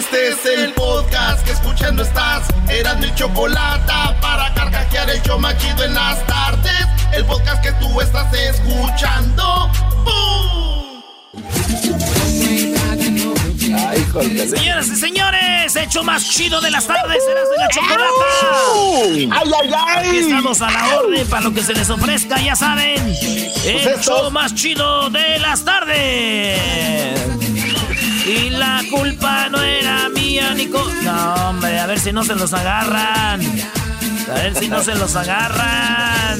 Este es el podcast que escuchando estás. Eran mi chocolate para carcajear el yo machido en las tardes. El podcast que tú estás escuchando. Señoras y señores, hecho más chido de las tardes, serás de la chocolata. ¡Ay, ay, ay! Aquí estamos a la orden para lo que se les ofrezca, ya saben. Pues El show más chido de las tardes. Y la culpa no era mía, Nico. No, hombre, a ver si no se los agarran. A ver si no se los agarran.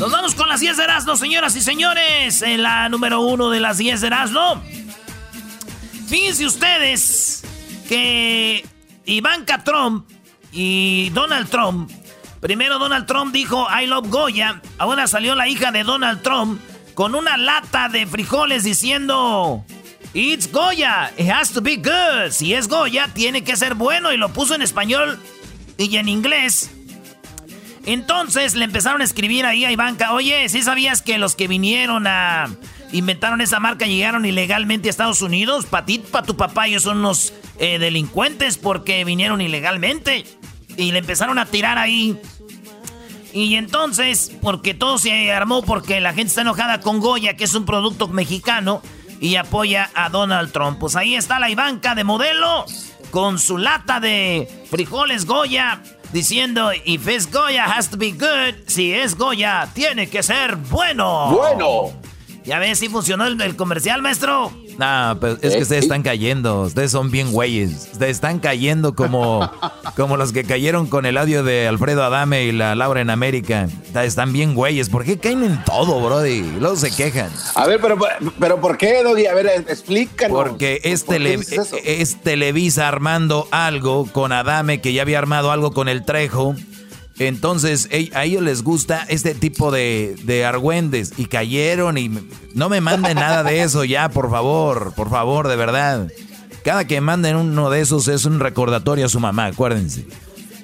Nos vamos con las 10 de Erasmo, señoras y señores. En la número uno de las 10 de Erasmo. Fíjense ustedes que Ivanka Trump y Donald Trump. Primero Donald Trump dijo I love Goya. Ahora salió la hija de Donald Trump con una lata de frijoles diciendo It's Goya. It has to be good. Si es Goya, tiene que ser bueno. Y lo puso en español y en inglés. Entonces le empezaron a escribir ahí a Ivanka, oye, ¿sí sabías que los que vinieron a inventaron esa marca llegaron ilegalmente a Estados Unidos? Para ti, para tu papá, ellos son unos eh, delincuentes porque vinieron ilegalmente. Y le empezaron a tirar ahí. Y entonces, porque todo se armó porque la gente está enojada con Goya, que es un producto mexicano, y apoya a Donald Trump. Pues ahí está la Ivanka de modelo, con su lata de frijoles Goya, diciendo, if it's Goya, has to be good. Si es Goya, tiene que ser bueno. Bueno. Ya ves si funcionó el, el comercial, maestro. No, pero es que ustedes están cayendo. Ustedes son bien güeyes. Ustedes están cayendo como, como los que cayeron con el audio de Alfredo Adame y la Laura en América. Están bien güeyes. ¿Por qué caen en todo, brody? Luego se quejan. A ver, pero, pero ¿por qué, Doggy? A ver, explícanos. Porque es, es Televisa armando algo con Adame, que ya había armado algo con el Trejo. Entonces, a ellos les gusta este tipo de, de argüendes. Y cayeron y no me manden nada de eso ya, por favor, por favor, de verdad. Cada que manden uno de esos es un recordatorio a su mamá, acuérdense.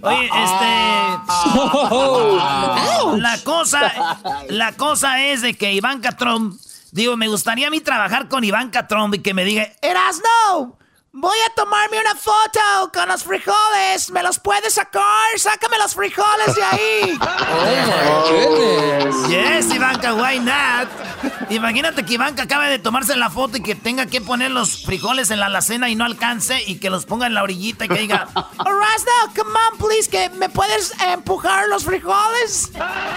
Oye, este. la cosa. La cosa es de que Ivanka Trump. Digo, me gustaría a mí trabajar con Ivanka Trump y que me diga: Erasno, voy a tomarme una foto con los frijoles. ¿Me los puedes sacar? Sácame los frijoles de ahí. Yes, Ivanka, why not? Imagínate que Ivanka acabe de tomarse la foto y que tenga que poner los frijoles en la alacena y no alcance y que los ponga en la orillita y que diga, Erasno, come on, please, que me puedes empujar los frijoles.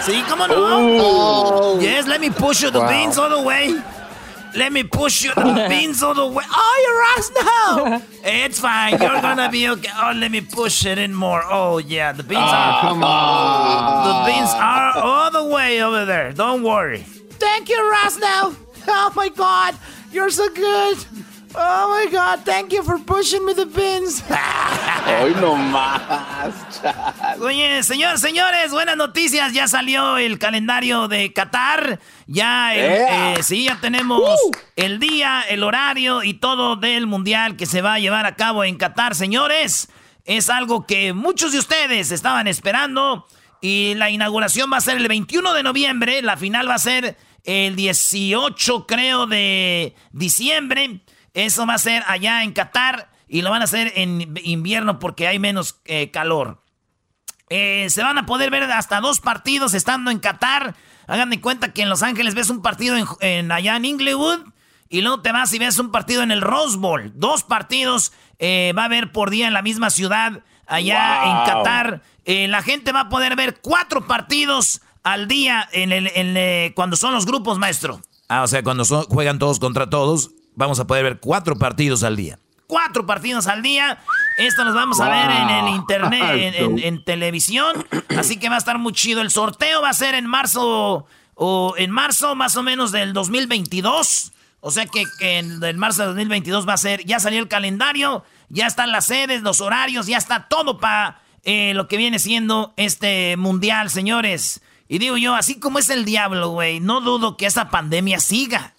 Sí, ¿cómo no? Oh. Yes, let me push you the beans all the way. Let me push you the beans all the way. Oh, Erasno! It's fine. You're gonna be okay. Oh, let me push it in more. Oh, yeah, the beans ah, are. Come on. The beans are all the way over there. Don't worry. Thank you, Rasno. Oh my God, you're so good. Oh my God, thank you for pushing me the beans. Hoy no más. Oye, señores, señores, buenas noticias. Ya salió el calendario de Qatar. Ya, eh, sí, ya tenemos el día, el horario y todo del mundial que se va a llevar a cabo en Qatar, señores. Es algo que muchos de ustedes estaban esperando. Y la inauguración va a ser el 21 de noviembre. La final va a ser el 18, creo, de diciembre. Eso va a ser allá en Qatar. Y lo van a hacer en invierno porque hay menos eh, calor. Eh, se van a poder ver hasta dos partidos estando en Qatar. Hagan de cuenta que en Los Ángeles ves un partido en, en- allá en Inglewood y luego te vas y ves un partido en el Rose Bowl. Dos partidos eh, va a haber por día en la misma ciudad allá en. Qatar. Eh, la gente va a poder ver cuatro partidos al día en el, en, cuando son los grupos, maestro. Ah, o sea, cuando son- juegan todos contra todos, vamos a poder ver cuatro partidos al día. cuatro partidos al día. Esto los vamos a ver en el internet, en, en- en televisión. Así que va a estar muy chido. El sorteo va a ser en marzo, o en marzo más o menos del 2022. O sea que, que en el marzo del 2022 va a ser, ya salió el calendario, ya están las sedes, los horarios, ya está todo para lo que viene siendo este mundial, señores. Y digo yo, así como es el diablo, güey, no dudo que esa pandemia siga.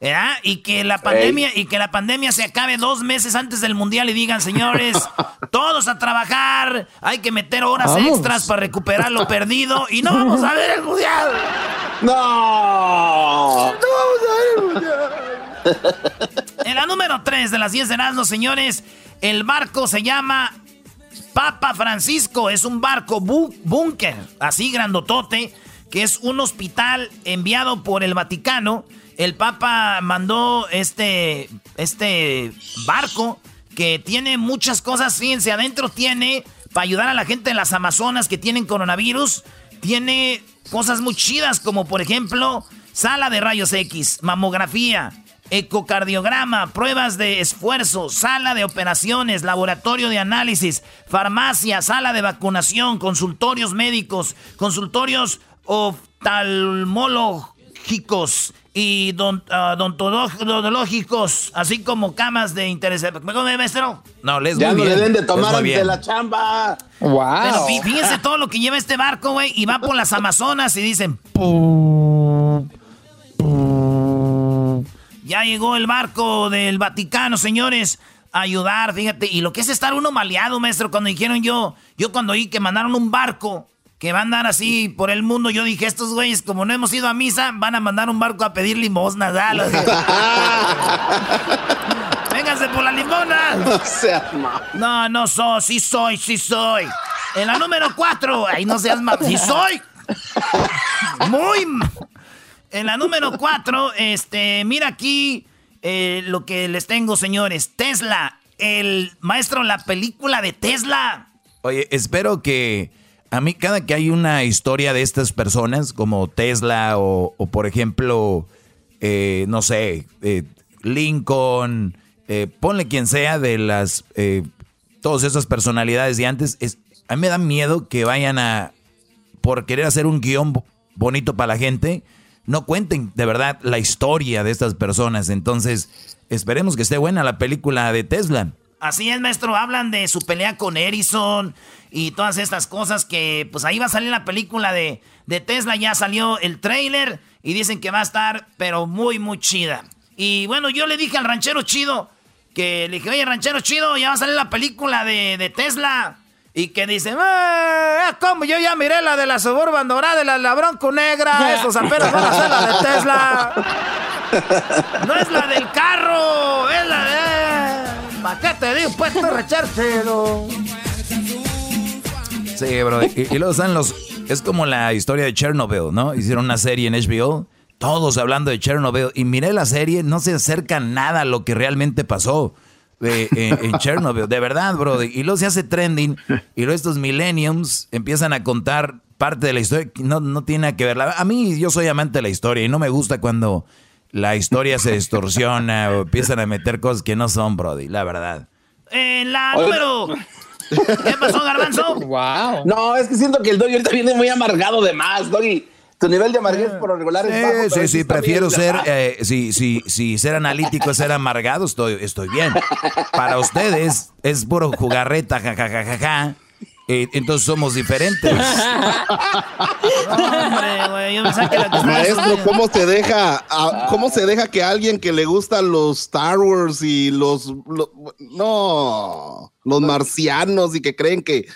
¿Verdad? Y que la pandemia y que la pandemia se acabe dos meses antes del mundial y digan, señores, todos a trabajar, hay que meter horas Vamos. extras para recuperar lo perdido y no vamos a ver el mundial. No. En la número 3 de las 10 de Nazno, señores, el barco se llama Papa Francisco. Es un barco búnker, así grandotote, que es un hospital enviado por el Vaticano. El Papa mandó este, este barco que tiene muchas cosas. Fíjense, adentro tiene para ayudar a la gente en las Amazonas que tienen coronavirus. Tiene cosas muy chidas como por ejemplo sala de rayos X, mamografía, ecocardiograma, pruebas de esfuerzo, sala de operaciones, laboratorio de análisis, farmacia, sala de vacunación, consultorios médicos, consultorios oftalmológicos y odontológicos, así como camas de interés. ¿Me maestro? No, les Ya no le den de tomar ante la chamba. Wow. Pero fíjense todo lo que lleva este barco, güey, y va por las Amazonas y dicen... Ya llegó el barco del Vaticano, señores, a ayudar, fíjate. Y lo que es estar uno maleado, maestro, cuando dijeron yo, yo cuando oí que mandaron un barco que va a andar así por el mundo, yo dije, estos güeyes, como no hemos ido a misa, van a mandar un barco a pedir limosnas. Vénganse por la limona. No No, no, sí soy, sí soy. En la número cuatro, ahí no seas más, sí soy. Muy en la número 4, este, mira aquí eh, lo que les tengo, señores. Tesla, el maestro, la película de Tesla. Oye, espero que a mí cada que hay una historia de estas personas, como Tesla o, por ejemplo, eh, no sé, eh, Lincoln, ponle quien sea de las, todas esas personalidades de antes, es, a mí me da miedo que vayan a, por querer hacer un guion bonito para la gente, no cuenten de verdad la historia de estas personas. Entonces, esperemos que esté buena la película de Tesla. Así es, maestro. Hablan de su pelea con Edison y todas estas cosas que, pues ahí va a salir la película de, de Tesla. Ya salió el trailer y dicen que va a estar, pero muy, muy chida. Y bueno, yo le dije al ranchero chido que le dije, oye, ranchero chido, ya va a salir la película de, de Tesla. Y que dicen, eh, ¿cómo? Yo ya miré la de la Suburban Dorada, la, la Bronco Negra, esos apenas van a ser la de Tesla. No es la del carro, es la de... ¿Para qué te digo? Sí, bro. Y, y, luego están los... Es como la historia de Chernobyl, ¿no? Hicieron una serie en HBO, todos hablando de Chernobyl. Y miré la serie, no se acerca nada a lo que realmente pasó en, Chernobyl, de verdad, bro. Y luego se hace trending y luego estos millenniums empiezan a contar parte de la historia no, no tiene nada que ver. A mí yo soy amante de la historia y no me gusta cuando la historia se distorsiona o empiezan a meter cosas que no son, Brody, la verdad. En la número... ¿Qué pasó, Garbanzo? Wow. No, es que siento que el Doggy ahorita viene muy amargado de más, Doggy. Tu nivel de amarguez por lo regular es bajo. Sí, sí, prefiero ser, eh, si, si, si ser analítico es ser amargado, estoy, estoy bien. Para ustedes es puro jugarreta, jajajaja. Eh, entonces somos diferentes. Maestro, ¿cómo se deja, cómo se deja que alguien que le gusta los Star Wars y los, no, los marcianos y que creen que,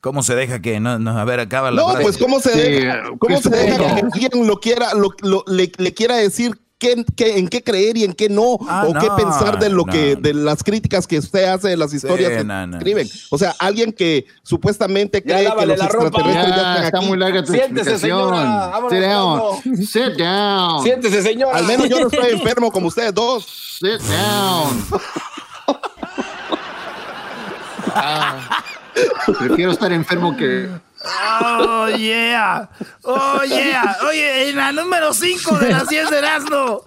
¿Cómo se deja que no, no a ver acaba la No, pues cómo se deja, cómo se deja que alguien lo quiera lo, le, quiera decir qué, qué, en qué creer y en qué no ah, o qué pensar de lo que de las críticas que usted hace de las historias que escriben. O sea, alguien que supuestamente cree que los extraterrestres ya, están está muy larga tu Siéntese, señora. Sit down. Sit down. Siéntese, señora. Al menos yo no estoy enfermo como ustedes dos. Sit down. ah. Prefiero estar enfermo que. Oh, yeah. Oh, yeah. Oye, en la número 5 de las 10 de Erasmo,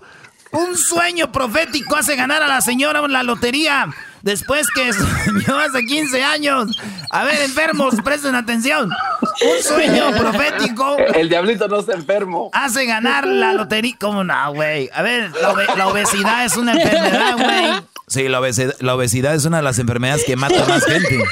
un sueño profético hace ganar a la señora la lotería después que soñó hace 15 años. A ver, enfermos, presten atención. Un sueño profético. El diablito no está enfermo. Hace ganar la lotería. ¿Cómo no, güey? A ver, la, obesidad es una enfermedad, güey. Sí, la obesidad, la obesidad es una de las enfermedades que mata más gente.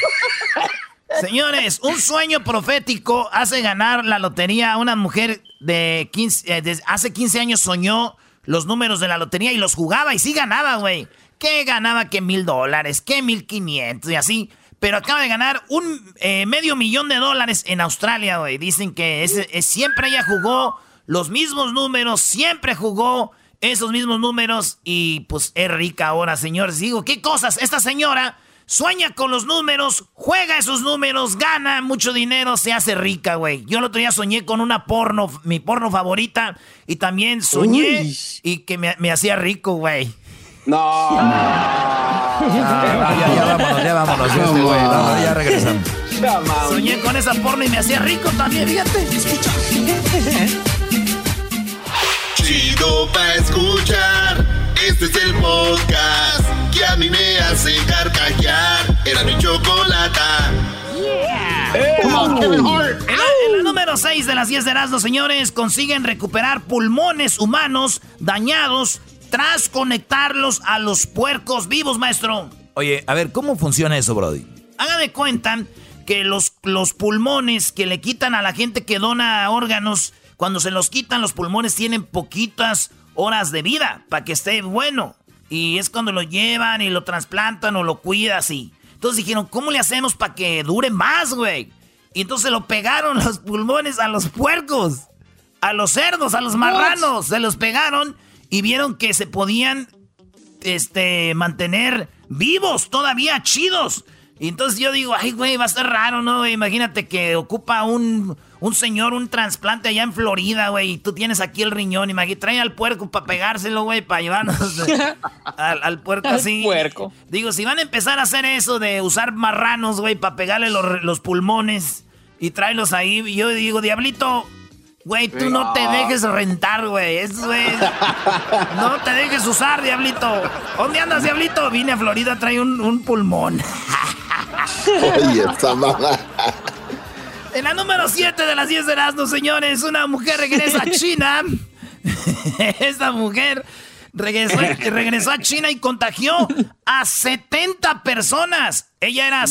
Señores, un sueño profético hace ganar la lotería a una mujer de 15, eh, hace 15 años soñó los números de la lotería y los jugaba y sí ganaba, güey. ¿Qué ganaba que mil dólares, que mil quinientos y así. Pero acaba de ganar un eh, medio millón de dólares en Australia, güey. Dicen que siempre ella jugó los mismos números, siempre jugó esos mismos números y pues es rica ahora, señores. Digo, ¿qué cosas? Esta señora sueña con los números, juega esos números, gana mucho dinero, se hace rica, güey. Yo el otro día soñé con una porno, mi porno favorita, y también soñé y que me, hacía rico, güey. No. ya, ya, vámonos, ya vámonos, ya, este, güey, ya regresamos. Soñé con esa porno y me hacía rico también, fíjate. Escucha. Chido pa' escuchar. Este es el podcast que a mí me hace carcajear. Era mi chocolata. Yeah. en, la, número 6 de las 10 de Erasmus, señores, consiguen recuperar pulmones humanos dañados tras conectarlos a los puercos vivos, maestro. Oye, a ver, ¿cómo funciona eso, Brody? Haga de cuenta que los, los pulmones que le quitan a la gente que dona órganos cuando se los quitan los pulmones tienen poquitas horas de vida para que esté bueno. Y es cuando lo llevan y lo trasplantan o lo cuidan así. Entonces dijeron, ¿cómo le hacemos para que dure más, güey? Y entonces lo pegaron los pulmones a los puercos, a los cerdos, a los marranos. Se los pegaron y vieron que se podían este, mantener vivos, todavía chidos. Y entonces yo digo, ay, güey, va a ser raro, ¿no? Imagínate que ocupa un, un señor un trasplante allá en Florida, güey, y tú tienes aquí el riñón. Imagínate, trae al puerco para pegárselo, güey, para llevarnos al, puerco así. puerco. Digo, si van a empezar a hacer eso de usar marranos, güey, para pegarle los, los pulmones y traerlos ahí, yo digo, diablito, Güey, tú no te dejes rentar, güey. güey. No te dejes usar, diablito. ¿Dónde andas, diablito? Vine a Florida, trae un, un pulmón. Oye, esa mamá. En la número 7 de las 10 de Erasmo, señores, una mujer regresa a China. Esta mujer regresó, regresó, a China y contagió a 70 personas. Ella era,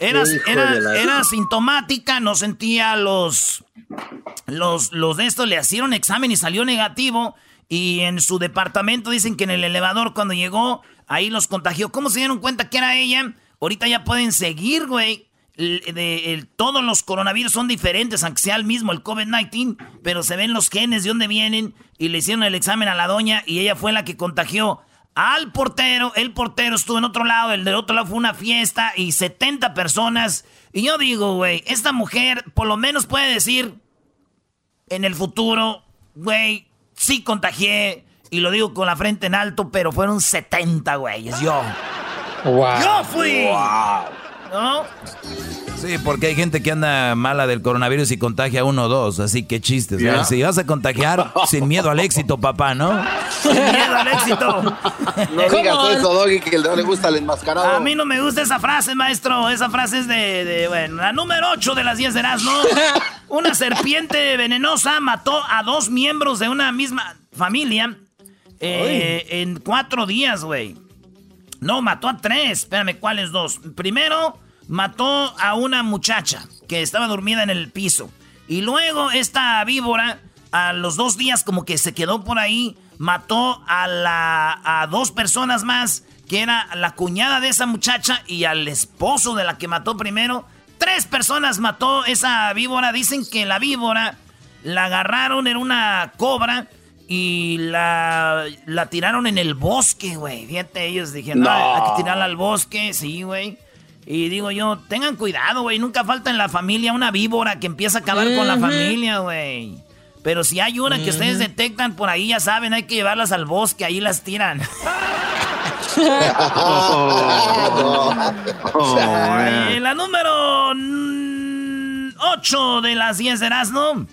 era, era, era asintomática, no sentía los, los, los de estos, le hicieron examen y salió negativo. Y en su departamento dicen que en el elevador cuando llegó, ahí los contagió. ¿Cómo se dieron cuenta que era ella? Ahorita ya pueden seguir, güey de, todos los coronavirus son diferentes, aunque sea el mismo, el COVID-19, pero se ven los genes de dónde vienen y le hicieron el examen a la doña y ella fue la que contagió al portero. El portero estuvo en otro lado, el del otro lado fue una fiesta y 70 personas. Y yo digo, güey, esta mujer por lo menos puede decir en el futuro, güey, sí contagié y lo digo con la frente en alto, pero fueron 70 güeyes, yo. Yo fui. ¿No? Sí, porque hay gente que anda mala del coronavirus y contagia uno o dos, así que chistes. Si vas a contagiar, sin miedo al éxito, papá, ¿no? Sin miedo al éxito. No digas eso, Doggy, que no le gusta el enmascarado. A mí no me gusta esa frase, maestro. Esa frase es de, bueno, la número 8 de las 10 de Erasmo. Una serpiente venenosa mató a dos miembros de una misma familia eh, en cuatro días, güey. No, mató a tres. Espérame, ¿cuáles dos? Primero, mató a una muchacha que estaba dormida en el piso. Y luego esta víbora, a los dos días como que se quedó por ahí, mató a, la, a dos personas más, que era la cuñada de esa muchacha y al esposo de la que mató primero. Tres personas mató esa víbora. Dicen que la víbora la agarraron en una cobra y la, la tiraron en el bosque, güey. Fíjate, ellos dijeron, no. hay que tirarla al bosque, sí, güey. Y digo yo, tengan cuidado, güey. Nunca falta en la familia una víbora que empieza a acabar con la familia, güey. Pero si hay una que ustedes detectan por ahí, ya saben, hay que llevarlas al bosque, ahí las tiran. la número 8 de las 10 de Erasmo.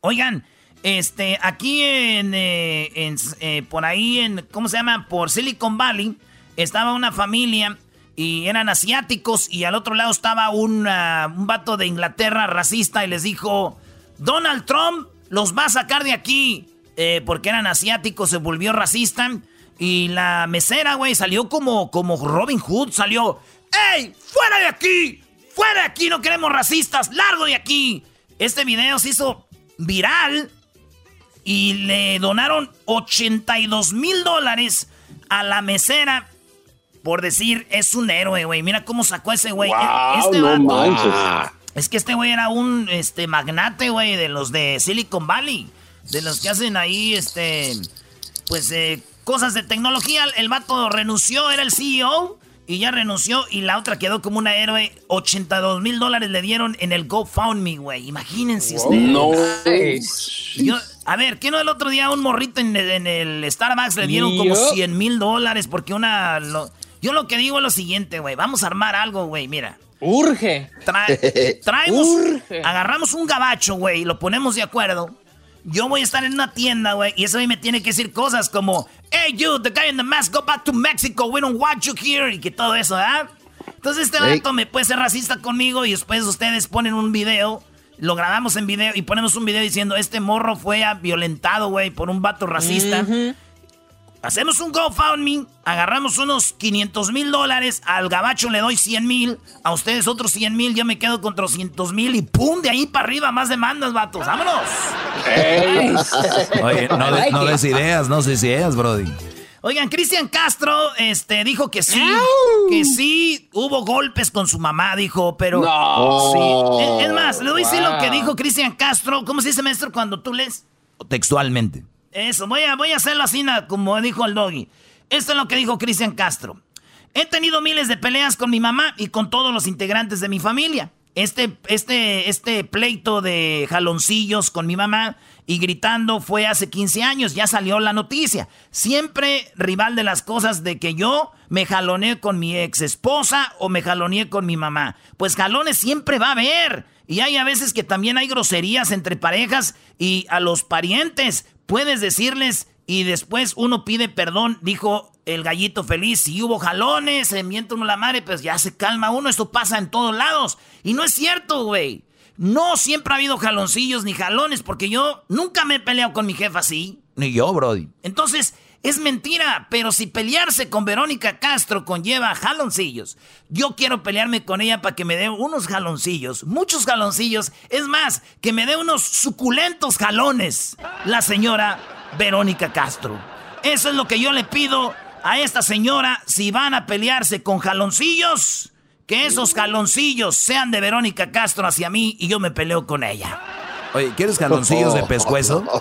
Oigan, este, aquí en, eh, eh, por ahí en, ¿cómo se llama? Por Silicon Valley, estaba una familia y eran asiáticos y al otro lado estaba un vato de Inglaterra racista y les dijo, Donald Trump los va a sacar de aquí eh, porque eran asiáticos, se volvió racista y la mesera, güey, salió como, como Robin Hood, salió, ¡Ey! ¡Fuera de aquí! ¡Fuera de aquí! No queremos racistas, largo de aquí. Este video se hizo viral y le donaron 82 mil dólares a la mesera por decir es un héroe, güey. Mira cómo sacó ese güey. este no Es que este güey era un este, magnate, güey, de los de Silicon Valley. de los que hacen ahí, este, pues, eh, cosas de tecnología. El vato renunció, era el CEO y ya renunció y la otra quedó como una héroe. 82 mil dólares le dieron en el GoFundMe, güey. Imagínense ustedes. No. a ver, ¿qué no el otro día un morrito en, el Starbucks le dieron como 100 mil dólares porque una... yo lo que digo es lo siguiente, güey. Vamos a armar algo, güey. Mira. Urge. traemos, agarramos un gabacho, güey, y lo ponemos de acuerdo. Yo voy a estar en una tienda, güey, y ese güey me tiene que decir cosas como, hey, you, the guy in the mask, go back to Mexico, we don't want you here, y que todo eso, ¿verdad? Entonces este vato me puede ser racista conmigo y después ustedes ponen un video, lo grabamos en video y ponemos un video diciendo, este morro fue violentado, güey, por un vato racista. Hacemos un GoFundMe, agarramos unos 500 mil dólares, al gabacho le doy 100 mil, a ustedes otros 100 mil, yo me quedo con 200 mil y ¡pum! De ahí para arriba, más demandas, vatos. ¡Vámonos! Oye, no, des ideas, no des ideas, Brody. Oigan, Cristian Castro este, dijo que sí, que sí, hubo golpes con su mamá, dijo, pero... Sí. Es, más, le doy decir lo que dijo Cristian Castro. ¿Cómo se dice, maestro, cuando tú lees? Textualmente. Eso, voy a, voy a hacerlo así, como dijo el doggy. Esto es lo que dijo Cristian Castro. He tenido miles de peleas con mi mamá y con todos los integrantes de mi familia. Este, este, este pleito de jaloncillos con mi mamá y gritando fue hace 15 años, ya salió la noticia. Siempre rival de las cosas de que yo me jaloneé con mi ex esposa o me jaloneé con mi mamá. Pues jalones siempre va a haber. Y hay a veces que también hay groserías entre parejas y a los parientes puedes decirles y después uno pide perdón, dijo el gallito feliz, si hubo jalones, se miente uno la madre, pues ya se calma uno, esto pasa en todos lados. Y no es cierto, güey. No siempre ha habido jaloncillos ni jalones, porque yo nunca me he peleado con mi jefa así. Ni yo, Brody. Entonces, es mentira, pero si pelearse con Verónica Castro conlleva jaloncillos, yo quiero pelearme con ella para que me dé unos jaloncillos, muchos jaloncillos, es más, que me dé unos suculentos jalones, la señora Verónica Castro. Eso es lo que yo le pido a esta señora si van a pelearse con jaloncillos, que esos jaloncillos sean de Verónica Castro hacia mí y yo me peleo con ella. Oye, ¿quieres jaloncillos de pescuezo?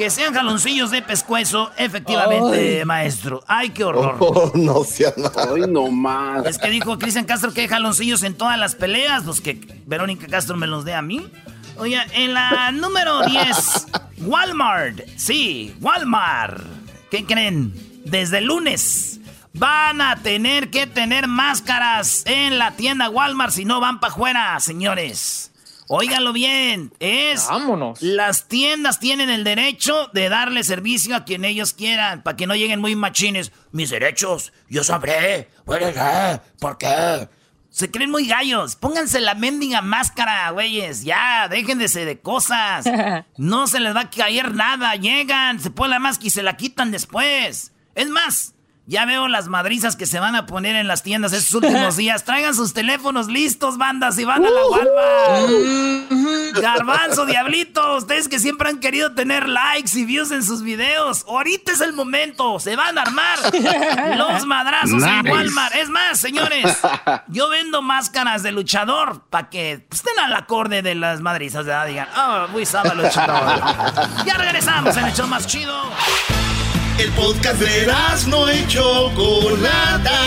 Que sean jaloncillos de pescuezo, efectivamente, maestro. Ay, qué horror. Oh, no sea Ay, no más. Es que dijo Cristian Castro que hay jaloncillos en todas las peleas, los que Verónica Castro me los dé a mí. Oye, en la número 10, Walmart. Sí, Walmart. ¿Qué creen? Desde el lunes van a tener que tener máscaras en la tienda Walmart si no van para afuera, señores. Óiganlo bien, es... Vámonos. Las tiendas tienen el derecho de darle servicio a quien ellos quieran, para que no lleguen muy machines. Mis derechos, yo sabré. ¿Por qué? Se creen muy gallos. Pónganse la mendiga máscara, güeyes. Ya, déjense de cosas. No se les va a caer nada. Llegan, se ponen la máscara y se la quitan después. Es más, ya veo las madrizas que se van a poner en las tiendas estos últimos días. Traigan sus teléfonos listos, bandas, y van a la Walmart. Garbanzo, diablito, ustedes que siempre han querido tener likes y views en sus videos. Ahorita es el momento. Se van a armar los madrazos en Walmart. Es más, señores, yo vendo máscaras de luchador para que estén al acorde de las madrizas. ¿verdad? Digan, oh, muy sábado luchador. ya regresamos en el show más chido. El podcast de no y Chocolata.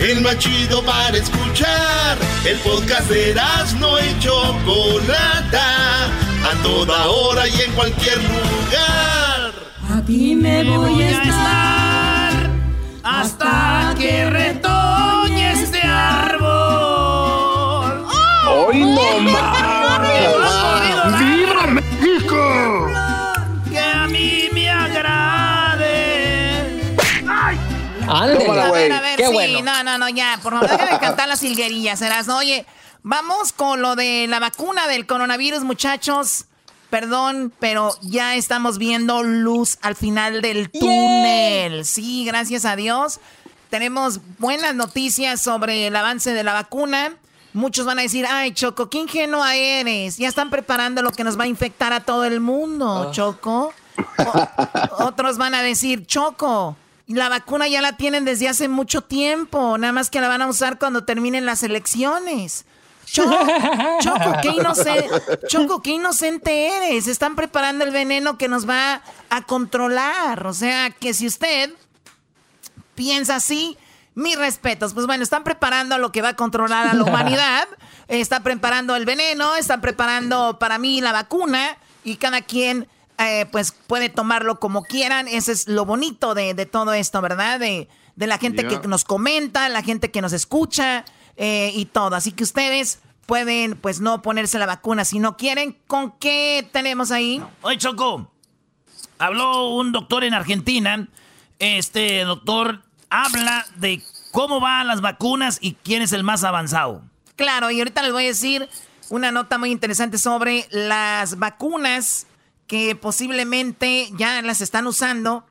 El más chido para escuchar. El podcast de no y Chocolata. A toda hora y en cualquier lugar. Aquí me voy a estar hasta que retoñe este árbol. ¡Hoy no más! A ver, a ver, Qué sí, no, no, no, ya, por favor, déjame cantar las hilguerillas, serás, Oye, vamos con lo de la vacuna del coronavirus, muchachos. Perdón, pero ya estamos viendo luz al final del túnel. Sí, gracias a Dios. Tenemos buenas noticias sobre el avance de la vacuna. Muchos van a decir, ay, Choco, qué ingenua eres. Ya están preparando lo que nos va a infectar a todo el mundo, ah. Choco. otros van a decir, Choco, la vacuna ya la tienen desde hace mucho tiempo, nada más que la van a usar cuando terminen las elecciones. Choco, qué inocente, Choco, qué inocente eres. Están preparando el veneno que nos va a controlar. O sea, que si usted piensa así, mis respetos. Pues bueno, están preparando lo que va a controlar a la humanidad. Están preparando el veneno, están preparando para mí la vacuna y cada quien eh, pues puede tomarlo como quieran. Ese es lo bonito de, todo esto, ¿verdad? De, la gente que nos comenta, la gente que nos escucha eh, y todo. Así que ustedes pueden pues no ponerse la vacuna si no quieren. ¿Con qué tenemos ahí? Oye, Choco, habló un doctor en Argentina. Este doctor habla de cómo van las vacunas y quién es el más avanzado. Claro, y ahorita les voy a decir una nota muy interesante sobre las vacunas que posiblemente ya las están usando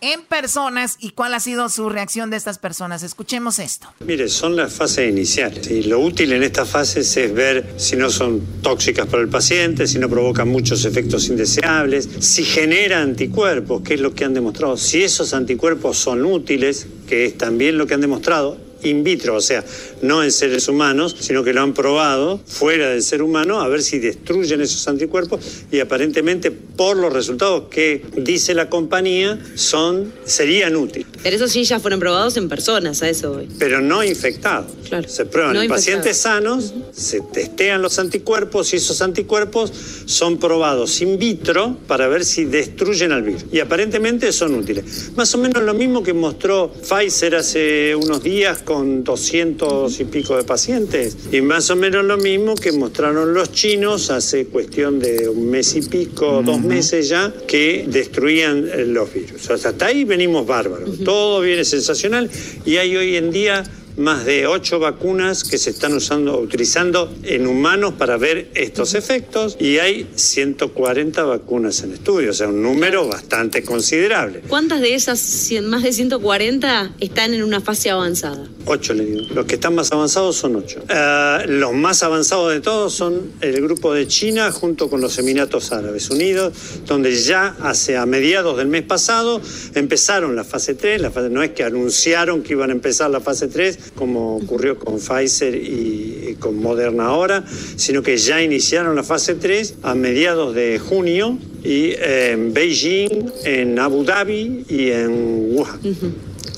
en personas y cuál ha sido su reacción de estas personas. Escuchemos esto. Mire, son las fases iniciales y lo útil en estas fases es ver si no son tóxicas para el paciente, si no provocan muchos efectos indeseables, si genera anticuerpos, que es lo que han demostrado, si esos anticuerpos son útiles, que es también lo que han demostrado in vitro, o sea, no en seres humanos, sino que lo han probado fuera del ser humano a ver si destruyen esos anticuerpos y aparentemente por los resultados que dice la compañía son serían útiles. Pero eso sí ya fueron probados en personas, a eso voy. Pero no infectados. Claro. Se prueban en pacientes sanos, se testean los anticuerpos y esos anticuerpos son probados in vitro para ver si destruyen al virus. Y aparentemente son útiles. Más o menos lo mismo que mostró Pfizer hace unos días con 200 y pico de pacientes. Y más o menos lo mismo que mostraron los chinos hace cuestión de un mes y pico, dos meses ya, que destruían eh, los virus. hasta ahí venimos bárbaros. Todo viene sensacional y hay hoy en día más de ocho vacunas que se están usando, utilizando en humanos para ver estos efectos y hay 140 vacunas en estudio, o sea, un número bastante considerable. ¿Cuántas de esas, más de 140, están en una fase avanzada? Ocho, le digo. Los que están más avanzados son ocho. Eh, los más avanzados de todos son el grupo de China junto con los Emiratos Árabes Unidos, donde ya hace a mediados del mes pasado empezaron la fase 3, la fase, no es que anunciaron que iban a empezar la fase 3, como ocurrió con Pfizer y con Moderna ahora, sino que ya iniciaron la fase 3 a mediados de junio y en Beijing, en Abu Dhabi y en Wuhan.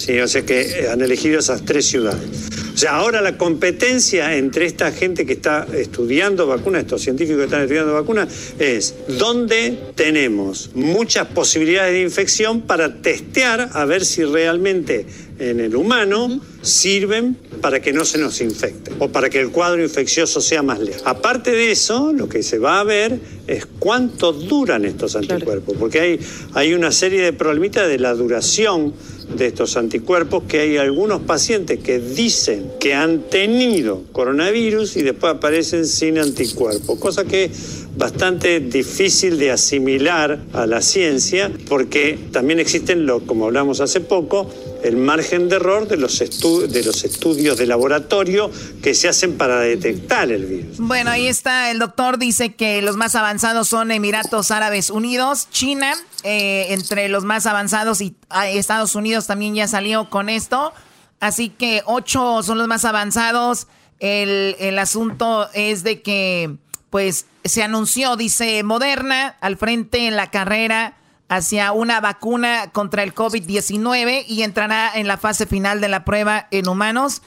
Sí, o sea que eh, han elegido esas tres ciudades. O sea, ahora la competencia entre esta gente que está estudiando vacunas, estos científicos que están estudiando vacunas, es dónde tenemos muchas posibilidades de infección para testear a ver si realmente en el humano sirven para que no se nos infecte o para que el cuadro infeccioso sea más leve. Aparte de eso, lo que se va a ver es cuánto duran estos anticuerpos, porque hay, hay una serie de problemitas de la duración de estos anticuerpos que hay algunos pacientes que dicen que han tenido coronavirus y después aparecen sin anticuerpos, cosa que es bastante difícil de asimilar a la ciencia porque también existen, lo, como hablamos hace poco, el margen de error de los, de los estudios de laboratorio que se hacen para detectar el virus. Bueno, ahí está, el doctor dice que los más avanzados son Emiratos Árabes Unidos, China, eh, entre los más avanzados y ah, Estados Unidos también ya salió con esto. Así que ocho son los más avanzados. El, el asunto es de que, pues, se anunció, dice Moderna, al frente en la carrera hacia una vacuna contra el COVID-19 y entrará en la fase final de la prueba en humanos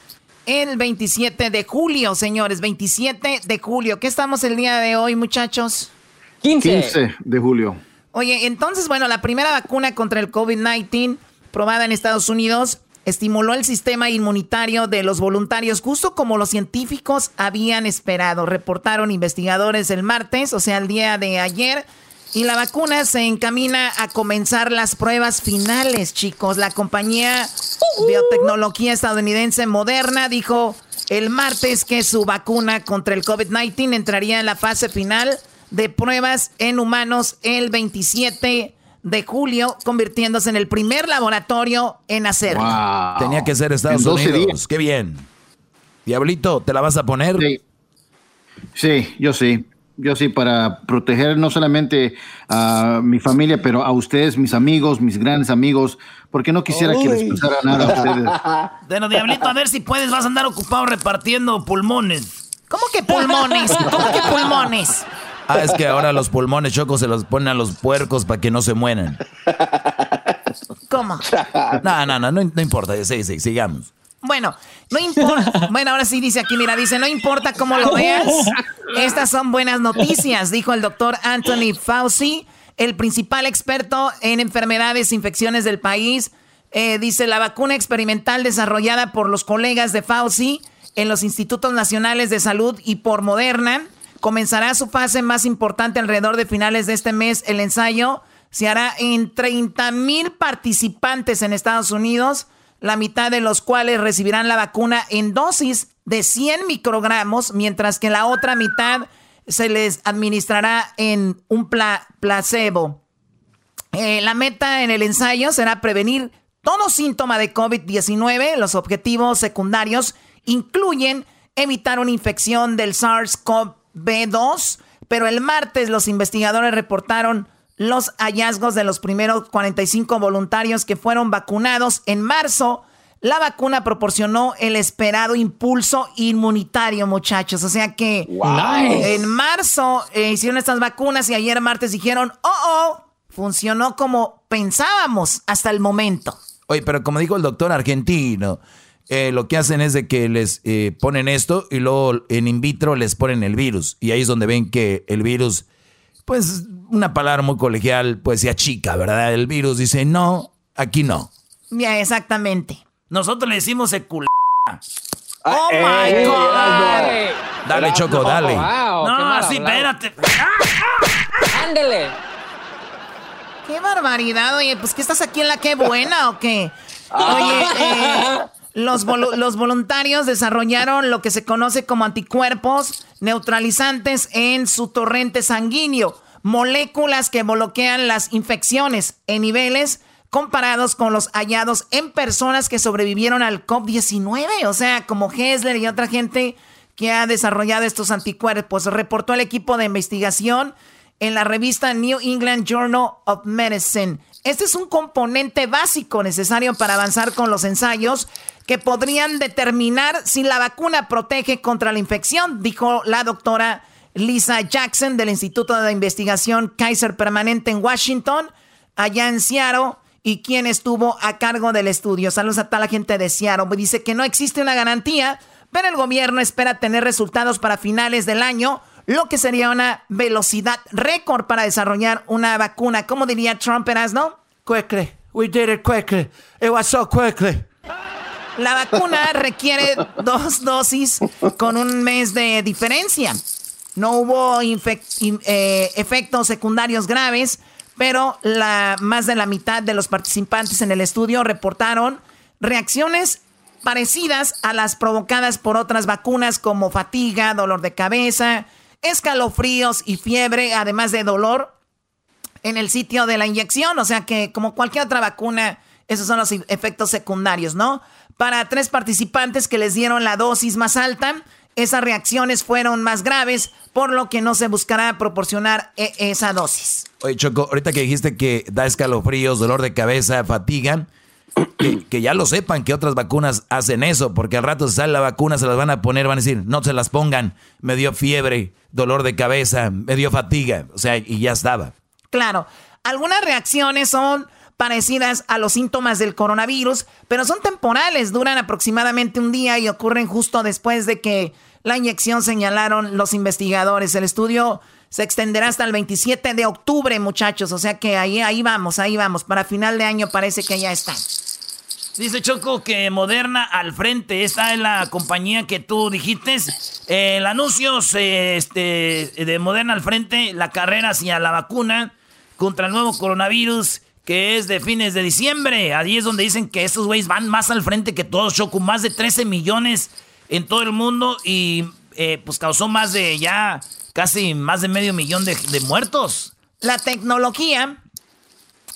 el 27 de julio, señores, 27 de julio. ¿Qué estamos el día de hoy, muchachos? 15. 15 de julio. Oye, entonces, bueno, la primera vacuna contra el COVID-19 probada en Estados Unidos estimuló el sistema inmunitario de los voluntarios, justo como los científicos habían esperado, reportaron investigadores el martes, o sea, el día de ayer. Y la vacuna se encamina a comenzar las pruebas finales, chicos. La compañía biotecnología estadounidense Moderna dijo el martes que su vacuna contra el COVID-19 entraría en la fase final de pruebas en humanos el 27 de julio, convirtiéndose en el primer laboratorio en hacerlo. Tenía que ser Estados Unidos. Qué bien. Diablito, ¿te la vas a poner? Sí. Sí, yo sí. Yo sí, para proteger no solamente a mi familia, pero a ustedes, mis amigos, mis grandes amigos, porque no quisiera que les pasara nada a ustedes. Bueno, Diablito, a ver si puedes, vas a andar ocupado repartiendo pulmones. ¿Cómo que pulmones? ¿Cómo que pulmones? Ah, es que ahora los pulmones, Choco, se los ponen a los puercos para que no se mueran. ¿Cómo? No, no, no, no, importa. Sí, sí, sigamos. Bueno, no importa. Bueno, ahora sí dice aquí, mira, dice, no importa cómo lo veas. Estas son buenas noticias, dijo el doctor Anthony Fauci, el principal experto en enfermedades e infecciones del país. Eh, dice, la vacuna experimental desarrollada por los colegas de Fauci en los institutos nacionales de salud y por Moderna comenzará su fase más importante alrededor de finales de este mes. El ensayo se hará en 30 mil participantes en Estados Unidos, la mitad de los cuales recibirán la vacuna en dosis de 100 microgramos, mientras que la otra mitad se les administrará en un placebo. Eh, la meta en el ensayo será prevenir todo síntoma de COVID-19. Los objetivos secundarios incluyen evitar una infección del SARS-CoV-2, pero el martes los investigadores reportaron los hallazgos de los primeros 45 voluntarios que fueron vacunados en marzo. La vacuna proporcionó el esperado impulso inmunitario, muchachos. O sea que en marzo eh, hicieron estas vacunas y ayer martes dijeron, oh, oh, funcionó como pensábamos hasta el momento. Oye, pero como dijo el doctor argentino, eh, lo que hacen es de que les eh, ponen esto y luego en in vitro les ponen el virus. Y ahí es donde ven que el virus, pues una palabra muy colegial, pues se achica, ¿verdad? El virus dice, no, aquí no. Ya, exactamente. Nosotros le decimos el ah, ¡Oh, my eh, God! Dale, Choco, dale. no, sí, espérate. Ándele. ¡Qué barbaridad! Oye, pues, ¿qué estás aquí en la qué buena o qué? Oye, los, los, voluntarios desarrollaron lo que se conoce como anticuerpos neutralizantes en su torrente sanguíneo, moléculas que bloquean las infecciones en niveles comparados con los hallados en personas que sobrevivieron al COVID-19, o sea, como Hessler y otra gente que ha desarrollado estos anticuerpos. Reportó el equipo de investigación en la revista New England Journal of Medicine. Este es un componente básico necesario para avanzar con los ensayos que podrían determinar si la vacuna protege contra la infección, dijo la doctora Lisa Jackson del Instituto de Investigación Kaiser Permanente en Washington, allá en Seattle, y quien estuvo a cargo del estudio. Saludos a toda la gente de Seattle. Dice que no existe una garantía, pero el gobierno espera tener resultados para finales del año lo que sería una velocidad récord para desarrollar una vacuna. ¿Cómo diría Trump, no? Quickly. We did it quickly. It was so quickly. La vacuna requiere dos dosis con un mes de diferencia. No hubo eh, efectos secundarios graves, pero la, más de la mitad de los participantes en el estudio reportaron reacciones parecidas a las provocadas por otras vacunas como fatiga, dolor de cabeza, escalofríos y fiebre, además de dolor en el sitio de la inyección. O sea que como cualquier otra vacuna, esos son los efectos secundarios, ¿no? Para tres participantes que les dieron la dosis más alta, esas reacciones fueron más graves, por lo que no se buscará proporcionar e, esa dosis. Oye, Choco, ahorita que dijiste que da escalofríos, dolor de cabeza, fatiga, que, ya lo sepan que otras vacunas hacen eso, porque al rato se sale la vacuna, se las van a poner, van a decir, no se las pongan, me dio fiebre, dolor de cabeza, me dio fatiga, o sea, y ya estaba. Claro, algunas reacciones son parecidas a los síntomas del coronavirus, pero son temporales, duran aproximadamente un día y ocurren justo después de que la inyección señalaron los investigadores. El estudio se extenderá hasta el 27 de octubre, muchachos, o sea que ahí, ahí vamos, ahí vamos, para final de año parece que ya están. Dice Choco que Moderna al frente, esta es la compañía que tú dijiste. el anuncio este, de Moderna al frente, la carrera hacia la vacuna contra el nuevo coronavirus que es de fines de diciembre. Ahí es donde dicen que estos güeyes van más al frente que todos, Choco, más de 13 millones en todo el mundo y eh, pues causó más de ya casi más de medio millón de, de muertos. La tecnología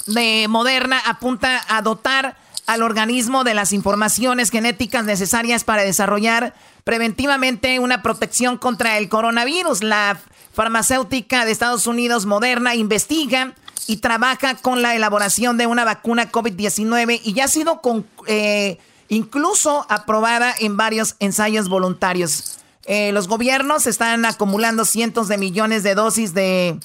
de Moderna apunta a dotar al organismo de las informaciones genéticas necesarias para desarrollar preventivamente una protección contra el coronavirus. La farmacéutica de Estados Unidos, Moderna, investiga y trabaja con la elaboración de una vacuna COVID-19 y ya ha sido eh, incluso aprobada en varios ensayos voluntarios. Eh, los gobiernos están acumulando cientos de millones de dosis de,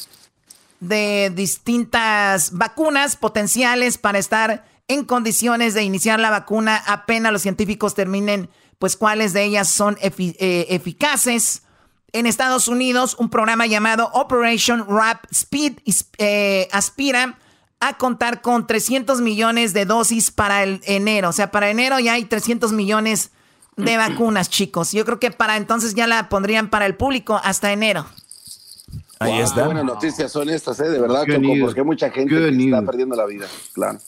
de distintas vacunas potenciales para estar en condiciones de iniciar la vacuna apenas los científicos terminen pues cuáles de ellas son eh, eficaces. En Estados Unidos, un programa llamado Operation Rap Speed eh, aspira a contar con 300 millones de dosis para el enero. O sea, para enero ya hay 300 millones de vacunas, chicos. Yo creo que para entonces ya la pondrían para el público hasta enero. Ahí está. buenas noticias son estas, ¿eh? De verdad, porque mucha gente está perdiendo la vida, claro.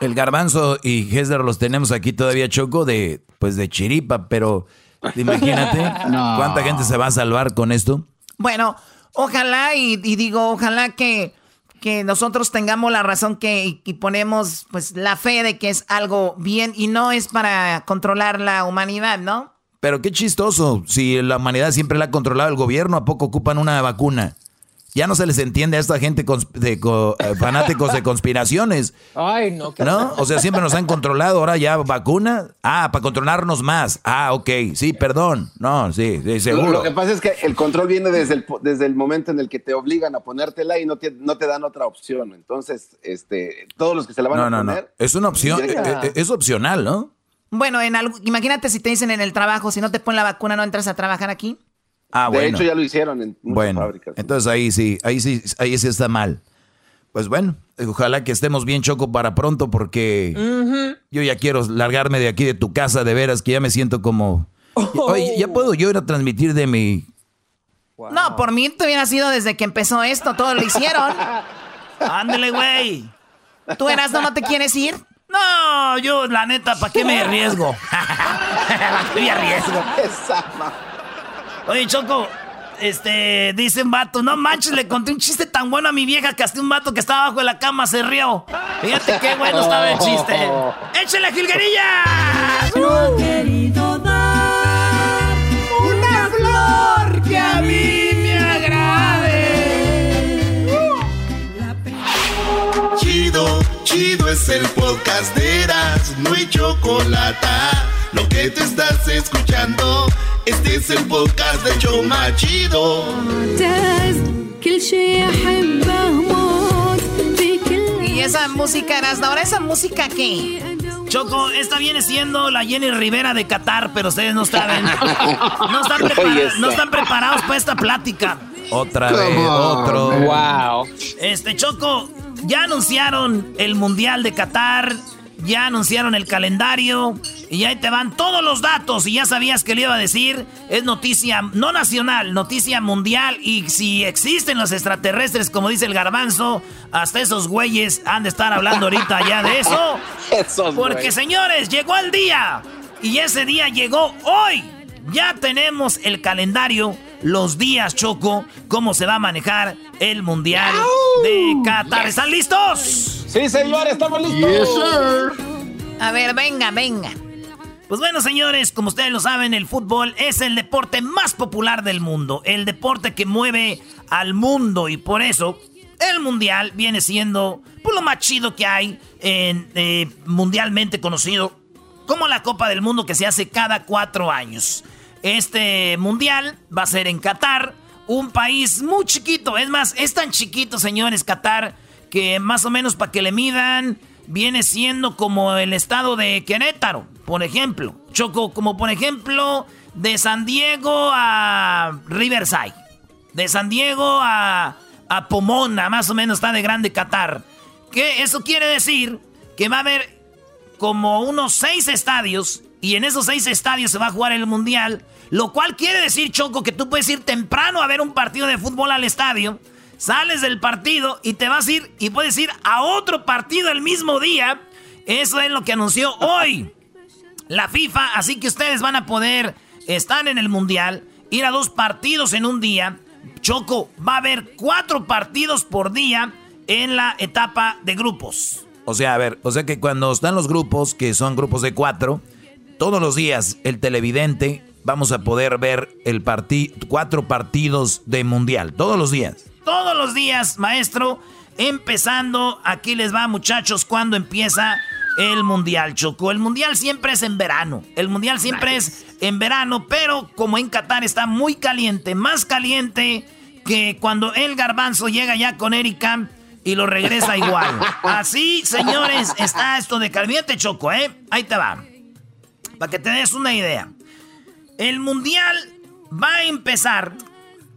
El garbanzo y Hesder los tenemos aquí todavía, Choco, de, pues de chiripa, pero imagínate cuánta gente se va a salvar con esto. Bueno, ojalá y, digo, ojalá que, que, nosotros tengamos la razón que y, ponemos pues la fe de que es algo bien y no es para controlar la humanidad, ¿no? Pero qué chistoso, si la humanidad siempre la ha controlado el gobierno, ¿a poco ocupan una vacuna? Ya no se les entiende a esta gente de eh, fanáticos de conspiraciones. Ay, no. ¿No? O sea, siempre nos han controlado, ahora ya vacuna. Ah, para controlarnos más. Ah, ok. Sí, perdón. No, sí, sí seguro. Lo, que pasa es que el control viene desde el, desde el momento en el que te obligan a ponértela y no te, no te dan otra opción. Entonces, este, todos los que se la van a poner... No, no. Es una opción, eh, eh, es opcional, ¿no? Bueno, en algo, imagínate si te dicen en el trabajo, si no te ponen la vacuna, ¿no entras a trabajar aquí? Ah, de hecho, ya lo hicieron en muchas bueno, fábricas. Entonces ahí sí, ahí sí, ahí sí está mal. Pues bueno, ojalá que estemos bien choco para pronto porque yo ya quiero largarme de aquí de tu casa, de veras, que ya me siento como... Oye, ya puedo yo ir a transmitir de mi... No, por mí te hubiera sido desde que empezó esto, todo lo hicieron. Ándele, güey. ¿Tú eras no, no te quieres ir? No, yo la neta, ¿para qué me arriesgo? ¿Para qué me arriesgo? Oye, Choco, este, dice un vato, no manches, le conté un chiste tan bueno a mi vieja que hasta un vato que estaba abajo de la cama se rió. Fíjate qué bueno estaba el chiste. ¡Échale, jilguerilla! Yo querido dar una flor que a mí me agrade. Chido, chido es el podcast de Eras, no hay chocolate. Lo que te estás escuchando. Este es el podcast de Choma Chido. Y esa música, ahora esa música qué? Choco, esta viene siendo la Jenny Rivera de Qatar, pero ustedes no saben. No están, no están preparados para esta plática. Otra vez, otro. Wow. Este, Choco, ya anunciaron el Mundial de Qatar ya anunciaron el calendario y ahí te van todos los datos y ya sabías que le iba a decir, es noticia no nacional, noticia mundial y si existen los extraterrestres como dice el garbanzo, hasta esos güeyes han de estar hablando ahorita ya de eso. Porque señores, llegó el día y ese día llegó hoy. Ya tenemos el calendario, los días, Choco, cómo se va a manejar el Mundial de Qatar. ¿Están listos? Sí, señores, estamos listos. A ver, venga, venga. Pues bueno, señores, como ustedes lo saben, el fútbol es el deporte más popular del mundo, el deporte que mueve al mundo y por eso el mundial viene siendo pues, lo más chido que hay en, eh, mundialmente conocido como la Copa del Mundo que se hace cada cuatro años. Este mundial va a ser en Qatar, un país muy chiquito. Es más, es tan chiquito, señores, Qatar, que más o menos para que le midan, viene siendo como el estado de Querétaro, por ejemplo. Choco, como por ejemplo, de San Diego a Riverside. De San Diego a, Pomona, más o menos está de grande Qatar. Que eso quiere decir que va a haber como unos seis estadios y en esos seis estadios se va a jugar el Mundial. Lo cual quiere decir, Choco, que tú puedes ir temprano a ver un partido de fútbol al estadio. Sales del partido y te vas a ir y puedes ir a otro partido el mismo día. Eso es lo que anunció hoy la FIFA. Así que ustedes van a poder estar en el Mundial, ir a dos partidos en un día. Choco, va a haber cuatro partidos por día en la etapa de grupos. O sea, a ver, o sea que cuando están los grupos, que son grupos de cuatro, todos los días el televidente vamos a poder ver el cuatro partidos de mundial, todos los días. Todos los días, maestro. Empezando, aquí les va muchachos, cuando empieza el mundial, Choco. El mundial siempre es en verano. El mundial siempre es en verano, pero como en Qatar está muy caliente, más caliente que cuando el garbanzo llega ya con Erika y lo regresa igual. Así, señores, está esto de caliente, Choco, ¿eh? Ahí te va. Para que te des una idea. El mundial va a empezar.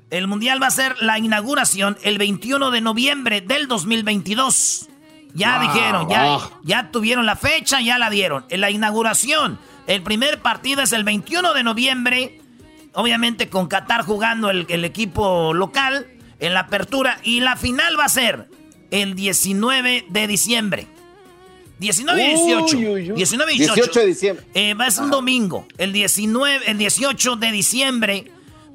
El mundial va a ser la inauguración el 21 de noviembre del 2022. Ya dijeron, ya, ya tuvieron la fecha, ya la dieron. En la inauguración, el primer partido es el 21 de noviembre. Obviamente con Qatar jugando el, equipo local en la apertura. Y la final va a ser el 19 de diciembre. 19 y 18. 19 y 18. de diciembre. Eh, va a ser un domingo. El 19, el 18 de diciembre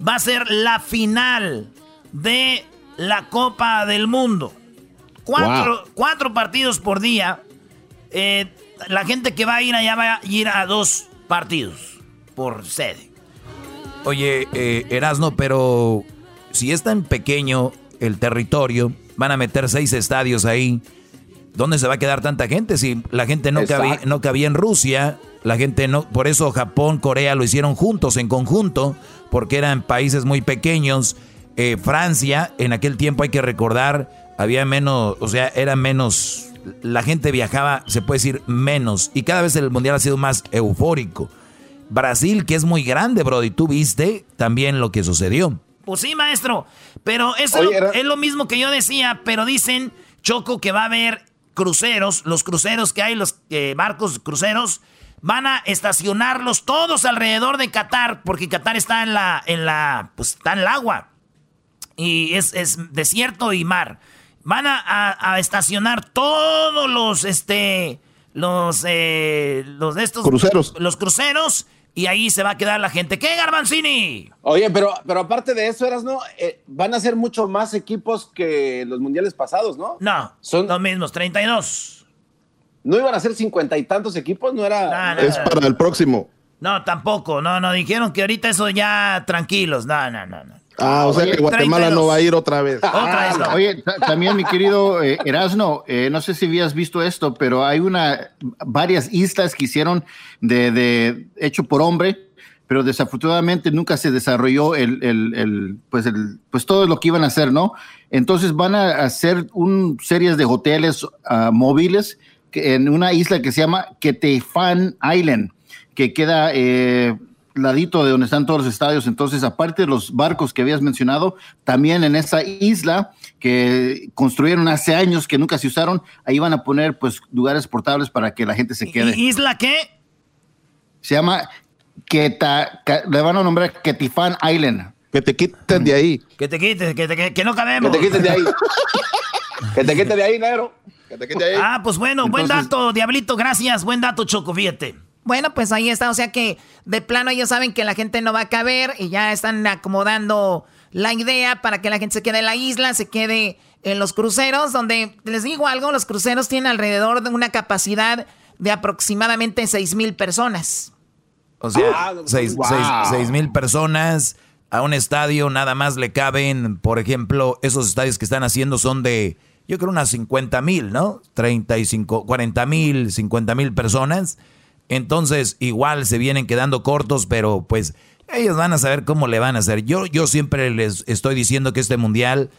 va a ser la final de la Copa del Mundo. Cuatro, partidos por día. Eh, la gente que va a ir allá va a ir a dos partidos por sede. Oye, eh, Erasno, pero si es tan pequeño el territorio, van a meter seis estadios ahí. ¿Dónde se va a quedar tanta gente? Si la gente no cabía, no cabía en Rusia, la gente no. Por eso Japón, Corea lo hicieron juntos, en conjunto, porque eran países muy pequeños. Eh, Francia, en aquel tiempo hay que recordar, había menos, o sea, era menos, la gente viajaba, se puede decir, menos. Y cada vez el mundial ha sido más eufórico. Brasil, que es muy grande, Brody, tú viste también lo que sucedió. Pues sí, maestro, pero eso es lo mismo que yo decía, pero dicen, Choco, que va a haber cruceros, los cruceros que hay, los eh, barcos cruceros, van a estacionarlos todos alrededor de Qatar, porque Qatar está en la, en la, pues está en el agua. Y es, es desierto y mar. Van a, estacionar todos los, este, los, eh, los de estos... Cruceros. Los cruceros. Y ahí se va a quedar la gente. ¿Qué, Garbanzini? Oye, pero, pero aparte de eso, eras, ¿no? Eh, van a ser mucho más equipos que los mundiales pasados, ¿no? No, son los mismos, 32. ¿No iban a ser cincuenta y tantos equipos? ¿No era...? es para el próximo. No, tampoco. No, no, dijeron que ahorita eso ya tranquilos. No, no, no, no. Ah, o sea que Guatemala no va a ir otra vez. Ah, oye, también mi querido eh, Erasno, eh, no sé si habías visto esto, pero hay una varias islas que hicieron de, de hecho por hombre, pero desafortunadamente nunca se desarrolló el, el, el, pues el, pues todo lo que iban a hacer, ¿no? Entonces van a hacer un series de hoteles uh, móviles que, en una isla que se llama Ketefan Island, que queda eh, ladito de donde están todos los estadios. Entonces, aparte de los barcos que habías mencionado, también en esa isla que construyeron hace años que nunca se usaron, ahí van a poner pues lugares portables para que la gente se quede. ¿Isla qué? Se llama Keta, le van a nombrar Ketifan Island. Que te quiten de ahí. Que te quiten, que, que, no cabemos. Que te quiten de ahí. que te quiten de ahí, negro. Que te quiten de ahí. Ah, pues bueno, buen dato, Diablito, gracias. Buen dato, Choco, fíjate. Bueno, pues ahí está. O sea que de plano ellos saben que la gente no va a caber y ya están acomodando la idea para que la gente se quede en la isla, se quede en los cruceros, donde les digo algo, los cruceros tienen alrededor de una capacidad de aproximadamente 6 mil personas. O sea, 6 ah, mil personas a un estadio nada más le caben, por ejemplo, esos estadios que están haciendo son de, yo creo, unas 50 mil, ¿no? 35, 40 mil, 50 mil personas. Entonces, igual se vienen quedando cortos, pero pues ellos van a saber cómo le van a hacer. Yo, yo siempre les estoy diciendo que este mundial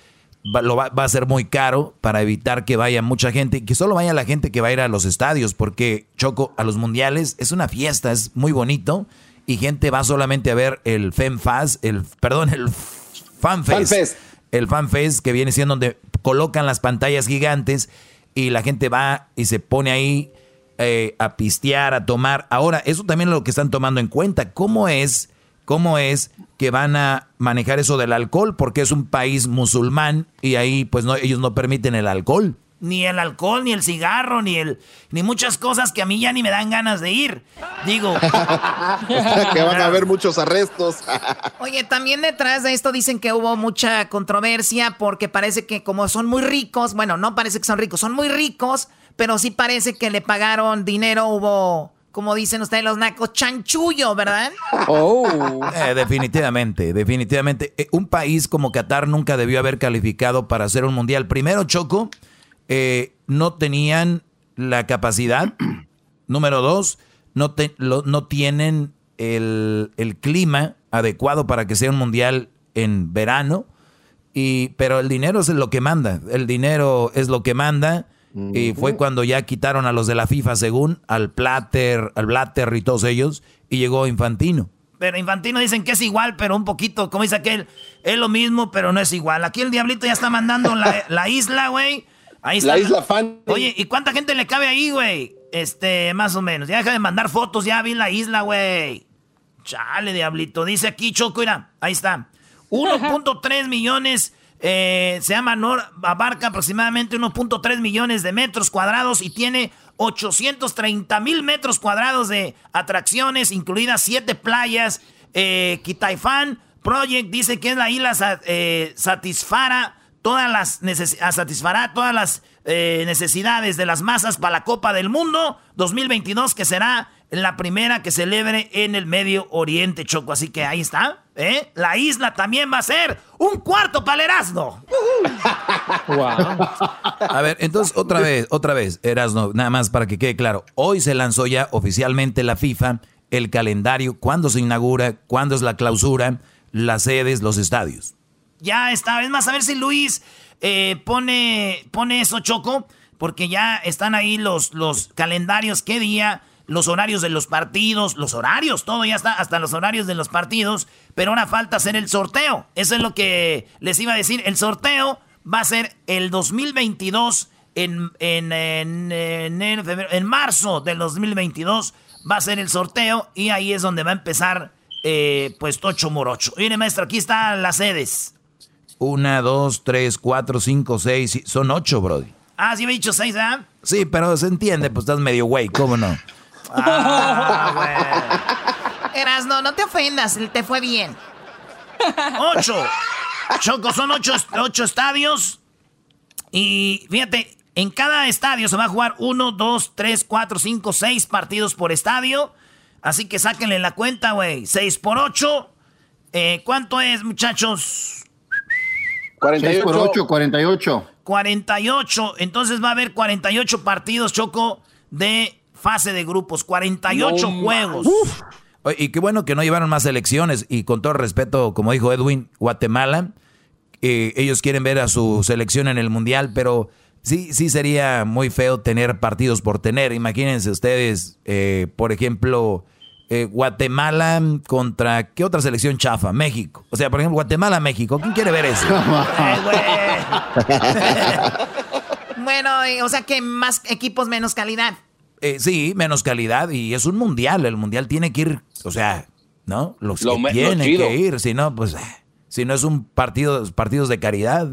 va, lo va, a ser muy caro para evitar que vaya mucha gente, que solo vaya la gente que va a ir a los estadios, porque Choco, a los mundiales es una fiesta, es muy bonito, y gente va solamente a ver el FemFast, el, perdón, el FanFest. Fan el FanFest que viene siendo donde colocan las pantallas gigantes y la gente va y se pone ahí eh, a pistear, a tomar. Ahora, eso también es lo que están tomando en cuenta. ¿Cómo es, cómo es que van a manejar eso del alcohol? Porque es un país musulmán y ahí pues no, ellos no permiten el alcohol. Ni el alcohol, ni el cigarro, ni el, ni muchas cosas que a mí ya ni me dan ganas de ir. Digo. que van a haber muchos arrestos. Oye, también detrás de esto dicen que hubo mucha controversia porque parece que como son muy ricos, bueno, no parece que son ricos, son muy ricos, pero sí parece que le pagaron dinero, hubo, como dicen ustedes los nacos, chanchullo, ¿verdad? Oh. Eh, definitivamente, definitivamente. Eh, un país como Qatar nunca debió haber calificado para hacer un mundial. Primero, Choco, eh, no tenían la capacidad Número dos, no, no tienen el, clima adecuado para que sea un mundial en verano. Y, pero el dinero es lo que manda. El dinero es lo que manda. Y fue cuando ya quitaron a los de la FIFA, según, al Plater, al Blatter y todos ellos, y llegó Infantino. Pero Infantino dicen que es igual, pero un poquito, como dice aquel, es lo mismo, pero no es igual. Aquí el diablito ya está mandando la, isla, güey. Ahí está. La isla fan. Oye, ¿y cuánta gente le cabe ahí, güey? Este, más o menos. Ya deja de mandar fotos, ya vi la isla, güey. Chale, diablito. Dice aquí Choco, mira, ahí está. 1.3 millones, eh, se llama Nor, abarca aproximadamente 1.3 millones de metros cuadrados y tiene 830 mil metros cuadrados de atracciones, incluidas siete playas. Eh, Kitaifan Project dice que es la isla eh, satisfará todas las satisfará todas las necesidades de las masas para la Copa del Mundo 2022, que será la primera que celebre en el Medio Oriente, Choco. Así que ahí está, ¿eh? La isla también va a ser un cuarto para Erasmo. A ver, entonces otra vez, otra vez, Erasmo, nada más para que quede claro. Hoy se lanzó ya oficialmente la FIFA el calendario, cuándo se inaugura, cuándo es la clausura, las sedes, los estadios. Ya está, es más, a ver si Luis eh, pone, pone eso, Choco, porque ya están ahí los, los calendarios, qué día los horarios de los partidos, los horarios, todo ya está, hasta los horarios de los partidos, pero ahora falta hacer el sorteo. Eso es lo que les iba a decir. El sorteo va a ser el 2022, en, en, en, en, marzo del 2022 va a ser el sorteo y ahí es donde va a empezar eh, pues Tocho Morocho. Mire maestro, aquí están las sedes. Una, dos, tres, cuatro, cinco, seis, son ocho, Brody. Ah, sí me he dicho seis, ¿ah? Sí, pero se entiende, pues estás medio güey, ¿cómo no? Ah, Eras, no, no te ofendas, te fue bien. Ocho. Choco, son ocho, ocho estadios. Y fíjate, en cada estadio se va a jugar uno, dos, tres, cuatro, cinco, seis partidos por estadio. Así que sáquenle la cuenta, güey. Seis por ocho. Eh, ¿Cuánto es, muchachos? 48. por 8, 48. 48. Entonces va a haber 48 partidos, Choco, de fase de grupos, 48 juegos. Y qué bueno que no llevaron más elecciones. Y con todo respeto, como dijo Edwin, Guatemala, eh, ellos quieren ver a su selección en el Mundial, pero sí, sí sería muy feo tener partidos por tener. Imagínense ustedes, eh, por ejemplo, eh, Guatemala contra qué otra selección chafa, México. O sea, por ejemplo, Guatemala, México. ¿Quién quiere ver eso? bueno, o sea que más equipos menos calidad. Eh, sí, menos calidad y es un mundial. El mundial tiene que ir, o sea, ¿no? Los que tienen que ir, si no, pues, eh, si no es un partido, partidos de caridad.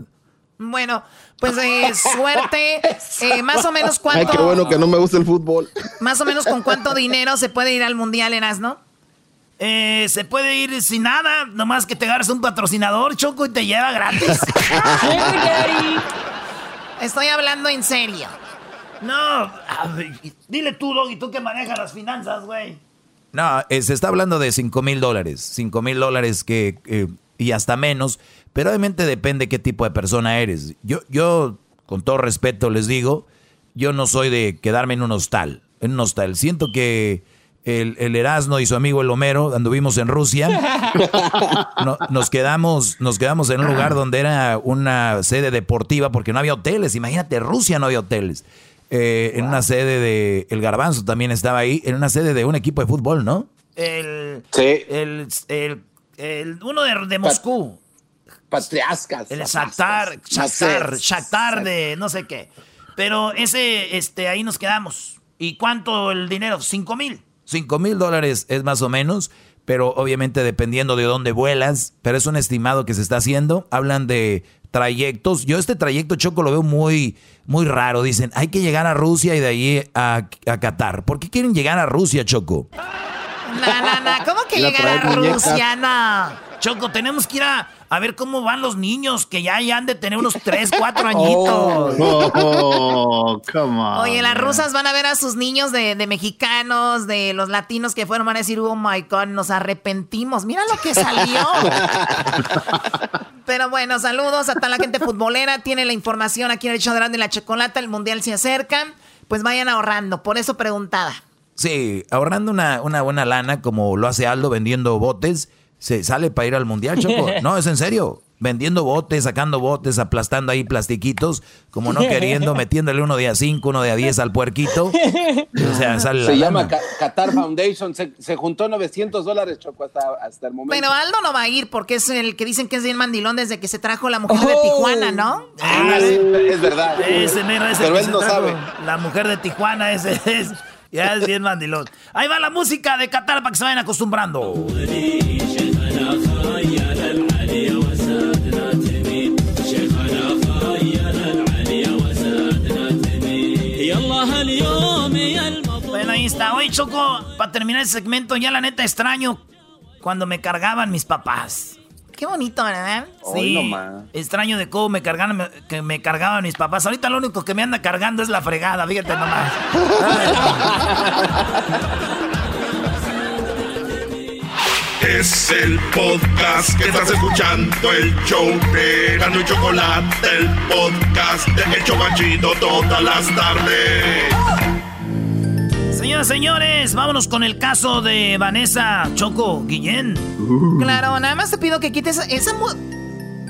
Bueno, pues eh, suerte. más o menos cuánto. Ay, qué bueno que no me gusta el fútbol. Más o menos con cuánto dinero se puede ir al mundial, Eras, ¿no? se puede ir sin nada, nomás que te agarres un patrocinador, Choco, y te lleva gratis. Estoy hablando en serio. No, dile tú, Doggy, tú que manejas las finanzas, güey. No, eh, se está hablando de 5 mil dólares. 5 mil dólares que, eh, y hasta menos. Pero obviamente depende qué tipo de persona eres. Yo, yo, con todo respeto, les digo, yo no soy de quedarme en un hostal. En un hostal. Siento que el, el, Erasmo y su amigo el Homero anduvimos en Rusia. nos, quedamos, nos quedamos en un lugar donde era una sede deportiva porque no había hoteles. Imagínate, Rusia no había hoteles. Eh, en una sede de El Garbanzo también estaba ahí, en una sede de un equipo de fútbol, ¿no? El, sí. el, el, uno de, de Moscú. Patriascas. El Shakhtar, Shakhtar, Shakhtar de no sé qué. Pero ese, este, ahí nos quedamos. ¿Y cuánto el dinero? ¿Cinco mil? Cinco mil dólares es más o menos, pero obviamente dependiendo de dónde vuelas, pero es un estimado que se está haciendo. Hablan de trayectos. Yo este trayecto Choco lo veo muy, muy raro. Dicen, hay que llegar a Rusia y de ahí a, a Qatar. ¿Por qué quieren llegar a Rusia, Choco? No, no, no. ¿Cómo que llegar a Rusia? No. Choco, tenemos que ir a, a ver cómo van los niños que ya, han de tener unos 3, 4 añitos. Oh, come on, Oye, las rusas van a ver a sus niños de, mexicanos, de los latinos que fueron, van a decir, oh my God, nos arrepentimos. Mira lo que salió. Pero bueno, saludos a toda la gente futbolera. Tiene la información aquí en el show de la chocolata. El mundial se acerca. Pues vayan ahorrando. Por eso preguntaba. Sí, ahorrando una, una buena lana como lo hace Aldo vendiendo botes, se sale para ir al mundial, Choco. No, es en serio vendiendo botes, sacando botes, aplastando ahí plastiquitos, como no queriendo, metiéndole uno de a cinco, uno de a diez al puerquito. O sea, sale Se llama Qatar Foundation, se, juntó 900 dólares, Choco, hasta, hasta, el momento. Pero Aldo no va a ir porque es el que dicen que es bien mandilón desde que se trajo la mujer de Tijuana, ¿no? Ah, es, verdad. Ese Pero él no sabe. La mujer de Tijuana, ese es. Ya es bien mandilón. Ahí va la música de Qatar para que se vayan acostumbrando. Bueno, ahí está. Oye, Choco, para terminar el segmento, ya la neta extraño cuando me cargaban mis papás. Qué bonito, ¿verdad? Sí, extraño de cómo me cargaban, que me cargaban mis papás. Ahorita lo único que me anda cargando es la fregada, fíjate nomás. Es el podcast que estás escuchando, el show de Gano y Chocolate, el podcast de Hecho Machito todas las tardes. Señoras, señores, vámonos con el caso de Vanessa Choco Guillén. Claro, nada más te pido que quites esa...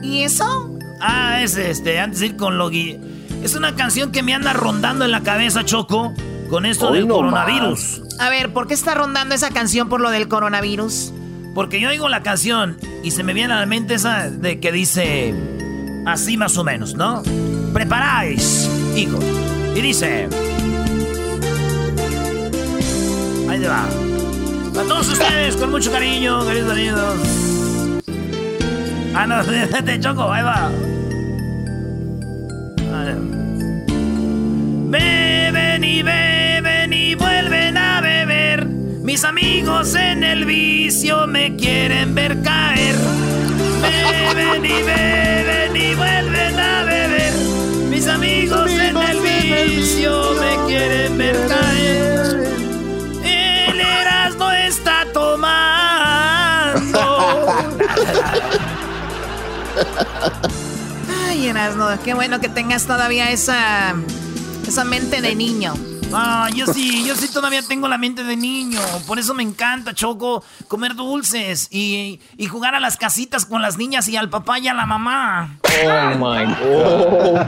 ¿Y eso? Ah, es este, antes de ir con lo Es una canción que me anda rondando en la cabeza, Choco, con esto del coronavirus. A ver, ¿por qué está rondando esa canción por lo del coronavirus? Porque yo oigo la canción y se me viene a la mente esa de que dice así más o menos, ¿no? Preparáis, hijo. Y dice... Ahí te va. A todos ustedes, con mucho cariño, queridos amigos. Ah, no, te choco, ahí va. Beben y beben y vuelven a mis amigos en el vicio me quieren ver caer. Beben y beben y vuelven a beber. Mis amigos en el vicio me quieren ver caer. El Erasmo está tomando. Ay, Erasmo, qué bueno que tengas todavía esa, esa mente de niño. Ah, yo sí, yo sí todavía tengo la mente de niño. Por eso me encanta, Choco, comer dulces y, jugar a las casitas con las niñas y al papá y a la mamá. Oh my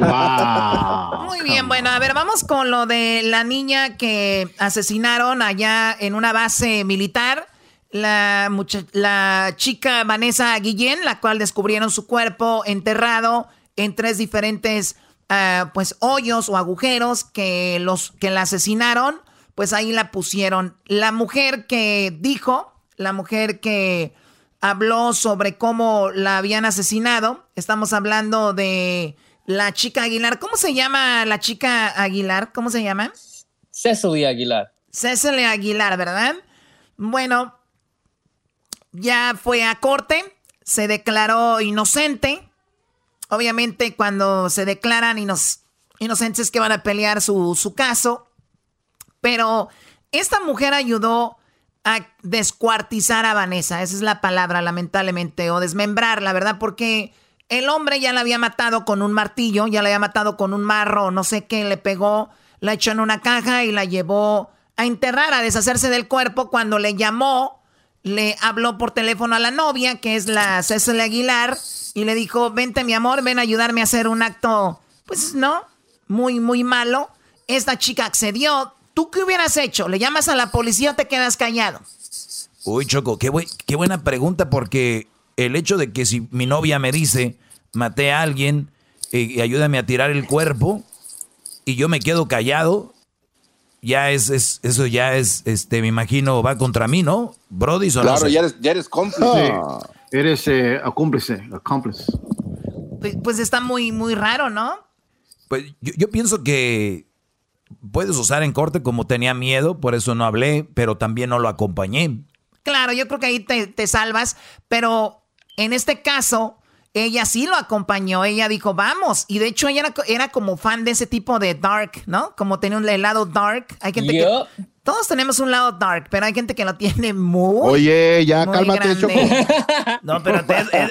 God. Muy bien, bueno, a ver, vamos con lo de la niña que asesinaron allá en una base militar. La, la chica Vanessa Guillén, la cual descubrieron su cuerpo enterrado en tres diferentes Ah, pues hoyos o agujeros que los que la asesinaron, pues ahí la pusieron. La mujer que dijo, la mujer que habló sobre cómo la habían asesinado, estamos hablando de la chica Aguilar. ¿Cómo se llama la chica Aguilar? ¿Cómo se llama? Cecily Aguilar. Cecily Aguilar, ¿verdad? Bueno, ya fue a corte, se declaró inocente obviamente cuando se declaran inocentes que van a pelear su, caso, pero esta mujer ayudó a descuartizar a Vanessa, esa es la palabra lamentablemente, o desmembrar, la verdad, porque el hombre ya la había matado con un martillo, ya la había matado con un marro, no sé qué, le pegó, la echó en una caja y la llevó a enterrar, a deshacerse del cuerpo. Cuando le llamó, le habló por teléfono a la novia, que es la Cecil Aguilar, y le dijo, vente mi amor, ven a ayudarme a hacer un acto, pues no, muy, muy malo. Esta chica accedió. ¿Tú qué hubieras hecho? ¿Le llamas a la policía o te quedas callado? Uy, Choco, qué, qué buena pregunta porque el hecho de que si mi novia me dice, maté a alguien eh, y ayúdame a tirar el cuerpo y yo me quedo callado, ya es, eso ya es, este, me imagino, va contra mí, ¿no? Brody, Claro, ya, eres, ya eres cómplice. Eres eh, cómplice, cómplice. Pues, pues, está muy, muy raro, ¿no? Pues yo, pienso que puedes usar en corte como tenía miedo, por eso no hablé, pero también no lo acompañé. Claro, yo creo que ahí te, te salvas, pero en este caso, ella sí lo acompañó, ella dijo, vamos, y de hecho ella era, era, como fan de ese tipo de dark, ¿no? Como tenía un helado dark, hay gente que Todos tenemos un lado dark, pero hay gente que lo tiene muy. Oye, ya cálmate, Choco. No, pero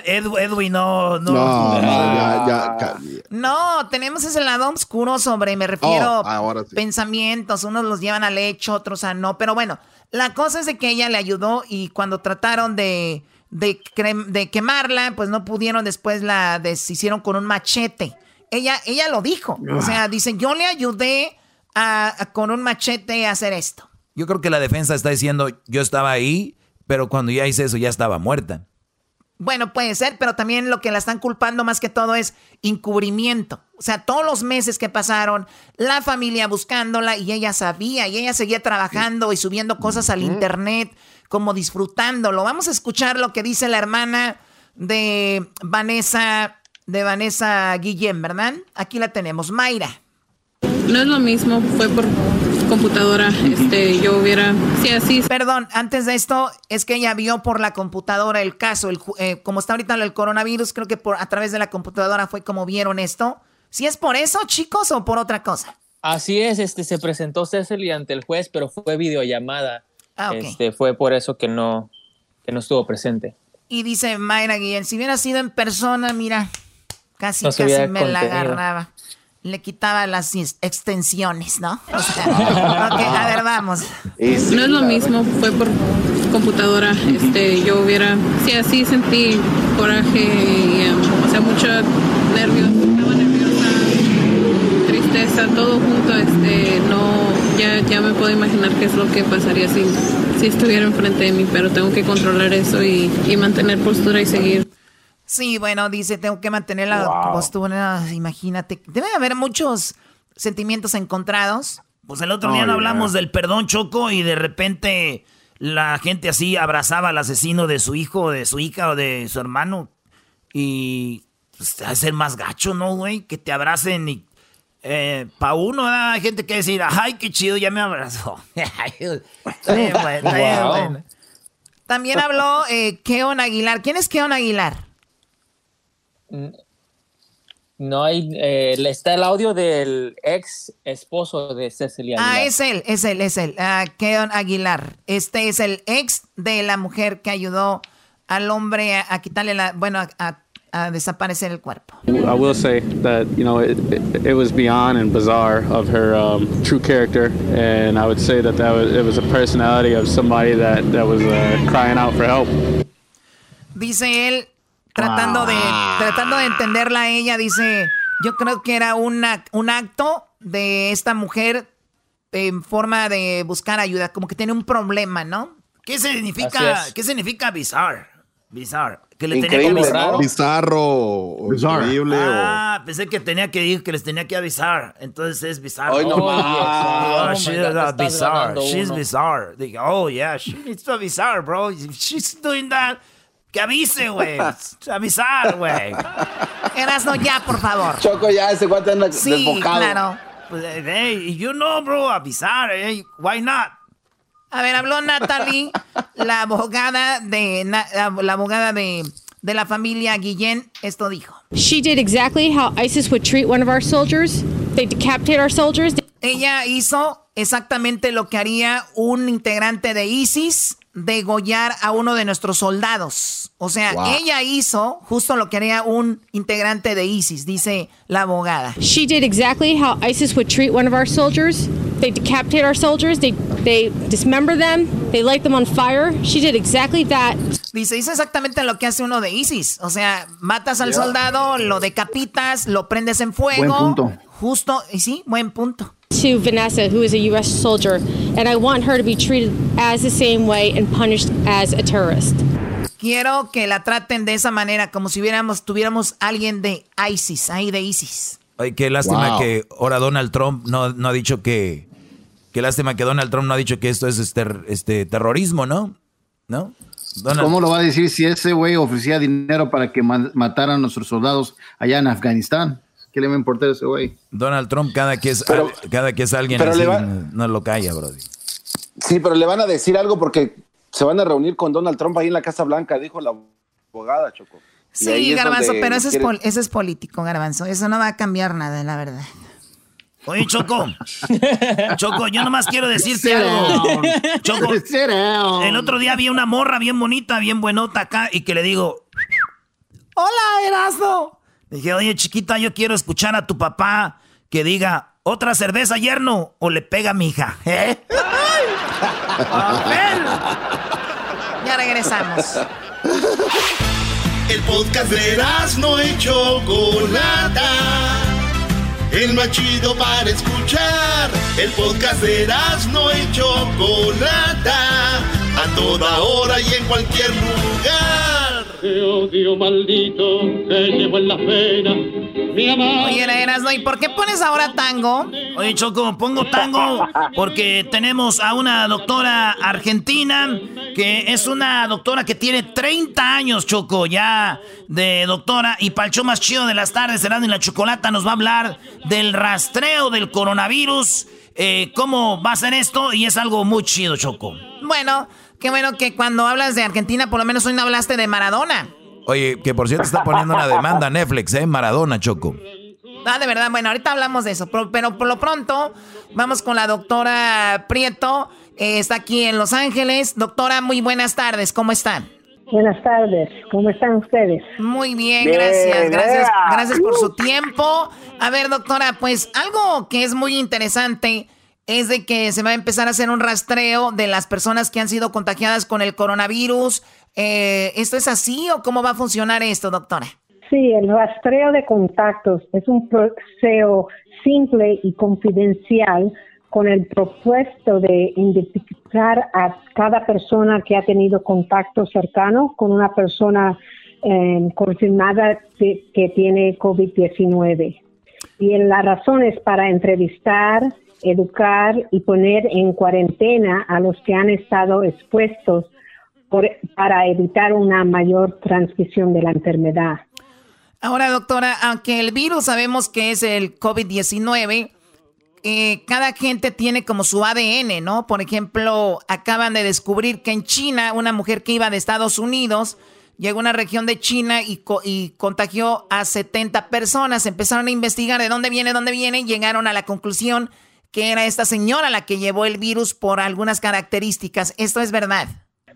Edwin no. No, no, ya, ya, no, tenemos ese lado oscuro sobre, me refiero oh, pensamientos. Unos los llevan al hecho, otros a no. Pero bueno, la cosa es de que ella le ayudó y cuando trataron de, de, de quemarla, pues no pudieron. Después la deshicieron con un machete. Ella, ella lo dijo. O sea, dice, yo le ayudé con un machete a hacer esto. Yo creo que la defensa está diciendo, yo estaba ahí, pero cuando ya hice eso ya estaba muerta. Bueno, puede ser, pero también lo que la están culpando más que todo es encubrimiento. O sea, todos los meses que pasaron, la familia buscándola y ella sabía y ella seguía trabajando y subiendo cosas al internet, como disfrutándolo. Vamos a escuchar lo que dice la hermana de Vanessa, de Vanessa Guillén, ¿verdad? Aquí la tenemos, Mayra. No es lo mismo, fue por computadora, este, yo hubiera, sí, así. Perdón, antes de esto, es que ella vio por la computadora el caso, el, eh, como está ahorita el coronavirus, creo que por, a través de la computadora fue como vieron esto. ¿Si es por eso, chicos, o por otra cosa? Así es, este, se presentó Cecily ante el juez, pero fue videollamada. Ah, Este, fue por eso que no, que no estuvo presente. Y dice Mayra Guillén, si hubiera sido en persona, mira, casi, casi me la agarraba le quitaba las extensiones, ¿no? O sea, a ver, vamos. no es lo mismo, fue por computadora. Este, yo hubiera, sí, así sentí coraje y, um, o sea, mucho nervios, estaba nerviosa, tristeza, todo junto. Este, no, ya, ya me puedo imaginar qué es lo que pasaría si, si estuviera enfrente de mí, pero tengo que controlar eso y, y mantener postura y seguir. Sí, bueno, dice, tengo que mantener la postura, imagínate. Debe haber muchos sentimientos encontrados. Pues el otro día no hablamos del perdón, Choco, y de repente la gente así abrazaba al asesino de su hijo, de su hija o de su hermano. Y pues, es el más gacho, ¿no, güey? Que te abracen y... Eh, pa' uno hay gente que decir, ay, qué chido, ya me abrazó. También habló eh, Keon Aguilar. ¿Quién es Keon Aguilar? No hay, eh, está el audio del ex esposo de Cecilia. Ah, es él, es él, es él, uh, Keon Aguilar. Este es el ex de la mujer que ayudó al hombre a, quitarle la, bueno, a, a, desaparecer el cuerpo. I will say that, you know, it, it, it was beyond and bizarre of her um, true character. And I would say that, that was, it was a personality of somebody that, that was uh, crying out for help. Dice él, tratando de, tratando de entenderla a ella, dice, yo creo que era una, un acto de esta mujer en forma de buscar ayuda, como que tiene un problema, ¿no? ¿Qué significa, ¿qué significa bizarre? Bizarre. Que le tenía que avisar. Bizarro. Increíble. Ah, pensé que tenía que ir, que les tenía que avisar. Entonces es bizarro. no oh, oh, she's bizarre. She's bizarre. oh, yeah, she needs to bizarre, bro. She's doing that. Que avise, güey. Avisar, güey. no ya, por favor. Choco, ya, ese guante anda sí, desbocado. claro. Pues, hey, you know, bro, avisar, eh. Why not? A ver, habló Natalie, la abogada de la abogada de, de la familia Guillén. Esto dijo. She did exactly how ISIS would treat one of our soldiers. They decapitate our soldiers. Ella hizo exactamente lo que haría un integrante de ISIS degollar a uno de nuestros soldados. O sea, ella hizo justo lo que haría un integrante de ISIS, dice la abogada. She did exactly how ISIS would treat one of our soldiers. They decapitate our soldiers, they, they dismember them, they light them on fire. She did exactly that. Dice, hizo exactamente lo que hace uno de ISIS. O sea, matas al soldado, lo decapitas, lo prendes en fuego. Buen punto. Justo, y sí, buen punto. To Vanessa, who is a U.S. soldier, and I want her to be treated as the same way and punished as a terrorist. Quiero que la traten de esa manera, como si hubiéramos, tuviéramos alguien de ISIS, ahí de ISIS. Ay, qué lástima que ahora Donald Trump no, no ha dicho que. Qué lástima que Donald Trump no ha dicho que esto es este, este terrorismo, ¿no? ¿No? ¿Cómo lo va a decir si ese güey ofrecía dinero para que mataran a nuestros soldados allá en Afganistán? ¿Qué le va a importar a ese güey? Donald Trump, cada que es, cada que es alguien no, lo calla, brody. Sí, pero le van a decir algo porque se van a reunir con Donald Trump ahí en la Casa Blanca, dijo la abogada, Choco. Sí, Garbanzo, pero eso es, eso es político, Garbanzo. Eso no va a cambiar nada, la verdad. Oye, Choco. Choco, yo nomás quiero decirte algo. Choco, el otro día vi una morra bien bonita, bien buenota acá, y que le digo, hola, Erasmo. Dije, oye, chiquita, yo quiero escuchar a tu papá que diga, otra cerveza, yerno, o le pega a mi hija. ¿Eh? ya regresamos. El podcast de Erasmo y Chocolata el más chido para escuchar. El podcast de no y Chocolata, a toda hora y en cualquier lugar. Odio maldito que llevo en la pena. Mi amor. Oye, Erasmo, ¿y por qué pones ahora tango? Oye, Choco, pongo tango porque tenemos a una doctora argentina que es una doctora que tiene 30 años, Choco, ya de doctora. Y para el show más chido de las tardes, Erasmo y la Chocolata nos va a hablar del rastreo del coronavirus. Eh, ¿Cómo va a ser esto? Y es algo muy chido, Choco. Bueno, qué bueno que cuando hablas de Argentina, por lo menos hoy no hablaste de Maradona. Oye, que por cierto está poniendo una demanda Netflix, ¿eh? Maradona, Choco. Ah, de verdad, bueno, ahorita hablamos de eso, pero, por lo pronto vamos con la doctora Prieto, eh, está aquí en Los Ángeles. Doctora, muy buenas tardes, ¿cómo están? Buenas tardes, ¿cómo están ustedes? Muy bien, gracias, gracias, gracias por su tiempo. A ver, doctora, pues algo que es muy interesante es de que se va a empezar a hacer un rastreo de las personas que han sido contagiadas con el coronavirus. Eh, ¿Esto es así o cómo va a funcionar esto, doctora? Sí, el rastreo de contactos es un proceso simple y confidencial con el propuesto de identificar a cada persona que ha tenido contacto cercano con una persona eh, confirmada que tiene COVID-19. Y la razón es para entrevistar, educar y poner en cuarentena a los que han estado expuestos para evitar una mayor transmisión de la enfermedad. Ahora, doctora, aunque el virus sabemos que es el COVID-19, eh, cada gente tiene como su ADN, ¿no? Por ejemplo, acaban de descubrir que en China una mujer que iba de Estados Unidos llegó a una región de China y, y contagió a 70 personas. Empezaron a investigar de dónde viene, dónde viene, y llegaron a la conclusión que era esta señora la que llevó el virus por algunas características. ¿Esto es verdad?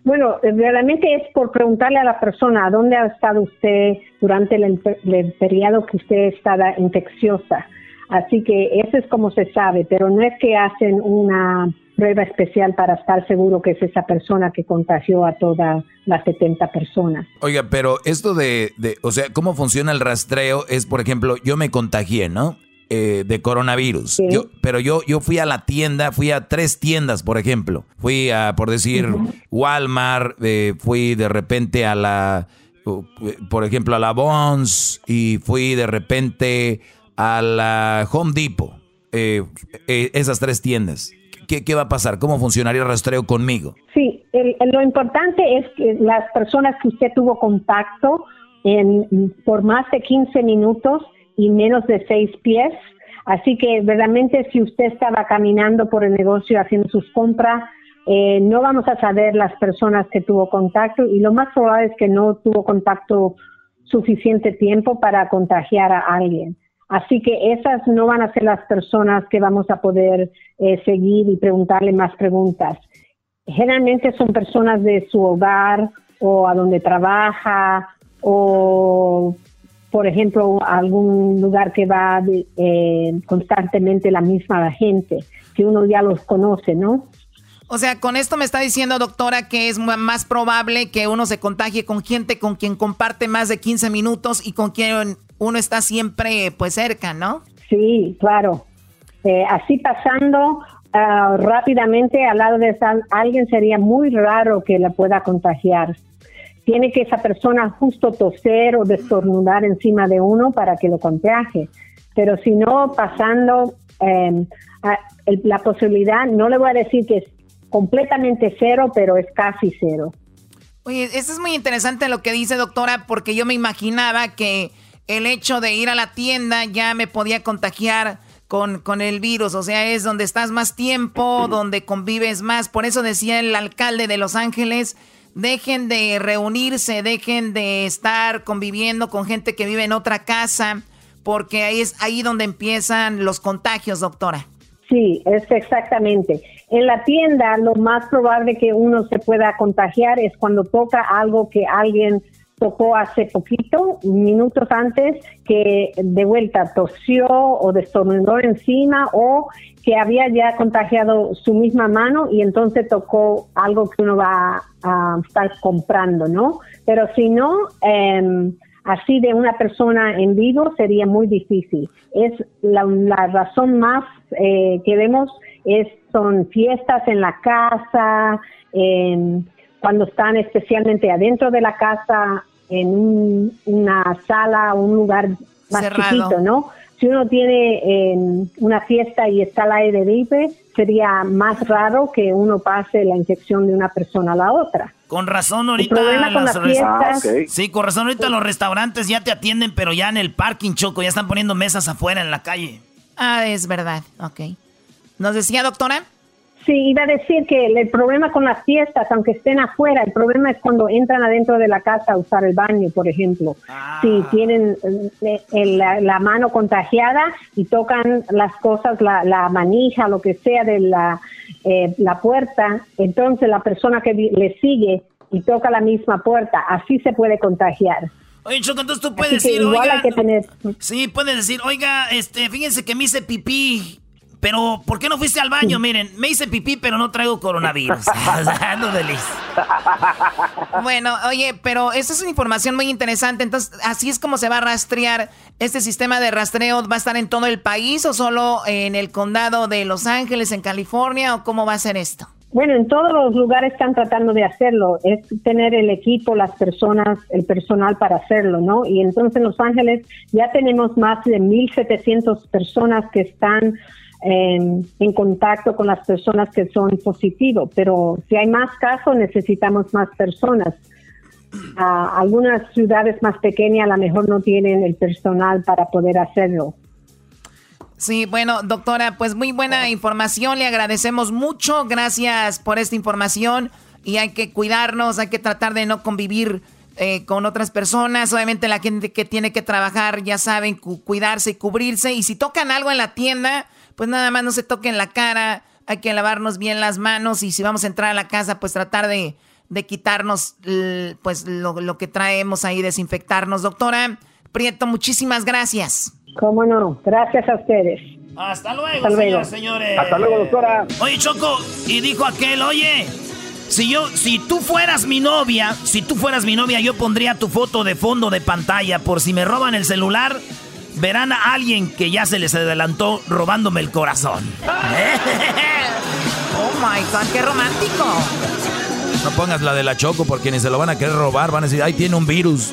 Bueno, realmente es por preguntarle a la persona dónde ha estado usted durante el, el periodo que usted estaba infecciosa. Así que eso es como se sabe, pero no es que hacen una prueba especial para estar seguro que es esa persona que contagió a todas las 70 personas. Oiga, pero esto de, de, o sea, ¿cómo funciona el rastreo? Es, por ejemplo, yo me contagié, ¿no? Eh, de coronavirus. Yo, pero yo, yo fui a la tienda, fui a tres tiendas, por ejemplo. Fui a, por decir, Walmart, eh, fui de repente a la, por ejemplo, a la Bonds y fui de repente a la Home Depot, eh, eh, esas tres tiendas. ¿Qué, ¿Qué, va a pasar? ¿Cómo funcionaría el rastreo conmigo? Sí, lo importante es que las personas que usted tuvo contacto en, por más de 15 minutos y menos de 6 pies, así que verdaderamente si usted estaba caminando por el negocio haciendo sus compras, eh, no vamos a saber las personas que tuvo contacto y lo más probable es que no tuvo contacto suficiente tiempo para contagiar a alguien. Así que esas no van a ser las personas que vamos a poder eh, seguir y preguntarle más preguntas. Generalmente son personas de su hogar o a donde trabaja o, por ejemplo, algún lugar que va eh, constantemente la misma gente, que uno ya los conoce, ¿no? O sea, con esto me está diciendo, doctora, que es más probable que uno se contagie con gente con quien comparte más de 15 minutos y con quien uno está siempre pues cerca, ¿no? Sí, claro. Eh, así pasando ah, rápidamente al lado de alguien sería muy raro que la pueda contagiar. Tiene que esa persona justo toser o destornudar encima de uno para que lo contagie. Pero si no, pasando em, la posibilidad, no le voy a decir que es completamente cero, pero es casi cero. Oye, eso es muy interesante lo que dice doctora, porque yo me imaginaba que el hecho de ir a la tienda ya me podía contagiar con, con el virus. O sea, es donde estás más tiempo, donde convives más. Por eso decía el alcalde de Los Ángeles, dejen de reunirse, dejen de estar conviviendo con gente que vive en otra casa, porque ahí es ahí donde empiezan los contagios, doctora. Sí, es exactamente. En la tienda lo más probable que uno se pueda contagiar es cuando toca algo que alguien tocó hace poquito, minutos antes, que de vuelta tosió o destornudó encima o que había ya contagiado su misma mano y entonces tocó algo que uno va a estar comprando, ¿no? Pero si no, em, así de una persona en vivo sería muy difícil. Es la, razón más eh, que vemos es son fiestas en la casa, cuando están especialmente adentro de la casa en una sala o un lugar más chiquito, ¿no? Si uno tiene una fiesta y está al aire libre, sería más raro que uno pase la infección de una persona a la otra. Con razón ahorita las ah, Sí, con razón ahorita los restaurantes ya te atienden, pero ya en el parking choco, ya están poniendo mesas afuera en la calle. Ah, es verdad, ok. ¿Nos decía, doctora? Sí, iba a decir que el problema con las fiestas, aunque estén afuera, el problema es cuando entran adentro de la casa a usar el baño, por ejemplo. Si ah. tienen eh, la, mano contagiada y tocan las cosas, la, manija, lo que sea de la, eh, la puerta, entonces la persona que le sigue y toca la misma puerta, así se puede contagiar. Oye, Choco, entonces tú puedes decir, oiga, Sí, puedes decir, oiga, este, fíjense que me hice pipí pero, ¿por qué no fuiste al baño? Miren, me hice pipí, pero no traigo coronavirus. bueno, oye, pero esa es una información muy interesante. Entonces, ¿así es como se va a rastrear este sistema de rastreo? ¿Va a estar en todo el país o solo en el condado de Los Ángeles, en California? ¿O cómo va a ser esto? Bueno, en todos los lugares están tratando de hacerlo. Es tener el equipo, las personas, el personal para hacerlo, ¿no? Y entonces en Los Ángeles ya tenemos más de 1.700 personas que están en, contacto con las personas que son positivos, pero si hay más casos necesitamos más personas. algunas ciudades más pequeñas a lo mejor no tienen el personal para poder hacerlo. Sí, bueno, doctora, pues muy buena información, le agradecemos mucho, gracias por esta información y hay que cuidarnos, hay que tratar de no convivir eh, con otras personas, obviamente la gente que tiene que trabajar ya saben cuidarse y cubrirse y si tocan algo en la tienda, pues nada más no se toquen la cara, hay que lavarnos bien las manos y si vamos a entrar a la casa, pues tratar de, quitarnos pues lo, que traemos ahí, desinfectarnos. Doctora Prieto, muchísimas gracias. ¿Cómo no? Gracias a ustedes. Hasta luego, señores. Hasta luego, doctora. Oye, Choco, y dijo aquel, oye, si yo, si tú fueras mi novia, si tú fueras mi novia, yo pondría tu foto de fondo de pantalla por si me roban el celular verán a alguien que ya se les adelantó robándome el corazón. oh my god, qué romántico. No pongas la de la Choco porque quienes se lo van a querer robar. Van a decir, ahí tiene un virus.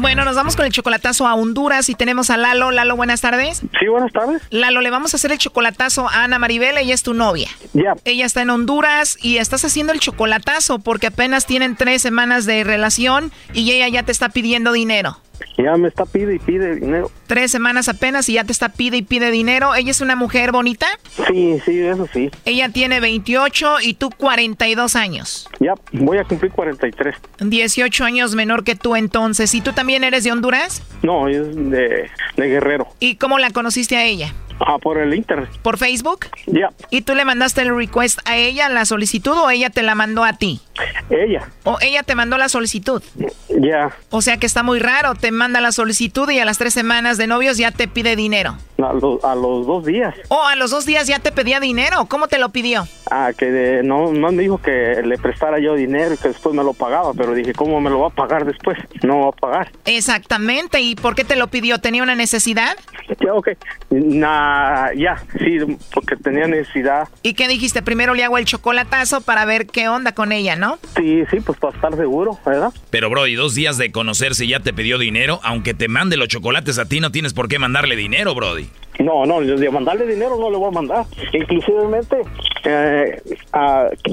Bueno, nos vamos con el chocolatazo a Honduras y tenemos a Lalo. Lalo, buenas tardes. Sí, buenas tardes. Lalo, le vamos a hacer el chocolatazo a Ana Maribel, ella es tu novia. Ya. Ella está en Honduras y estás haciendo el chocolatazo porque apenas tienen tres semanas de relación y ella ya te está pidiendo dinero. Ya me está pide y pide dinero. Tres semanas apenas y ya te está pide y pide dinero. ¿Ella es una mujer bonita? Sí, sí, eso sí. Ella tiene 28 y tú 42 años. Ya, voy a cumplir 43. 18 años menor que tú entonces. ¿Y tú también eres de Honduras? No, es de, de Guerrero. ¿Y cómo la conociste a ella? Ah, por el internet. ¿Por Facebook? Ya. ¿Y tú le mandaste el request a ella, la solicitud, o ella te la mandó a ti? Ella. ¿O ella te mandó la solicitud? Ya. O sea que está muy raro, te manda la solicitud y a las tres semanas de novios ya te pide dinero. A, los dos días. ¿O a los dos días ya te pedía dinero? ¿Cómo te lo pidió? Ah, que no, no me dijo que le prestara yo dinero y que después me lo pagaba, pero dije, ¿cómo me lo va a pagar después? No va a pagar. Exactamente, ¿y por qué te lo pidió? ¿Tenía una necesidad? Ya, ok. Nah, ya, sí, porque tenía necesidad. ¿Y qué dijiste? Primero le hago el chocolatazo para ver qué onda con ella, ¿no? Sí, sí, pues para estar seguro, ¿verdad? Pero, Brody, dos días de conocerse ya te pidió dinero. Aunque te mande los chocolates a ti, no tienes por qué mandarle dinero, Brody. No, no, de mandarle dinero no le voy a mandar. Inclusivemente, eh,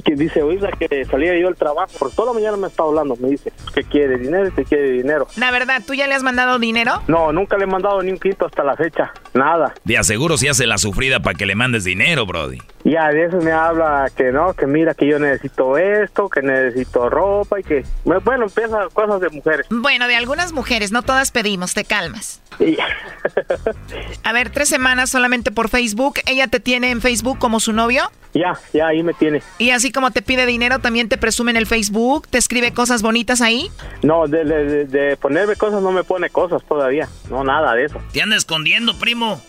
que dice, oiga, que salía yo del trabajo, por toda la mañana me está hablando, me dice que quiere dinero y que quiere dinero. La verdad, ¿tú ya le has mandado dinero? No, nunca le he mandado ni un quinto hasta la fecha, nada. De aseguro si hace la sufrida para que le mandes dinero, Brody. Ya, de eso me habla que no, que mira que yo necesito esto, que necesito ropa y que, bueno, empieza cosas de mujeres. Bueno, de algunas mujeres, no todas pedimos, te calmas. a ver, tres semanas solamente por Facebook. ¿Ella te tiene en Facebook como su novio? Ya, ya, ahí me tiene. ¿Y así como te pide dinero, también te presume en el Facebook? ¿Te escribe cosas bonitas ahí? No, de, de ponerme cosas no me pone cosas todavía. No, nada de eso. ¿Te anda escondiendo, primo?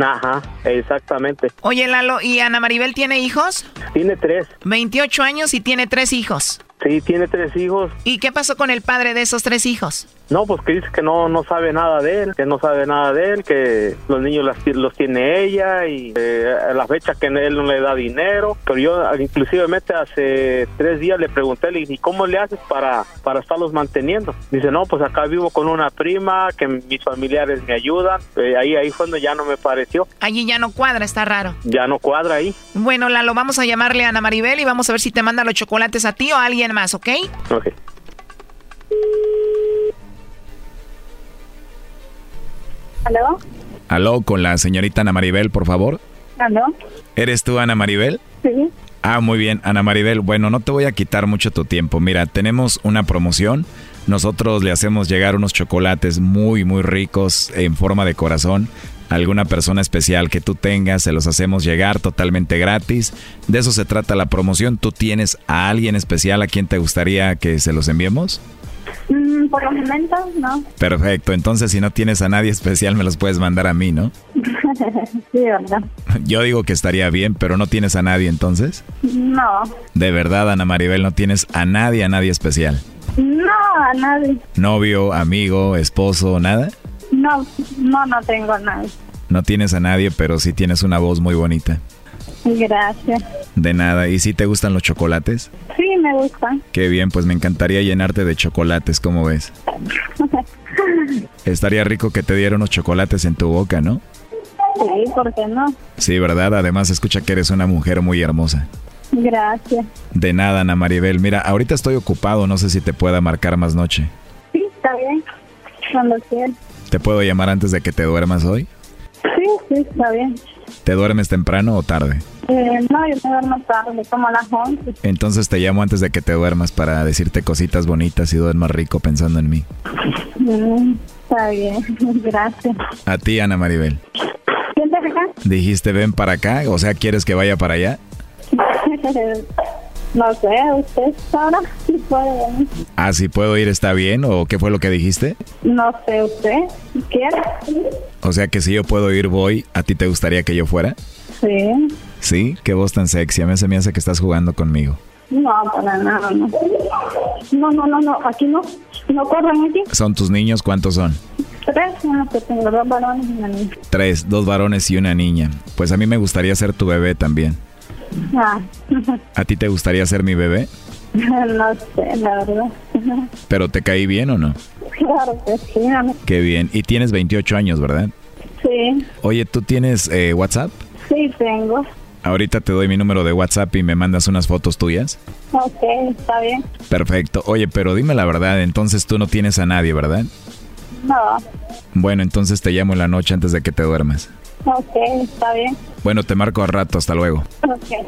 Ajá, exactamente. Oye, Lalo, ¿y Ana Maribel tiene hijos? Tiene tres. 28 años y tiene tres hijos. Sí, tiene tres hijos. ¿Y qué pasó con el padre de esos tres hijos? No, pues que dice que no, no sabe nada de él, que no sabe nada de él, que los niños los tiene ella y eh, a la fecha que él no le da dinero. Pero yo inclusivemente hace tres días le pregunté, le dije, ¿y cómo le haces para, para estarlos manteniendo? Dice, no, pues acá vivo con una prima, que mis familiares me ayudan. Eh, ahí, ahí fue donde ya no me pareció. Allí ya no cuadra, está raro. Ya no cuadra ahí. Bueno, Lalo, vamos a llamarle a Ana Maribel y vamos a ver si te manda los chocolates a ti o a alguien más, ¿ok? Ok. ¿Aló? Aló, con la señorita Ana Maribel, por favor. ¿Aló? ¿Eres tú, Ana Maribel? Sí. Ah, muy bien, Ana Maribel. Bueno, no te voy a quitar mucho tu tiempo. Mira, tenemos una promoción. Nosotros le hacemos llegar unos chocolates muy, muy ricos en forma de corazón. Alguna persona especial que tú tengas, se los hacemos llegar totalmente gratis. De eso se trata la promoción. ¿Tú tienes a alguien especial a quien te gustaría que se los enviemos? Mm, por los momentos, no. Perfecto, entonces si no tienes a nadie especial me los puedes mandar a mí, ¿no? sí, verdad. Yo digo que estaría bien, pero no tienes a nadie entonces. No. De verdad, Ana Maribel, no tienes a nadie, a nadie especial. No, a nadie. ¿Novio, amigo, esposo, nada? No, no, no tengo a nadie. No tienes a nadie, pero sí tienes una voz muy bonita. Gracias. De nada. ¿Y si te gustan los chocolates? Sí, me gustan. Qué bien, pues me encantaría llenarte de chocolates, ¿cómo ves? Estaría rico que te diera unos chocolates en tu boca, ¿no? Sí, ¿por qué no? Sí, ¿verdad? Además, escucha que eres una mujer muy hermosa. Gracias. De nada, Ana Maribel. Mira, ahorita estoy ocupado, no sé si te pueda marcar más noche. Sí, está bien. Cuando quieras. ¿Te puedo llamar antes de que te duermas hoy? Sí, sí, está bien. ¿Te duermes temprano o tarde? Eh, no, yo me duermo tarde, como a las 11. Entonces te llamo antes de que te duermas para decirte cositas bonitas y duermas rico pensando en mí. Mm, está bien, gracias. A ti, Ana Maribel. ¿Quién te acá? Dijiste ven para acá, o sea, ¿quieres que vaya para allá? no sé, usted ahora si puede venir. Ah, si puedo ir, ¿está bien? ¿O qué fue lo que dijiste? No sé, usted, ¿quiere? O sea que si yo puedo ir, voy, ¿a ti te gustaría que yo fuera? Sí. ¿Sí? Qué voz tan sexy. A mí se me hace que estás jugando conmigo. No, para nada, no. No, no, no, no. Aquí no. No corren aquí. ¿Son tus niños? ¿Cuántos son? Tres. No, que tengo dos varones y una niña. Tres. Dos varones y una niña. Pues a mí me gustaría ser tu bebé también. Ah. ¿A ti te gustaría ser mi bebé? No sé, la verdad. ¿Pero te caí bien o no? Claro que sí. Qué bien. Y tienes 28 años, ¿verdad? Sí. Oye, ¿tú tienes eh, WhatsApp? Sí, tengo. Ahorita te doy mi número de WhatsApp y me mandas unas fotos tuyas. Ok, está bien. Perfecto. Oye, pero dime la verdad, entonces tú no tienes a nadie, ¿verdad? No. Bueno, entonces te llamo en la noche antes de que te duermas. Ok, está bien. Bueno, te marco a rato, hasta luego. Ok.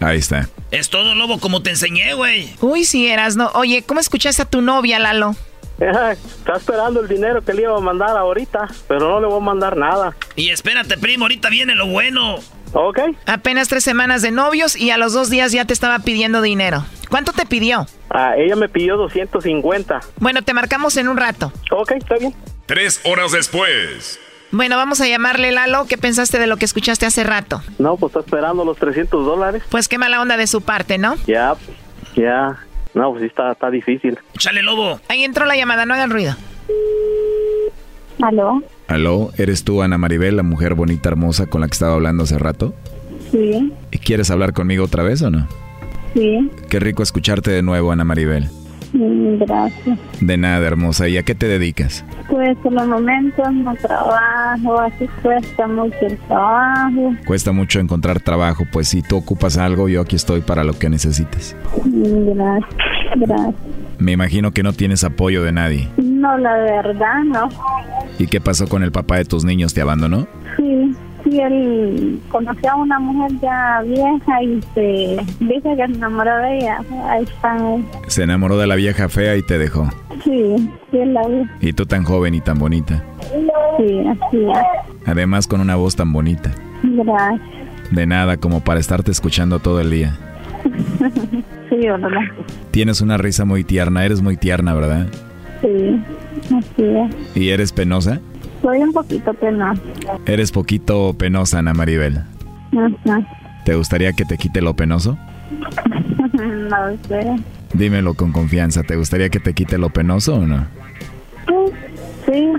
Ahí está. Es todo lobo como te enseñé, güey. Uy, sí, eras, no. Oye, ¿cómo escuchaste a tu novia, Lalo? Está esperando el dinero que le iba a mandar ahorita, pero no le voy a mandar nada. Y espérate, primo, ahorita viene lo bueno. Ok. Apenas tres semanas de novios y a los dos días ya te estaba pidiendo dinero. ¿Cuánto te pidió? Ah, ella me pidió 250. Bueno, te marcamos en un rato. Ok, está bien. Tres horas después. Bueno, vamos a llamarle Lalo. ¿Qué pensaste de lo que escuchaste hace rato? No, pues está esperando los 300 dólares. Pues qué mala onda de su parte, ¿no? Ya, ya. No, pues sí está, está difícil. Chale, lobo. Ahí entró la llamada, no hagan ruido. ¿Aló? ¿Aló? ¿Eres tú, Ana Maribel, la mujer bonita, hermosa con la que estaba hablando hace rato? Sí. ¿Y quieres hablar conmigo otra vez o no? Sí. Qué rico escucharte de nuevo, Ana Maribel. Gracias. De nada, hermosa. ¿Y a qué te dedicas? Pues en los momentos no trabajo, así cuesta mucho el trabajo. Cuesta mucho encontrar trabajo, pues si tú ocupas algo, yo aquí estoy para lo que necesites. Gracias, gracias. Me imagino que no tienes apoyo de nadie. No, la verdad, no. ¿Y qué pasó con el papá de tus niños? ¿Te abandonó? Sí, él conoció a una mujer ya vieja y se dice que se enamoró de ella. Ahí está. Se enamoró de la vieja fea y te dejó. Sí, sí, la vi. Y tú tan joven y tan bonita. Sí, así es. Además con una voz tan bonita. Gracias. De nada como para estarte escuchando todo el día. sí, ¿verdad? Tienes una risa muy tierna, eres muy tierna, ¿verdad? Sí, así es. ¿Y eres penosa? Soy un poquito penosa. Eres poquito penosa, Ana Maribel. Ajá. ¿Te gustaría que te quite lo penoso? no sé. Dímelo con confianza, ¿te gustaría que te quite lo penoso o no? Sí.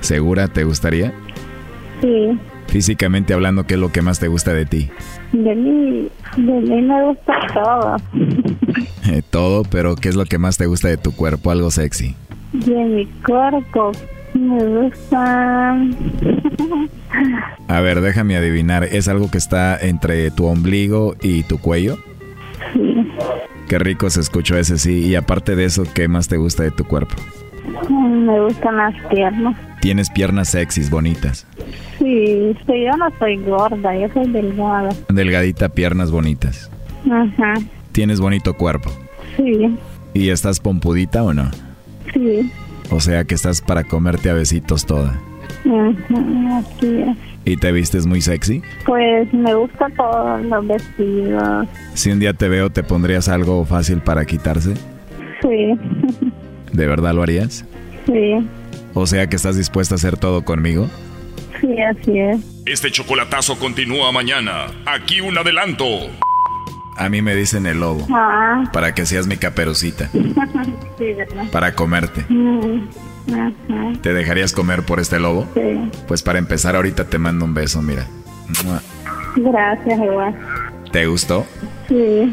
¿Segura te gustaría? Sí. Físicamente hablando, ¿qué es lo que más te gusta de ti? De mí, de mí me gusta todo. Eh, todo, pero ¿qué es lo que más te gusta de tu cuerpo? Algo sexy. De mi cuerpo me gusta... A ver, déjame adivinar, ¿es algo que está entre tu ombligo y tu cuello? Sí. Qué rico se escuchó ese sí. Y aparte de eso, ¿qué más te gusta de tu cuerpo? Me gustan las piernas. Tienes piernas sexys, bonitas. Sí, sí, yo no soy gorda, yo soy delgada. Delgadita, piernas bonitas. Ajá. Tienes bonito cuerpo. Sí, ¿Y estás pompudita o no? sí. O sea que estás para comerte a besitos toda. Ajá, así es. ¿Y te vistes muy sexy? Pues me gusta todos los vestidos. Si un día te veo, ¿te pondrías algo fácil para quitarse? Sí, ¿De verdad lo harías? sí, O sea que estás dispuesta a hacer todo conmigo. sí, así es. Este chocolatazo continúa mañana. Aquí un adelanto. A mí me dicen el lobo. Ah, Para que seas mi caperucita. sí, ¿verdad? Para comerte. Mm, Ajá, ¿Te dejarías comer por este lobo? sí. Pues para empezar ahorita te mando un beso, mira. Gracias, igual. ¿Te gustó? Sí.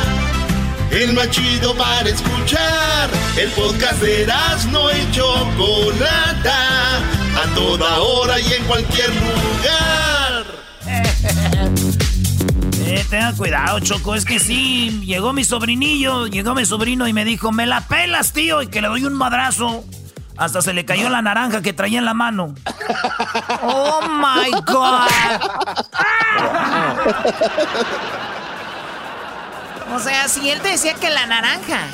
El más chido para escuchar. El podcast de no y Chocolata. A toda hora y en cualquier lugar. Eh, tengan cuidado, Choco. Es que sí, llegó mi sobrinillo, llegó mi sobrino y me dijo, me la pelas, tío, y que le doy un madrazo. Hasta se le cayó la naranja que traía en la mano. Oh my God. O sea, si él te decía que la naranja.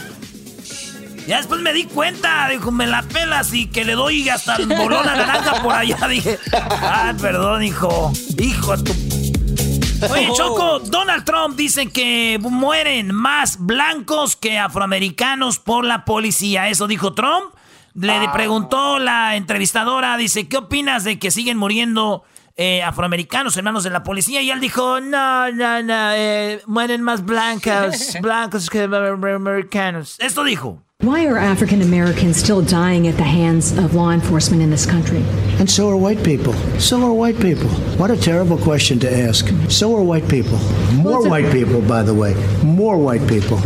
Ya después me di cuenta, dijo, me la pelas y que le doy hasta voló la naranja por allá. Dije, ah, perdón, hijo. Hijo a tu. Oye, Choco, Donald Trump dice que mueren más blancos que afroamericanos por la policía. Eso dijo Trump. Le preguntó la entrevistadora, dice, ¿qué opinas de que siguen muriendo eh, afroamericanos en manos de la policía? Y él dijo, no, no, no, eh, mueren más blancos, blancos que americanos. Esto dijo. Why are African Americans still dying at the hands of law enforcement in this country? And so are white people. So are white people. What a terrible question to ask. So are white people. More white people, by the way. More white people.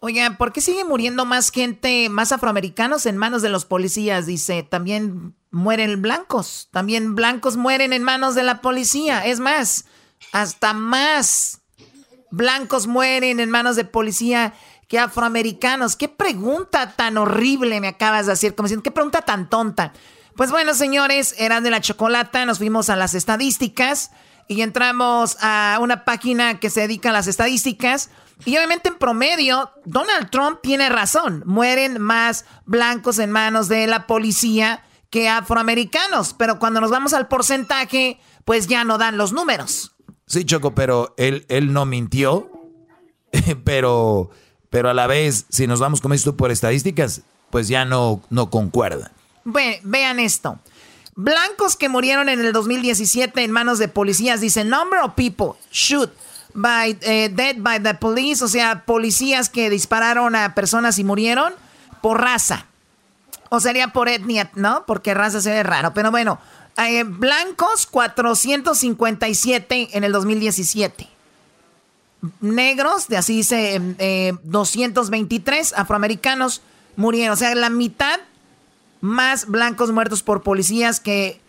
Oigan, ¿por qué sigue muriendo más gente, más afroamericanos en manos de los policías? Dice, también mueren blancos. También blancos mueren en manos de la policía. Es más, hasta más blancos mueren en manos de policía que afroamericanos. ¿Qué pregunta tan horrible me acabas de hacer? Como diciendo, ¿qué pregunta tan tonta? Pues bueno, señores, eran de la chocolata, nos fuimos a las estadísticas y entramos a una página que se dedica a las estadísticas. Y obviamente en promedio, Donald Trump tiene razón. Mueren más blancos en manos de la policía que afroamericanos, pero cuando nos vamos al porcentaje, pues ya no dan los números. Sí, Choco, pero él, él no mintió, pero, pero a la vez, si nos vamos, dices tú, por estadísticas, pues ya no, no concuerda. vean esto. Blancos que murieron en el 2017 en manos de policías, dice number of people shoot by, eh, dead by the police, o sea, policías que dispararon a personas y murieron por raza. O sería por etnia, ¿no? Porque raza se ve raro. Pero bueno, eh, blancos 457 en el 2017. Negros, de así dice, 223 em, eh, afroamericanos murieron. O sea, la mitad más blancos muertos por policías que,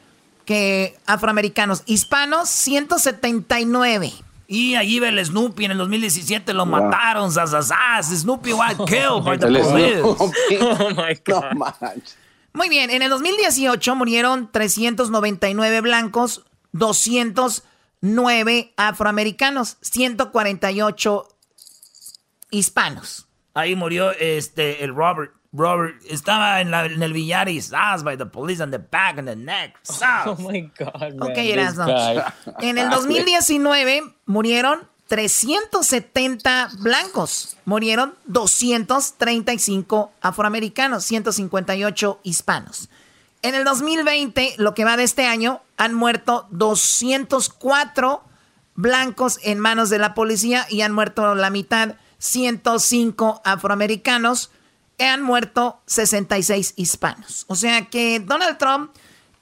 que afroamericanos. Hispanos, 179. Y allí ve el Snoopy en el 2017 lo mataron, Snoopy was killed by the police. oh my God. Muy bien, en el 2018 murieron 399 blancos, 209 afroamericanos, 148 hispanos. Ahí murió este el Robert. Robert estaba en, el billar y sass by the police on the back and the neck. Oh my God, man. Ok, En el 2019 murieron 370 blancos. Murieron 235 afroamericanos, 158 hispanos. En el 2020, lo que va de este año, han muerto 204 blancos en manos de la policía y han muerto la mitad, 105 afroamericanos han muerto 66 hispanos. O sea que Donald Trump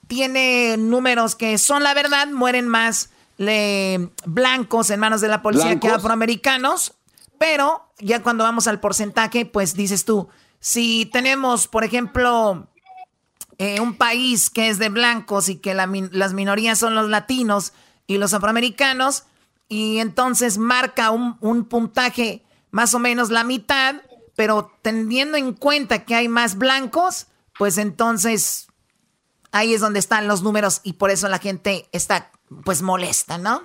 tiene números que son la verdad, mueren más blancos en manos de la policía que afroamericanos, pero ya cuando vamos al porcentaje, pues dices tú, si tenemos, por ejemplo, eh, un país que es de blancos y que las minorías son los latinos y los afroamericanos, y entonces marca un, un puntaje más o menos la mitad, pero teniendo en cuenta que hay más blancos, pues entonces ahí es donde están los números y por eso la gente está pues molesta, ¿no?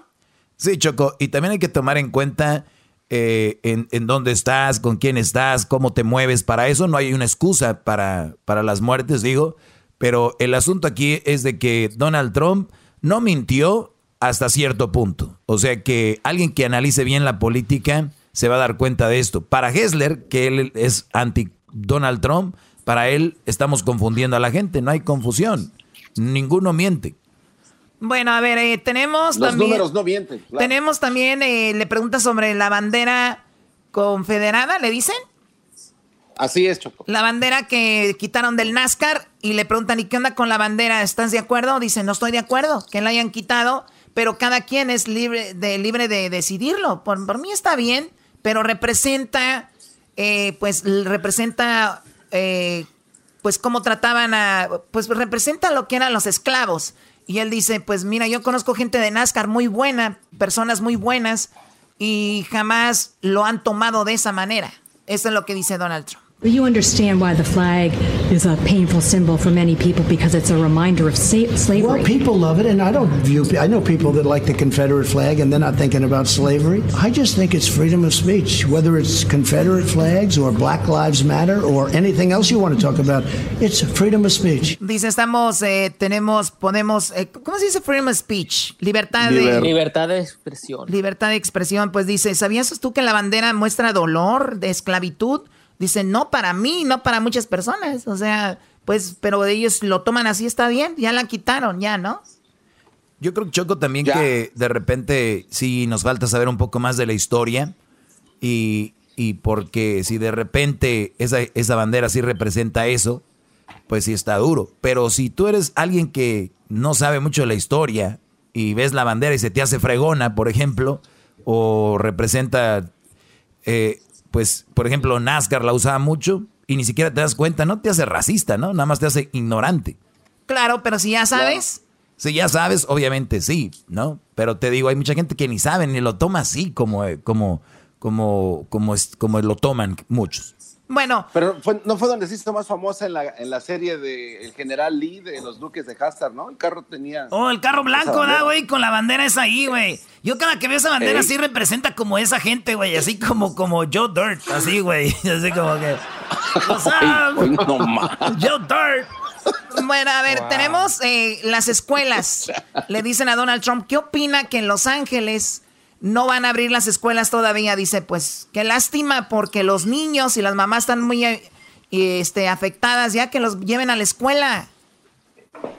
Sí, Choco, y también hay que tomar en cuenta eh, en, dónde estás, con quién estás, cómo te mueves. Para eso no hay una excusa para, para las muertes, digo, pero el asunto aquí es de que Donald Trump no mintió hasta cierto punto. O sea que alguien que analice bien la política se va a dar cuenta de esto. Para Hessler, que él es anti Donald Trump, para él estamos confundiendo a la gente, no hay confusión. Ninguno miente. Bueno, a ver, eh, tenemos Los también. números no mienten. Tenemos también, eh, le pregunta sobre la bandera confederada, ¿le dicen? Así es, Choco. La bandera que quitaron del NASCAR y le preguntan, ¿y qué onda con la bandera? ¿Estás de acuerdo? Dice, no estoy de acuerdo, que la hayan quitado, pero cada quien es libre de, libre de decidirlo. Por, por mí está bien pero representa, eh, pues representa, eh, pues cómo trataban a, pues representa lo que eran los esclavos. Y él dice, pues mira, yo conozco gente de NASCAR muy buena, personas muy buenas, y jamás lo han tomado de esa manera. Eso es lo que dice Donald Trump. You understand why the flag is a painful symbol for many people because it's a reminder of slavery. Well, people love it, and I don't view. I know people that like the Confederate flag, and they're not thinking about slavery. I just think it's freedom of speech, whether it's Confederate flags or Black Lives Matter or anything else you want to talk about. It's freedom of speech. Dice, estamos, eh, tenemos, podemos, eh, ¿cómo se dice freedom of speech? Libertad de libertad de expresión. Libertad de expresión. Pues dice, ¿sabías tú que la bandera muestra dolor, de esclavitud? Dicen, no para mí, no para muchas personas. O sea, pues, pero ellos lo toman así, está bien, ya la quitaron, ya, ¿no? Yo creo, Choco, también que de repente sí nos falta saber un poco más de la historia y, y porque si de repente esa, esa bandera sí representa eso, pues sí está duro. Pero si tú eres alguien que no sabe mucho de la historia y ves la bandera y se te hace fregona, por ejemplo, o representa eh, pues, por ejemplo, NASCAR la usaba mucho y ni siquiera te das cuenta, no te hace racista, ¿no? Nada más te hace ignorante. Claro, pero si ya sabes. Si ya sabes, obviamente sí, ¿no? Pero te digo, hay mucha gente que ni sabe ni lo toma así como, como, como, como, como lo toman muchos. Bueno. Pero no fue donde se hizo más famosa en la, en la serie de El General Lee de los Duques de Hastar, ¿no? El carro tenía. Oh, el carro blanco, ¿no, güey? Con la bandera esa ahí, güey. Yo cada que veo esa bandera sí representa como esa gente, güey. Así como, como Joe Dirt, así, güey. Así como que. What's up? no Joe Dirt. Bueno, a ver, tenemos eh, las escuelas. Le dicen a Donald Trump, ¿qué opina que en Los Ángeles no van a abrir las escuelas todavía? Dice, pues, qué lástima porque los niños y las mamás están muy eh, este, afectadas ya que los lleven a la escuela.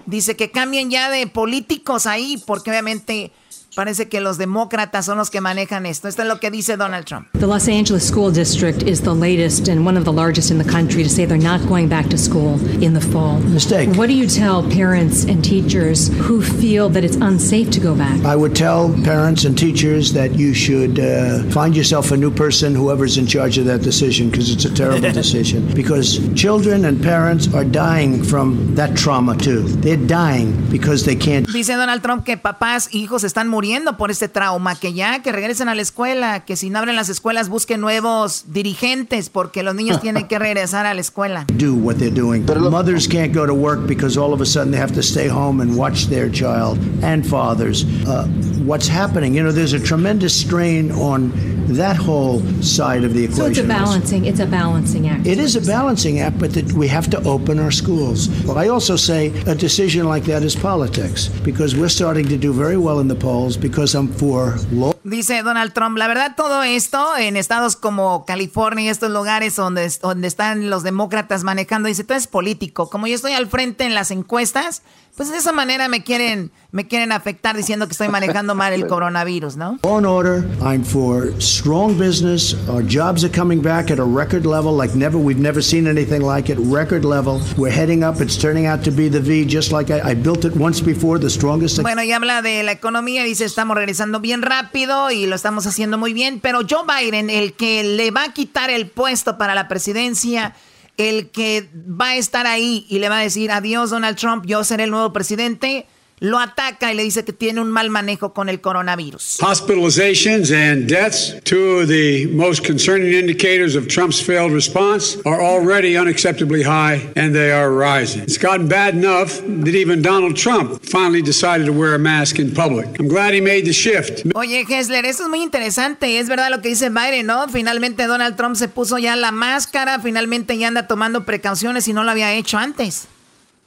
Dice que cambien ya de políticos ahí porque obviamente Parece que los demócratas son los que manejan esto. Esto es lo que dice Donald Trump. The Los Angeles School District is the latest and one of the largest in the country to say they're not going back to school in the fall. Mistake. What do you tell parents and teachers who feel that it's unsafe to go back? I would tell parents and teachers that you should uh, find yourself a new person, whoever's in charge of that decision, because it's a terrible decision. Because children and parents are dying from that trauma too. They're dying because they can't. Dice Donald Trump que papás, hijos están muriendo muriendo por este trauma, que ya, que regresen a la escuela, que si no abren las escuelas busquen nuevos dirigentes, porque los niños tienen que regresar a la escuela. Do what they're doing. Mothers can't go to work because all of a sudden they have to stay home and watch their child, and fathers. Uh, what's happening? You know, there's a tremendous strain on that whole side of the equation. So it's a balancing. It's a balancing act. It is a balancing act, but that we have to open our schools. But I also say a decision like that is politics because we're starting to do very well in the polls because I'm for law. Dice Donald Trump, la verdad todo esto en estados como California y estos lugares donde, donde están los demócratas manejando, dice, todo es político. Como yo estoy al frente en las encuestas, pues de esa manera me quieren, me quieren afectar diciendo que estoy manejando mal el coronavirus, ¿no? On order, I'm for strong business. Our jobs are coming back at a record level like never. We've never seen anything like it. Record level. We're heading up. It's turning out to be the V, just like I, I built it once before, the strongest. Bueno, y habla de la economía, dice estamos regresando bien rápido y lo estamos haciendo muy bien, pero Joe Biden, el que le va a quitar el puesto para la presidencia el que va a estar ahí y le va a decir adiós Donald Trump, yo seré el nuevo presidente, lo ataca y le dice que tiene un mal manejo con el coronavirus. Hospitalizations and deaths, two of the most concerning indicators of Trump's failed response, are already unacceptably high and they are rising. It's gotten bad enough that even Donald Trump finally decided to wear a mask in public. I'm glad he made the shift. Oye, Hessler, eso es muy interesante. Es verdad lo que dice Biden, ¿no? Finalmente Donald Trump se puso ya la máscara, finalmente ya anda tomando precauciones y no lo había hecho antes.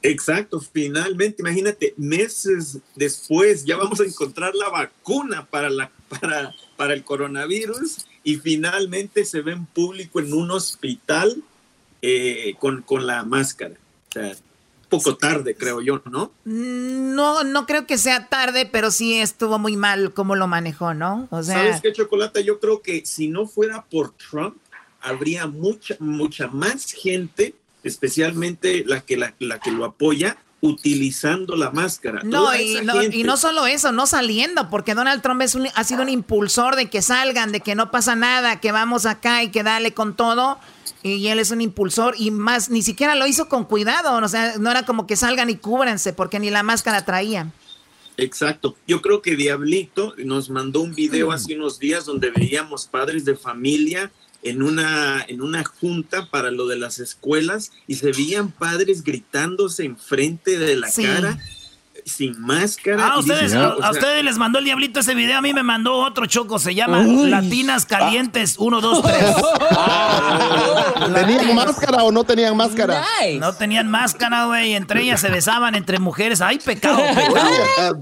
Exacto, finalmente, imagínate, meses después ya vamos a encontrar la vacuna para, la, para, para el coronavirus y finalmente se ve en público en un hospital eh, con, con, la máscara. O sea, poco tarde, creo yo, ¿no? No, no creo que sea tarde, pero sí estuvo muy mal cómo lo manejó, ¿no? O sea, ¿Sabes qué, Chocolata? Yo creo que si no fuera por Trump, habría mucha, mucha más gente especialmente la que, la, que lo apoya, utilizando la máscara. No y, no y, no, solo eso, no saliendo, porque Donald Trump es ha sido un impulsor de que salgan, de que no pasa nada, que vamos acá y que dale con todo. Y él es un impulsor y más, ni siquiera lo hizo con cuidado, o sea, no era como que salgan y cúbranse, porque ni la máscara traía. Exacto. Yo creo que Diablito nos mandó un video hace unos días donde veíamos padres de familia en una, en una junta para lo de las escuelas y se veían padres gritándose enfrente de la cara sin máscara. Ah, a, ustedes les mandó el diablito ese video, a mí me mandó otro choco, se llama Latinas Calientes 1, 2, 3. ¿Tenían máscara o no tenían máscara? No tenían máscara, güey, entre ellas se besaban entre mujeres. ¡Ay, pecado, pecado!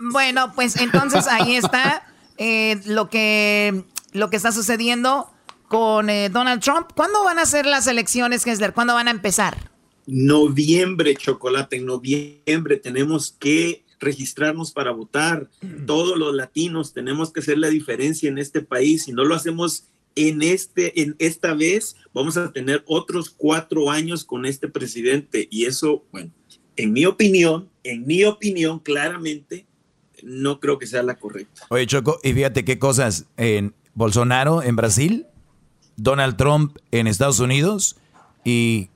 bueno, pues entonces ahí está eh, lo que lo que está sucediendo con eh, Donald Trump. ¿Cuándo van a ser las elecciones, Hessler? ¿Cuándo van a empezar? Noviembre, chocolate. En noviembre tenemos que registrarnos para votar. Todos los latinos tenemos que hacer la diferencia en este país. Si no lo hacemos en, este, en esta vez, vamos a tener otros cuatro años con este presidente. Y eso, bueno, en mi opinión, en mi opinión, claramente, no creo que sea la correcta. Oye, Choco, y fíjate qué cosas. En, Bolsonaro en Brasil, Donald Trump en Estados Unidos y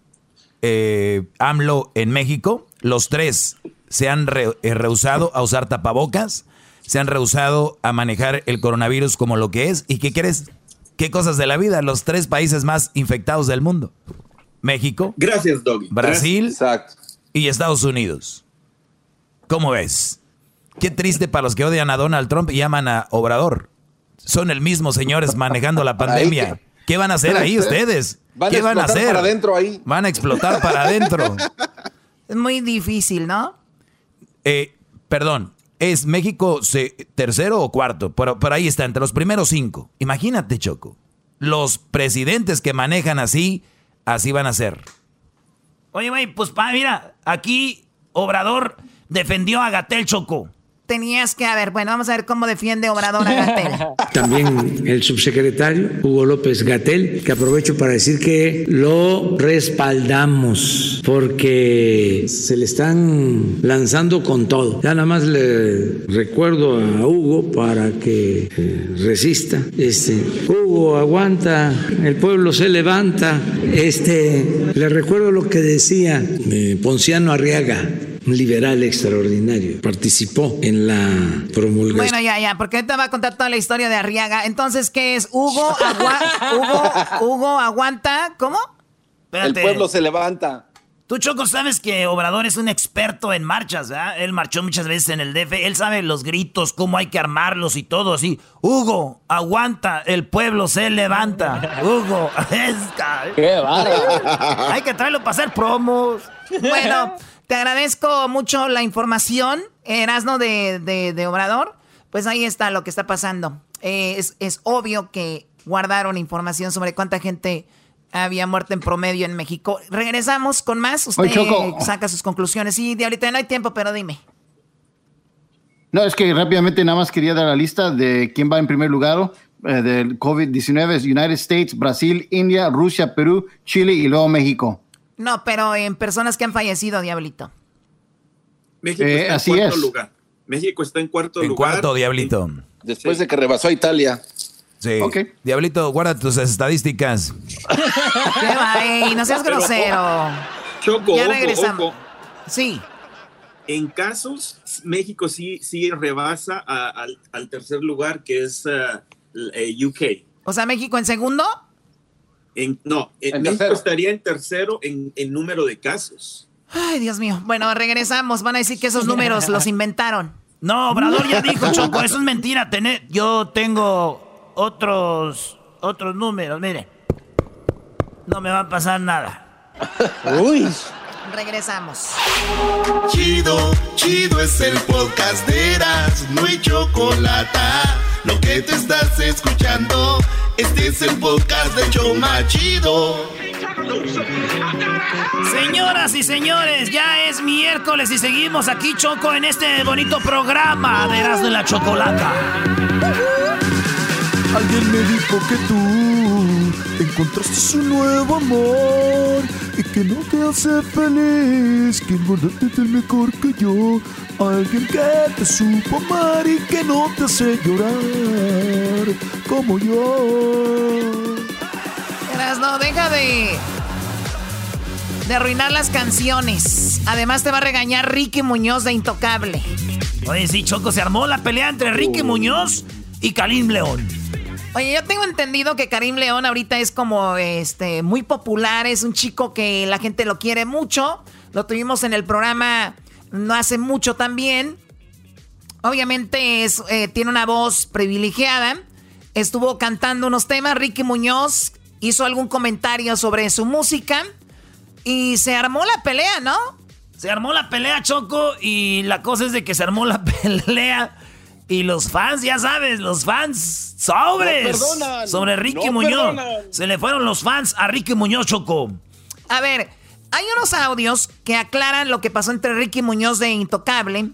eh, AMLO en México. Los tres se han eh, rehusado a usar tapabocas, se han rehusado a manejar el coronavirus como lo que es. ¿Y qué quieres? ¿Qué cosas de la vida? Los tres países más infectados del mundo. México. Gracias, Doggy. Brasil y Estados Unidos. ¿Cómo ves? Qué triste para los que odian a Donald Trump y llaman a Obrador son el mismo, señores, manejando la pandemia. ¿Qué van a hacer ahí ustedes? ¿Qué van a hacer? Para adentro ahí. Van a explotar para adentro. Es muy difícil, ¿no? Eh, perdón, ¿es México tercero o cuarto? Pero, pero ahí está, entre los primeros cinco. Imagínate, Choco. Los presidentes que manejan así, así van a ser. Oye, güey, pues pa, mira, aquí Obrador defendió a Gatel Choco tenías que haber. Bueno, vamos a ver cómo defiende Obrador a Gatel. También el subsecretario Hugo López Gatel, que aprovecho para decir que lo respaldamos porque se le están lanzando con todo. Ya nada más le recuerdo a Hugo para que eh, resista. Este, Hugo aguanta, el pueblo se levanta. Este, le recuerdo lo que decía eh, Ponciano Arriaga un liberal extraordinario. Participó en la promulgación. Bueno, ya, ya, porque ahorita va a contar toda la historia de Arriaga. Entonces, ¿qué es? Hugo, Hugo, Hugo aguanta, ¿cómo? El pueblo se levanta. Tú, Choco, sabes que Obrador es un experto en marchas, ¿verdad? Él marchó muchas veces en el DF. Él sabe los gritos, cómo hay que armarlos y todo así. Hugo, aguanta, el pueblo se levanta. Hugo, es... ¡Qué Hay que traerlo para hacer promos. Bueno... Te agradezco mucho la información, Erasno de, de, Obrador. Pues ahí está lo que está pasando. Eh, es, obvio que guardaron información sobre cuánta gente había muerto en promedio en México. Regresamos con más. Usted saca sus conclusiones. Sí, de ahorita no hay tiempo, pero dime. No, es que rápidamente nada más quería dar la lista de quién va en primer lugar eh, del COVID-19. United States, Brasil, India, Rusia, Perú, Chile y luego México. No, pero en personas que han fallecido, Diablito. México eh, está en cuarto lugar. México está en cuarto en lugar. cuarto, Diablito. Después de que rebasó a Italia. Sí. Diablito, guarda tus estadísticas. ¿Qué va, No seas grosero. Choco, ya regresamos. Sí. En casos, México sí, sí rebasa al, tercer lugar, que es uh, eh, UK. O sea, México en segundo. En, no, en México estaría en tercero en, número de casos. Ay, Dios mío. Bueno, regresamos. Van a decir que esos números los inventaron. No, Obrador ya dijo, Choco, eso es mentira. Tener, yo tengo otros, otros números, mire. No me va a pasar nada. Uy. Regresamos. Chido, chido es el podcast de Eras, no hay chocolate. Lo que te estás escuchando, este es el podcast de Choma Chido. Señoras y señores, ya es miércoles y seguimos aquí, Choco, en este bonito programa de Erasmo de la Chocolata. Alguien me dijo que tú encontraste un nuevo amor y que no te hace feliz, que en el mejor que yo. Alguien que te supo amar y que no te hace llorar como yo. no deja de. de arruinar las canciones. Además, te va a regañar Ricky Muñoz de Intocable. Oye, sí, Choco, se armó la pelea entre Ricky Muñoz y Karim León. Oye, yo tengo entendido que Karim León ahorita es como este muy popular, es un chico que la gente lo quiere mucho. Lo tuvimos en el programa no hace mucho también. Obviamente es, eh, tiene una voz privilegiada. Estuvo cantando unos temas. Ricky Muñoz hizo algún comentario sobre su música. Y se armó la pelea, ¿no? Se armó la pelea, Choco. Y la cosa es de que se armó la pelea y los fans, ya sabes, los fans sobres. sobre Ricky Muñoz. Se le fueron los fans a Ricky Muñoz, Choco. A ver, hay unos audios que aclaran lo que pasó entre Ricky Muñoz de Intocable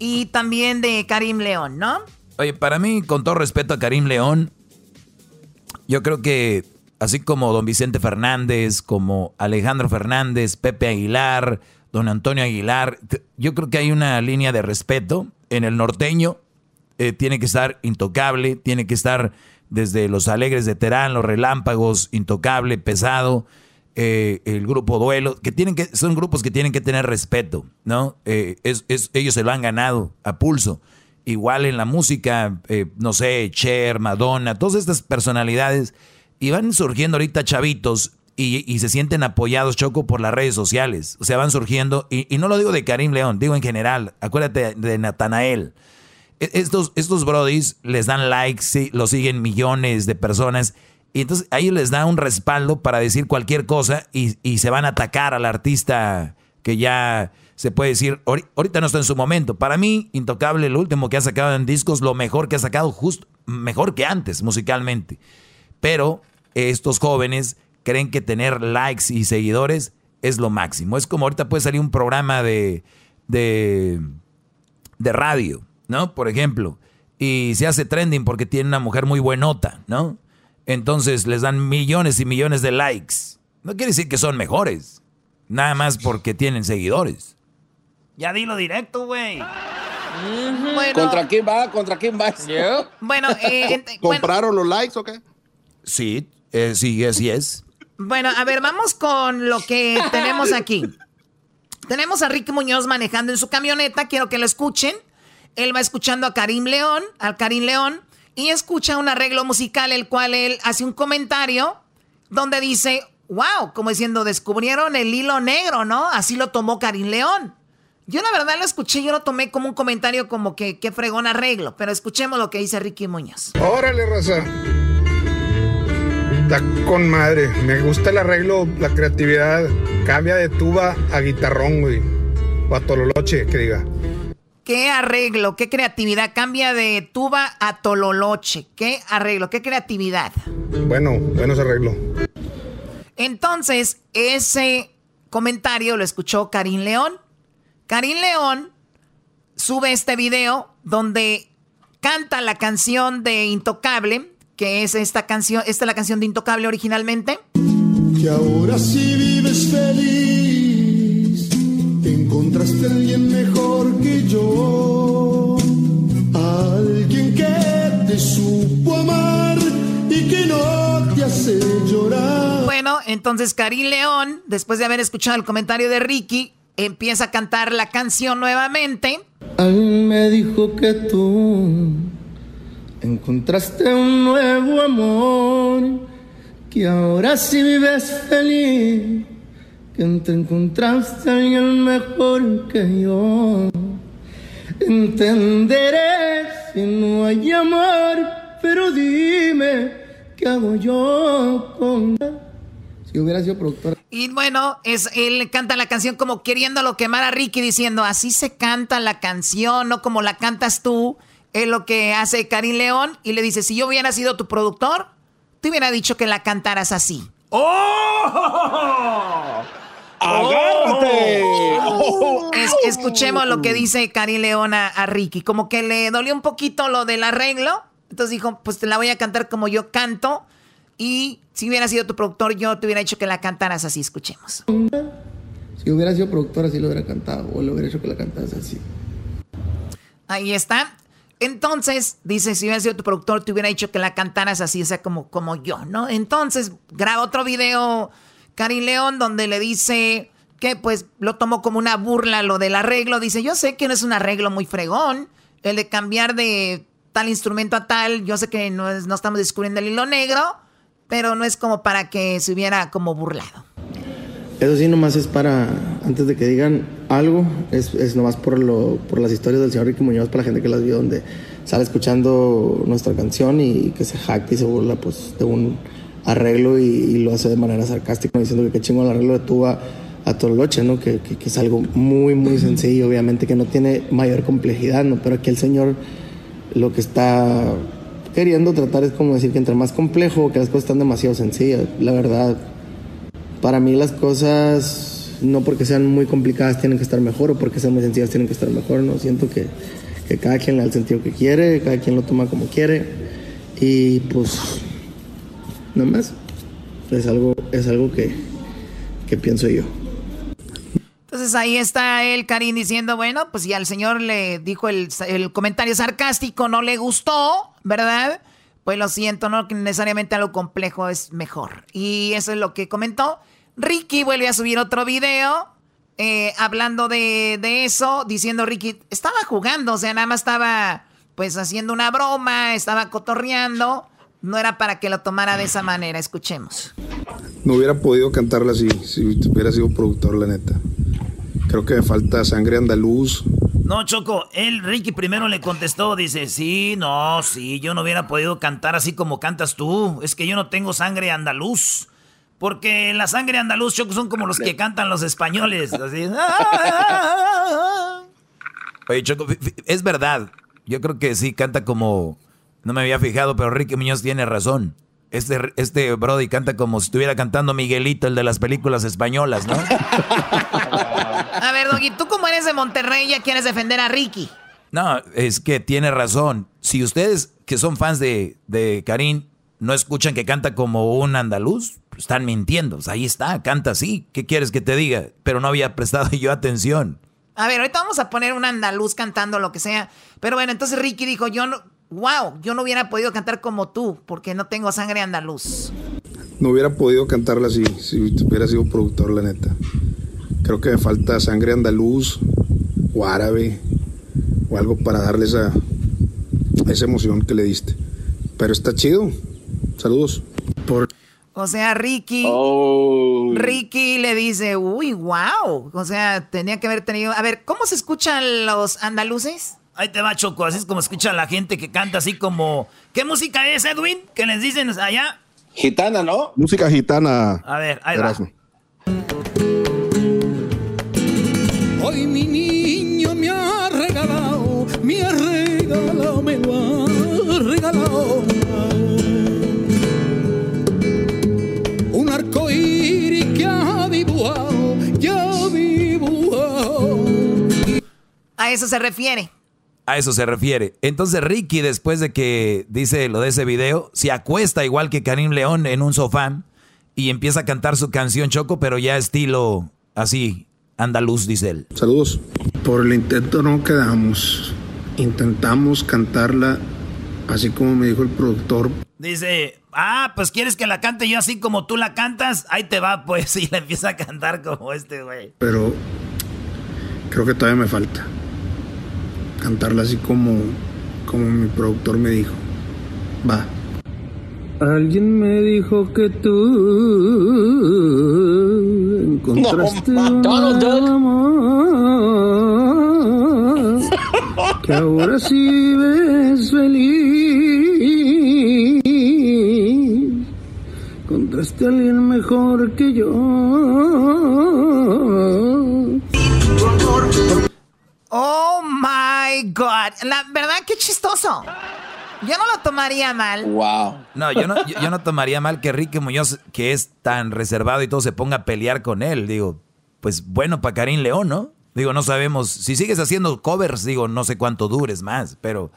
y también de Karim León, ¿no? Oye, para mí, con todo respeto a Karim León, yo creo que así como don Vicente Fernández, como Alejandro Fernández, Pepe Aguilar, don Antonio Aguilar, yo creo que hay una línea de respeto en el norteño eh, tiene que estar intocable, tiene que estar desde los alegres de Terán, los relámpagos, intocable, pesado, eh, el grupo duelo, que tienen que, son grupos que tienen que tener respeto, ¿no? Eh, es, ellos se lo han ganado a pulso. Igual en la música, no sé, Cher, Madonna, todas estas personalidades, y van surgiendo ahorita chavitos y, se sienten apoyados, Choco, por las redes sociales. O sea, van surgiendo, y, y no lo digo de Karim León, digo en general, acuérdate de Natanael. E-, estos, estos brodis les dan likes, los siguen millones de personas. Y entonces a ellos les da un respaldo para decir cualquier cosa y, se van a atacar al artista que ya se puede decir, ahorita no está en su momento. Para mí, Intocable, lo último que ha sacado en discos, lo mejor que ha sacado, justo mejor que antes musicalmente. Pero estos jóvenes creen que tener likes y seguidores es lo máximo. Es como ahorita puede salir un programa de, de radio, ¿no? Por ejemplo, y se hace trending porque tiene una mujer muy buenota, ¿no? Entonces les dan millones y millones de likes. No quiere decir que son mejores, nada más porque tienen seguidores. Ya dilo directo, güey. ¿Contra quién va? ¿Contra quién va? Bueno, eh, ¿compraron los likes o qué? Sí, eh, sí, así es. Bueno, a ver, vamos con lo que tenemos aquí. Tenemos a Ricky Muñoz manejando en su camioneta, quiero que lo escuchen. Él va escuchando a Karim León, al Karim León, y escucha un arreglo musical, el cual él hace un comentario donde dice, wow, como diciendo, descubrieron el hilo negro, ¿no? Así lo tomó Karim León. Yo la verdad lo escuché, yo lo tomé como un comentario como que qué fregón arreglo, pero escuchemos lo que dice Ricky Muñoz. Órale, raza. Está con madre. Me gusta el arreglo, la creatividad. Cambia de tuba a guitarrón, güey. O a tololoche, que diga. ¿Qué arreglo? ¿Qué creatividad? Cambia de tuba a tololoche. ¿Qué arreglo? ¿Qué creatividad? Bueno, bueno ese arreglo. Entonces, ese comentario lo escuchó Karim León. Karim León sube este video donde canta la canción de Intocable, que es esta canción, esta es la canción de Intocable originalmente. Que ahora sí vives feliz, encontraste a alguien mejor que yo, alguien que te supo amar y que no te hace llorar. Bueno, entonces Karim León, después de haber escuchado el comentario de Ricky, empieza a cantar la canción nuevamente. Alguien me dijo que tú encontraste un nuevo amor, que ahora sí vives feliz, que te encontraste a alguien mejor que yo. Entenderé si no hay amor, pero dime, ¿qué hago yo con si hubiera sido productor. Y bueno, es, él canta la canción como queriéndolo quemar a Ricky diciendo, así se canta la canción, no como la cantas tú. Es lo que hace Karim León y le dice, si yo hubiera sido tu productor, te hubiera dicho que la cantaras así. ¡Oh! ¡Agárrate! Oh. Escuchemos lo que dice Karim León a, Ricky. Como que le dolió un poquito lo del arreglo. Entonces dijo, pues te la voy a cantar como yo canto. Y si hubiera sido tu productor, yo te hubiera dicho que la cantaras así. Escuchemos. Si hubiera sido productor, así lo hubiera cantado. O le hubiera dicho que la cantaras así. Ahí está. Entonces, dice, si hubiera sido tu productor, te hubiera dicho que la cantaras así, o sea, como, como yo, ¿no? Entonces, graba otro video, Cari León, donde le dice pues lo tomó como una burla lo del arreglo. Dice, yo sé que no es un arreglo muy fregón, el de cambiar de tal instrumento a tal, yo sé que no, es, no estamos descubriendo el hilo negro, pero no es como para que se hubiera como burlado. Eso sí, nomás es para, antes de que digan algo, es, es nomás por, lo, por las historias del señor Ricky Muñoz, para la gente que las vio, donde sale escuchando nuestra canción y que se jacta y se burla pues, de un arreglo y, lo hace de manera sarcástica, diciendo que qué chingo el arreglo de tuba a Toloche, ¿no? Que, que, que, es algo muy, muy sencillo, obviamente, que no tiene mayor complejidad, ¿no? Pero aquí el señor lo que está queriendo tratar es como decir que entre más complejo, que las cosas están demasiado sencillas. La verdad, para mí las cosas, no porque sean muy complicadas tienen que estar mejor o porque sean muy sencillas tienen que estar mejor, ¿no? Siento que, que cada quien le da el sentido que quiere, cada quien lo toma como quiere y pues, nada más, es algo, es algo que, que pienso yo. Entonces ahí está el Karim diciendo, bueno, pues ya al señor le dijo el, el, comentario sarcástico, no le gustó, ¿verdad? Pues lo siento, no necesariamente algo complejo es mejor. Y eso es lo que comentó. Ricky vuelve a subir otro video eh, hablando de, de, eso, diciendo Ricky, estaba jugando, o sea, nada más estaba pues haciendo una broma, estaba cotorreando. No era para que lo tomara de esa manera, escuchemos. No hubiera podido cantarla así si hubiera sido productor, la neta. Creo que me falta sangre andaluz. No, Choco, él, Ricky, primero le contestó, dice, sí, no, sí, yo no hubiera podido cantar así como cantas tú, es que yo no tengo sangre andaluz. Porque la sangre andaluz, Choco, son como los que cantan los españoles. Así. Oye, Choco, es verdad. Yo creo que sí canta como. No me había fijado, pero Ricky Muñoz tiene razón. Este, este Brody canta como si estuviera cantando Miguelito, el de las películas españolas, ¿no? A ver, Doggy, tú como eres de Monterrey ya quieres defender a Ricky. No, es que tiene razón. Si ustedes que son fans de, de Karim no escuchan que canta como un andaluz, están mintiendo. ahí está, canta así. ¿Qué quieres que te diga? Pero no había prestado yo atención. A ver, ahorita vamos a poner un andaluz cantando lo que sea. Pero bueno, entonces Ricky dijo, yo no, wow, yo no hubiera podido cantar como tú porque no tengo sangre andaluz. No hubiera podido cantarla así si hubiera sido productor, la neta. Creo que me falta sangre andaluz o árabe o algo para darle esa, esa emoción que le diste. Pero está chido. Saludos. Por... O sea, Ricky. Oh. Ricky le dice, uy, wow. O sea, tenía que haber tenido. A ver, ¿cómo se escuchan los andaluces? Ahí te va, Choco. Así es como escucha la gente que canta así como. ¿Qué música es, Edwin? ¿Qué les dicen allá? Gitana, ¿no? Música gitana. A ver, ahí va. Hoy mi niño me ha regalado, me ha regalado, me lo ha regalado. Un arco iris que ha dibujado, ya dibujado. A eso se refiere. A eso se refiere. Entonces Ricky, después de que dice lo de ese video, se acuesta igual que Karim León en un sofá y empieza a cantar su canción Choco, pero ya estilo así, andaluz, dice él. Saludos. Por el intento no quedamos. Intentamos cantarla así como me dijo el productor. Dice, ah, pues quieres que la cante yo así como tú la cantas. Ahí te va, pues, y la empieza a cantar como este, güey. Pero creo que todavía me falta cantarla así como, como mi productor me dijo. Va. Alguien me dijo que tú encontraste un amor que ahora sí ves feliz. Encontraste a alguien mejor que yo. Oh my God. La verdad, qué chistoso. Yo no lo tomaría mal. Wow. No, yo no, yo, no tomaría mal que Ricky Muñoz, que es tan reservado y todo, se ponga a pelear con él. Digo, pues bueno para Karim León, ¿no? Digo, no sabemos. Si sigues haciendo covers, digo, no sé cuánto dures más, pero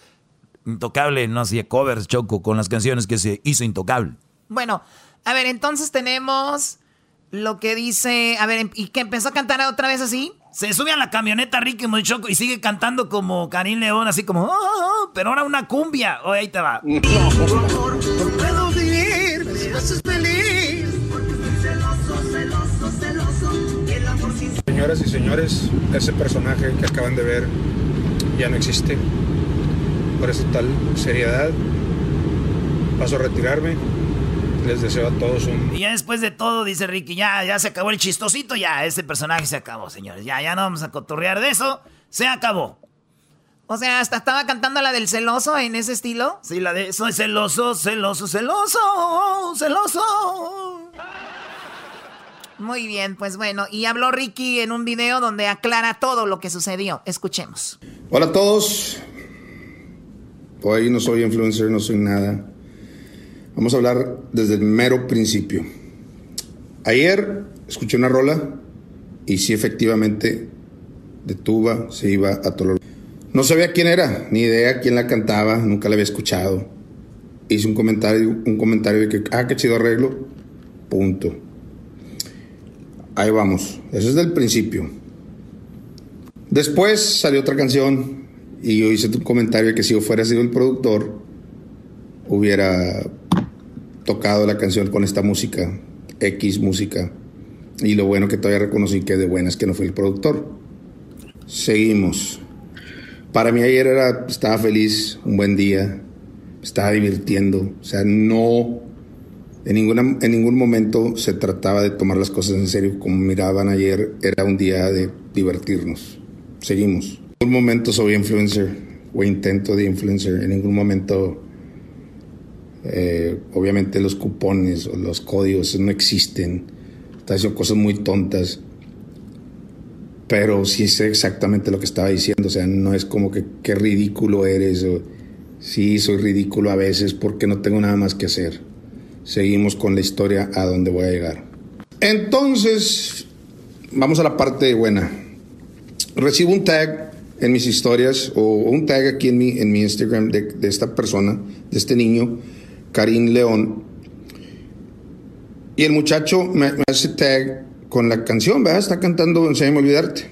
Intocable no hacía covers, Choco, con las canciones que se hizo Intocable. Bueno, a ver, entonces tenemos lo que dice. A ver, ¿y que empezó a cantar otra vez así? Se sube a la camioneta Ricky Choco y sigue cantando como Karim León, así como, oh, oh, oh", pero ahora una cumbia. Oye, ahí te va. Señoras y señores, ese personaje que acaban de ver ya no existe. Por esa tal seriedad, paso a retirarme les deseo a todos un... Y ya después de todo, dice Ricky, ya, ya se acabó el chistosito, ya, ese personaje se acabó, señores. Ya, ya no vamos a cotorrear de eso, se acabó. O sea, hasta estaba cantando la del celoso en ese estilo. Sí, la de soy celoso, celoso, celoso, celoso. Muy bien, pues bueno, y habló Ricky en un video donde aclara todo lo que sucedió. Escuchemos. Hola a todos. Hoy no soy influencer, no soy nada. Vamos a hablar desde el mero principio. Ayer escuché una rola y sí efectivamente de tuba se iba a Tololo. No sabía quién era, ni idea quién la cantaba, nunca la había escuchado. Hice un comentario, un comentario de que, ah, qué chido arreglo. Punto. Ahí vamos. Eso es del principio. Después salió otra canción y yo hice un comentario de que si yo fuera sido el productor, hubiera tocado la canción con esta música, X música. Y lo bueno que todavía reconocí que de buena es que no fue el productor. Seguimos. Para mí ayer era, estaba feliz, un buen día, estaba divirtiendo. O sea, no, en, ninguna, en ningún momento se trataba de tomar las cosas en serio. Como miraban ayer, era un día de divertirnos. Seguimos. En ningún momento soy influencer o intento de influencer. En ningún momento Eh, obviamente los cupones o los códigos no existen. Está haciendo cosas muy tontas. Pero sí sé exactamente lo que estaba diciendo. O sea, no es como que qué ridículo eres. Sí, soy ridículo a veces porque no tengo nada más que hacer. Seguimos con la historia a donde voy a llegar. Entonces, vamos a la parte buena. Recibo un tag en mis historias o un tag aquí en mi, en mi Instagram de esta persona, de este niño, Karim León. Y el muchacho me, hace tag con la canción, ¿verdad? Está cantando Enséñame a olvidarte.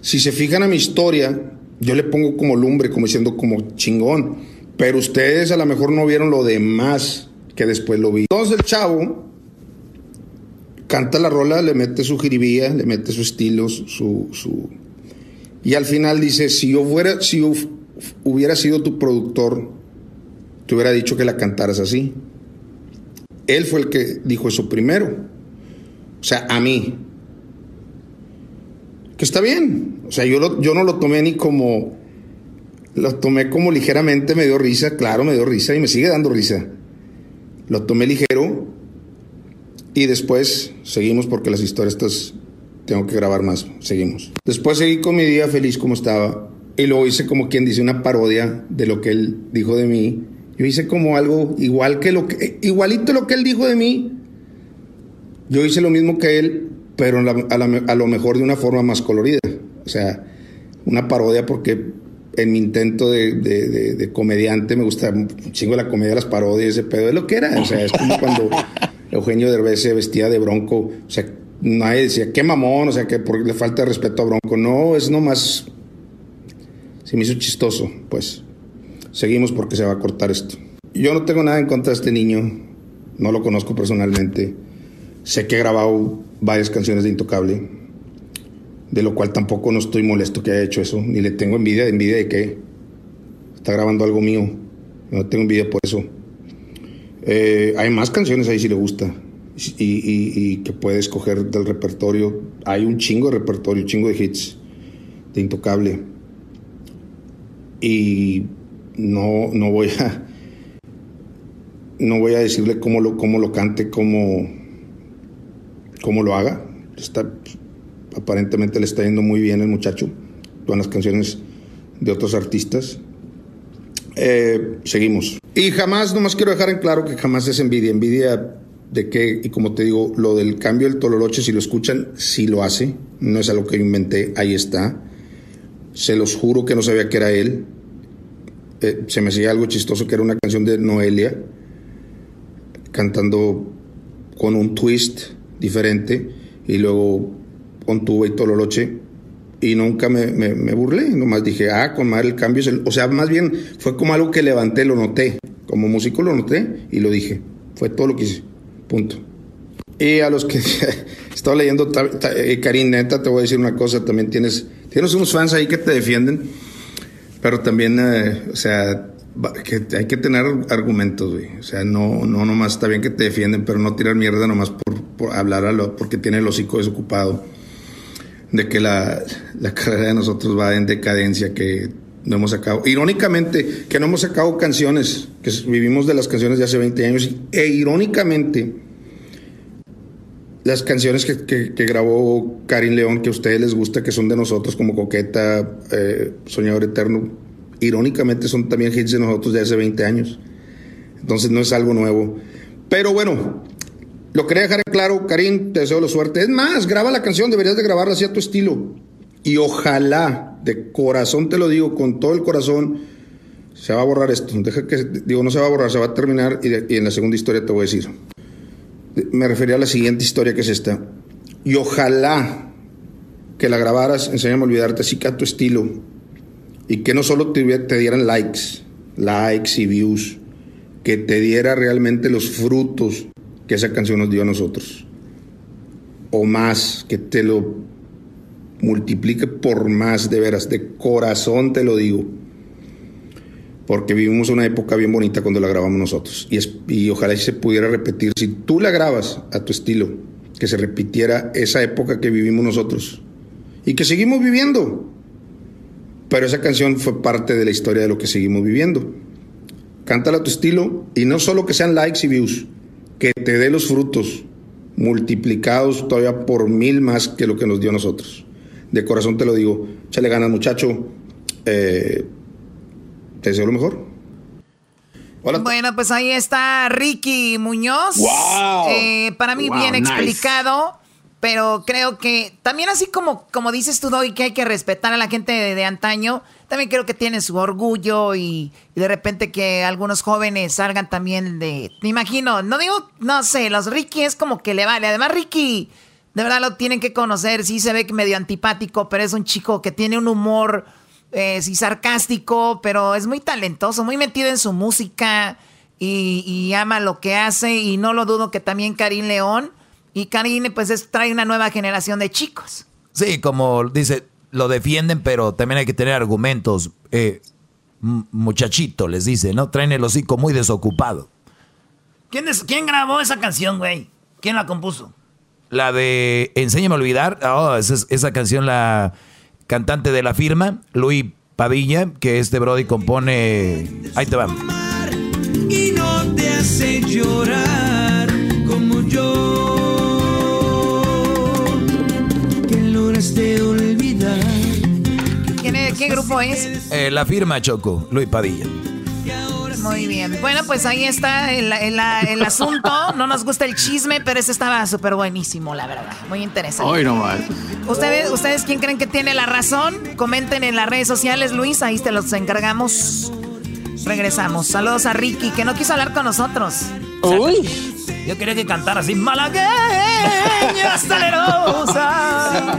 Si se fijan a mi historia, yo le pongo como lumbre, como diciendo como chingón. Pero ustedes a lo mejor no vieron lo demás que después lo vi. Entonces el chavo canta la rola, le mete su jiribía, le mete su estilo, su, su... Y al final dice, si yo fuera, si yo hubiera sido tu productor, te hubiera dicho que la cantaras así. Él fue el que dijo eso primero. O sea, a mí. Que está bien. O sea, yo, yo no lo tomé ni como... Lo tomé como ligeramente, me dio risa, claro, me dio risa y me sigue dando risa. Lo tomé ligero y después seguimos porque las historias estas tengo que grabar más. Seguimos. Después seguí con mi día feliz como estaba y luego hice como quien dice una parodia de lo que él dijo de mí yo hice como algo igual que lo que, igualito lo que él dijo de mí. Yo hice lo mismo que él, pero a, lo mejor de una forma más colorida. O sea, una parodia porque en mi intento de, comediante me gusta un chingo la comedia, las parodias, ese pedo. Es lo que era. O sea, es como cuando Eugenio Derbez se vestía de bronco. O sea, nadie decía, qué mamón, o sea, que porque le falta respeto a Bronco. No, es nomás. Se me hizo chistoso, pues seguimos porque se va a cortar esto. Yo no tengo nada en contra de este niño, no lo conozco personalmente. Sé que ha grabado varias canciones de Intocable, de lo cual tampoco no estoy molesto que haya hecho eso, ni le tengo envidia, envidia de que está grabando algo mío. No tengo envidia por eso. Eh, hay más canciones ahí si le gusta y, y, que puede escoger del repertorio. Hay un chingo de repertorio, un chingo de hits de Intocable. Y no, no voy a no voy a decirle cómo lo, cómo lo cante, cómo, cómo lo haga. Está, aparentemente le está yendo muy bien el muchacho con las canciones de otros artistas. Eh, seguimos. Y jamás, nomás quiero dejar en claro que jamás es envidia. Envidia de que, y como te digo, lo del cambio del Tololoche, si lo escuchan, sí lo hace. No es algo que inventé, ahí está. Se los juro que no sabía que era él. Eh, se me hacía algo chistoso que era una canción de Noelia cantando con un twist diferente y luego con tuba y tololoche y nunca me, me, burlé, nomás dije, ah, con madre el cambio es el... O sea, más bien fue como algo que levanté, lo noté, como músico lo noté y lo dije, fue todo lo que hice, punto. Y a los que estaba leyendo, eh, Karin, neta, te voy a decir una cosa, también tienes, tienes unos fans ahí que te defienden pero también, eh, o sea, que hay que tener argumentos, güey. O sea, no, no nomás está bien que te defienden, pero no tirar mierda nomás por, por hablar a lo, porque tiene el hocico desocupado. De que la, la carrera de nosotros va en decadencia, que no hemos sacado. Irónicamente, que no hemos sacado canciones, que vivimos de las canciones de hace 20 años, e irónicamente, las canciones que, que, grabó Karin León, que a ustedes les gusta, que son de nosotros, como Coqueta, eh, Soñador Eterno, irónicamente son también hits de nosotros de hace 20 años. Entonces no es algo nuevo. Pero bueno, lo quería dejar claro, Karin, te deseo la suerte. Es más, graba la canción, deberías de grabarla así a tu estilo. Y ojalá, de corazón te lo digo, con todo el corazón, se va a borrar esto. Deja que, digo, no se va a borrar, se va a terminar y en la segunda historia te voy a decir me refería a la siguiente historia que es esta. Y ojalá que la grabaras, enséñame a olvidarte así que a tu estilo. Y que no solo te, te dieran likes, likes y views, que te diera realmente los frutos que esa canción nos dio a nosotros. O más, que te lo multiplique por más, de veras, de corazón te lo digo porque vivimos una época bien bonita cuando la grabamos nosotros. Y, y ojalá se pudiera repetir, si tú la grabas a tu estilo, que se repitiera esa época que vivimos nosotros y que seguimos viviendo. Pero esa canción fue parte de la historia de lo que seguimos viviendo. cántala a tu estilo y no solo que sean likes y views, que te dé los frutos multiplicados todavía por mil más que lo que nos dio a nosotros. De corazón te lo digo, échale ganas muchacho, eh, te deseo lo mejor. Bueno, pues ahí está Ricky Muñoz. Eh, para mí bien explicado, pero creo que también así como, como dices tú, Doy, que hay que respetar a la gente de, antaño, también creo que tiene su orgullo y, de repente que algunos jóvenes salgan también de... Me imagino, no digo, no sé, los Ricky es como que le vale. Además, Ricky, de verdad lo tienen que conocer, sí se ve medio antipático, pero es un chico que tiene un humor eh, sí sarcástico, pero es muy talentoso, muy metido en su música y, ama lo que hace y no lo dudo que también Karim León y Karim pues trae una nueva generación de chicos. Sí, como dice, lo defienden, pero también hay que tener argumentos. Eh, muchachito, les dice, ¿no? Traen el hocico muy desocupado. ¿Quién, es, ¿Quién grabó esa canción, güey? ¿Quién la compuso? La de Enséñame a olvidar. Oh, esa canción la cantante de la firma, Luis Padilla, que este Brody compone. Ahí te va. Y no te hace llorar como yo. Que lograste olvidar. ¿Qué grupo es? Eh, la firma Choco, Luis Padilla. Muy bien. Bueno, pues ahí está el, asunto. No nos gusta el chisme, pero ese estaba súper buenísimo, la verdad. Muy interesante. Hoy nomás. ¿Ustedes, ¿Ustedes quién creen que tiene la razón? Comenten en las redes sociales, Luis. Ahí te los encargamos. Regresamos. Saludos a Ricky, que no quiso hablar con nosotros. Uy. Yo quería que cantara así. Malagueña, salerosa.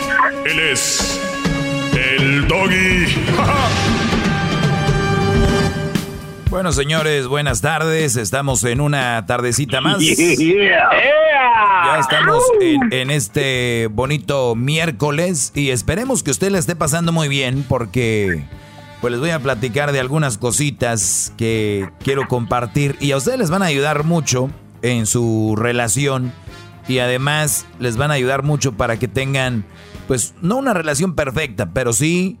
Él es el doggy. Bueno, señores, buenas tardes. Estamos en una tardecita más. Ya estamos en, este bonito miércoles y esperemos que usted le esté pasando muy bien porque pues les voy a platicar de algunas cositas que quiero compartir y a ustedes les van a ayudar mucho en su relación y además les van a ayudar mucho para que tengan pues no una relación perfecta, pero sí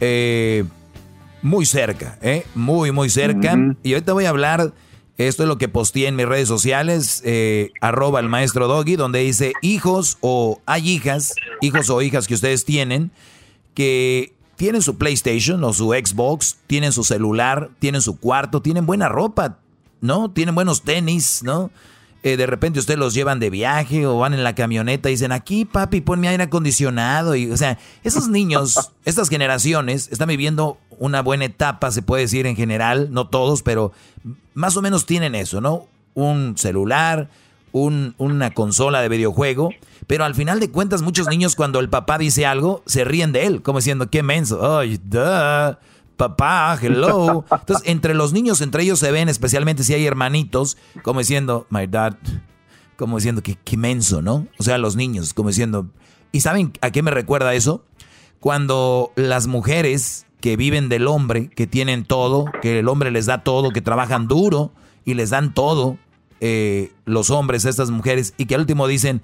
eh, muy cerca, ¿eh? Muy, muy cerca. Y ahorita voy a hablar, esto es lo que posteé en mis redes sociales, eh, arroba el maestro Doggy, donde dice hijos o hay hijas, hijos o hijas que ustedes tienen, que tienen su PlayStation o su Xbox, tienen su celular, tienen su cuarto, tienen buena ropa, ¿no? Tienen buenos tenis, ¿no? Eh, de repente ustedes los llevan de viaje o van en la camioneta y dicen, aquí papi, ponme aire acondicionado. Y, o sea, esos niños, estas generaciones, están viviendo una buena etapa, se puede decir en general, no todos, pero más o menos tienen eso, ¿no? Un celular, un, una consola de videojuego, pero al final de cuentas muchos niños cuando el papá dice algo, se ríen de él, como diciendo, qué menso, ay, duh papá, hello. Entonces, entre los niños, entre ellos se ven, especialmente si hay hermanitos, como diciendo, my dad, como diciendo que qué menso, ¿no? O sea, los niños, como diciendo, ¿y saben a qué me recuerda eso? Cuando las mujeres que viven del hombre, que tienen todo, que el hombre les da todo, que trabajan duro y les dan todo, eh, los hombres, estas mujeres, y que al último dicen,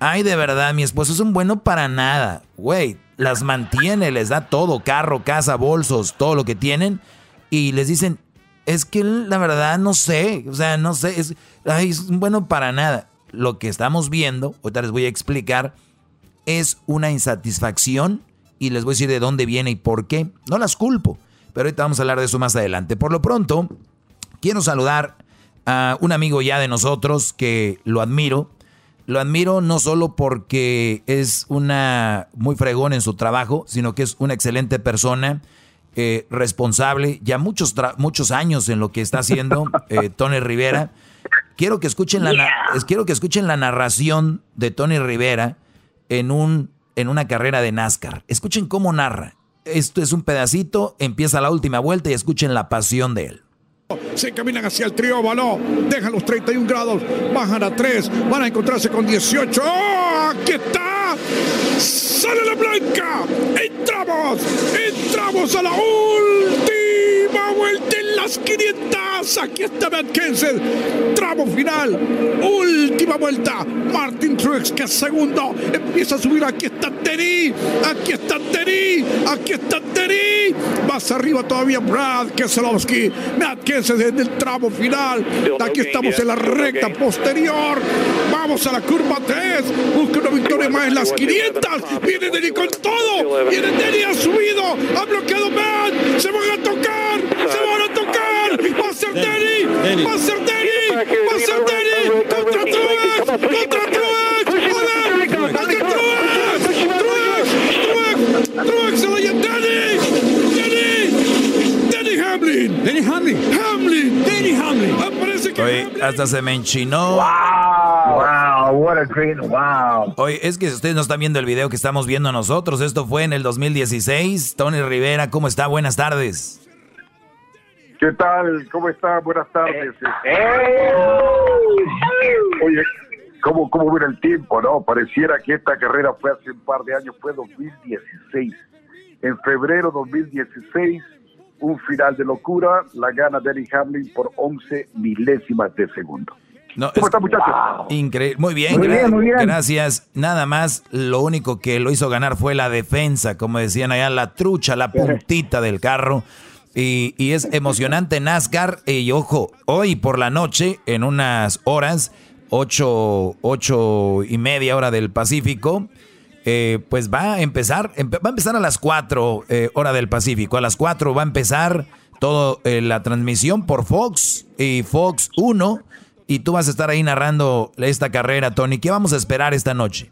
ay, de verdad, mi esposo es un bueno para nada. Güey, las mantiene, les da todo, carro, casa, bolsos, todo lo que tienen, y les dicen, es que la verdad no sé, o sea, no sé, es, bueno para nada. Lo que estamos viendo, ahorita les voy a explicar, es una insatisfacción y les voy a decir de dónde viene y por qué. No las culpo, pero ahorita vamos a hablar de eso más adelante. Por lo pronto, quiero saludar a un amigo ya de nosotros que lo admiro, lo admiro no solo porque es una muy fregón en su trabajo, sino que es una excelente persona, eh, responsable, ya muchos, muchos años en lo que está haciendo eh, Tony Rivera. Quiero que, escuchen la, quiero que escuchen la narración de Tony Rivera en, un, en una carrera de NASCAR. Escuchen cómo narra. esto es un pedacito, empieza la última vuelta y escuchen la pasión de él. Se caminan hacia el trióbalo, dejan los 31 grados, bajan a 3, van a encontrarse con 18. ¡Oh! ¡Aquí está! ¡Sale la blanca! ¡Entramos! ¡Entramos a la última vuelta las 500! Aquí está Matt Kenseth, tramo final, última vuelta. Martin Truex, que es segundo, empieza a subir. Aquí está Terry, aquí está Terry, aquí está Terry. Más arriba todavía Brad Keselowski, Matt Kenseth en el tramo final. Aquí estamos en la recta posterior. Vamos a la curva 3. Busca una victoria más en las 500. Viene Denny con todo. Viene Denny, ha subido. Ha bloqueado Matt. Se van a tocar. Se van a tocar. Va a ser Denny. Va a ser Denny. Va a ser Denny. Contra Truex. Contra Truex. Truex. Truex. Truex. Truex se lo lleva Denny. Denny. Denny Hamlin. Denny Hamlin. Hamlin. Denny Hamlin. Parece que Oye, hasta se me enchinó. Wow, what a great, wow. Oye, es que ustedes no están viendo el video que estamos viendo nosotros. Esto fue en el 2016. Tony Rivera, ¿cómo está? Buenas tardes. ¿Qué tal? ¿Cómo está? Buenas tardes. Oye, ¿cómo, ¿cómo ver el tiempo, no? Pareciera que esta carrera fue hace un par de años, fue 2016. En febrero 2016, un final de locura, la gana Denny Hamlin por 11 milésimas de segundo. No, ¿Cómo es- está, muchachos? Increíble. Muy bien, Muy gra- bien, muy bien. gracias. Nada más, lo único que lo hizo ganar fue la defensa, como decían allá, la trucha, la puntita del carro. Y, y es emocionante NASCAR. Y ojo, hoy por la noche, en unas horas, ocho, ocho y media hora del Pacífico, eh, pues va a empezar, empe- va a empezar a las 4 eh, hora del Pacífico. A las 4 va a empezar toda la transmisión por Fox y Fox 1. Y tú vas a estar ahí narrando esta carrera, Tony. ¿Qué vamos a esperar esta noche?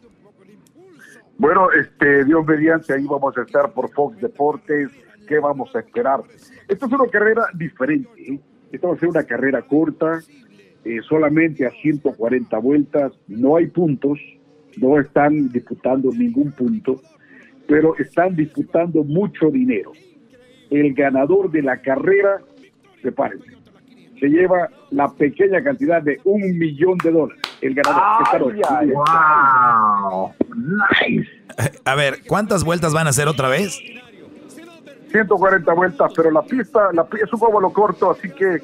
Bueno, este, Dios mediante, ahí vamos a estar por Fox Deportes. ¿Qué vamos a esperar? Esta es una carrera diferente. ¿eh? Esta va a ser una carrera corta, eh, solamente a 140 vueltas. No hay puntos, no están disputando ningún punto, pero están disputando mucho dinero. El ganador de la carrera, prepárense, se lleva la pequeña cantidad de un millón de dólares. El ganador. esta noche. wow, nice. A ver, ¿cuántas vueltas van a hacer otra vez? 140 vueltas, pero la pista, la, es un óvalo corto, así que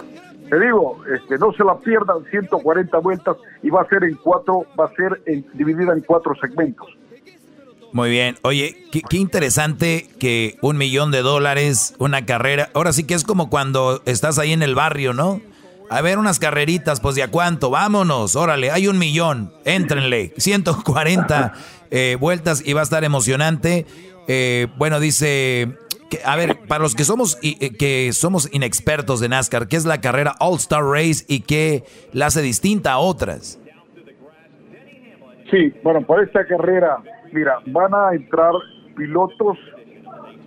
te digo, este, no se la pierdan 140 vueltas y va a ser en cuatro, va a ser dividida en cuatro segmentos. Muy bien. Oye, qué, interesante que un millón de dólares, una carrera. Ahora sí que es como cuando estás ahí en el barrio, ¿no? A ver, unas carreritas, pues de a cuánto, vámonos, órale, hay un millón, éntrenle, 140 eh, vueltas y va a estar emocionante. Eh, bueno, dice, a ver, para los que somos, eh, que somos inexpertos de NASCAR, ¿qué es la carrera All Star Race y qué la hace distinta a otras? Sí, bueno, para esta carrera, mira, van a entrar pilotos,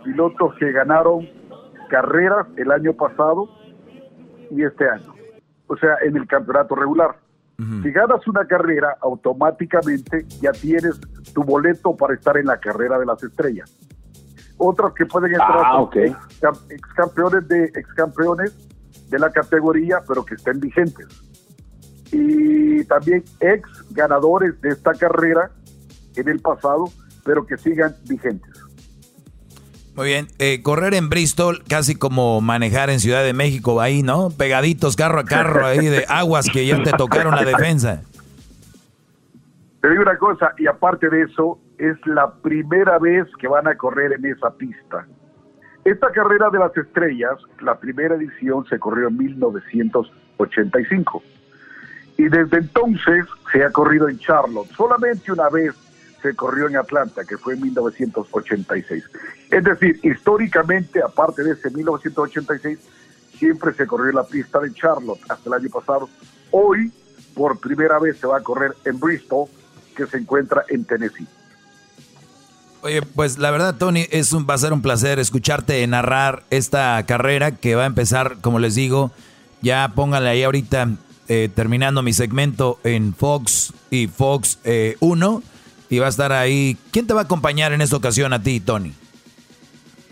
pilotos que ganaron carreras el año pasado y este año, o sea, en el campeonato regular. Si ganas una carrera, automáticamente ya tienes tu boleto para estar en la carrera de las estrellas. Otros que pueden entrar Ah, son ok. ex, ex campeones de ex campeones de la categoría, pero que estén vigentes y también ex ganadores de esta carrera en el pasado, pero que sigan vigentes. Muy bien, eh, correr en Bristol casi como manejar en Ciudad de México, ahí, ¿no? Pegaditos carro a carro, ahí de aguas que ya te tocaron la defensa. Te digo una cosa, y aparte de eso, es la primera vez que van a correr en esa pista. Esta carrera de las estrellas, la primera edición se corrió en 1985. Y desde entonces se ha corrido en Charlotte. Solamente una vez se corrió en Atlanta, que fue en 1986. Es decir, históricamente, aparte de ese 1986, siempre se corrió la pista de Charlotte hasta el año pasado. Hoy, por primera vez, se va a correr en Bristol, que se encuentra en Tennessee. Oye, pues la verdad, Tony, es un, va a ser un placer escucharte narrar esta carrera que va a empezar, como les digo, ya pónganle ahí ahorita, eh, terminando mi segmento en Fox y Fox eh, 1, y va a estar ahí. ¿Quién te va a acompañar en esta ocasión a ti, Tony?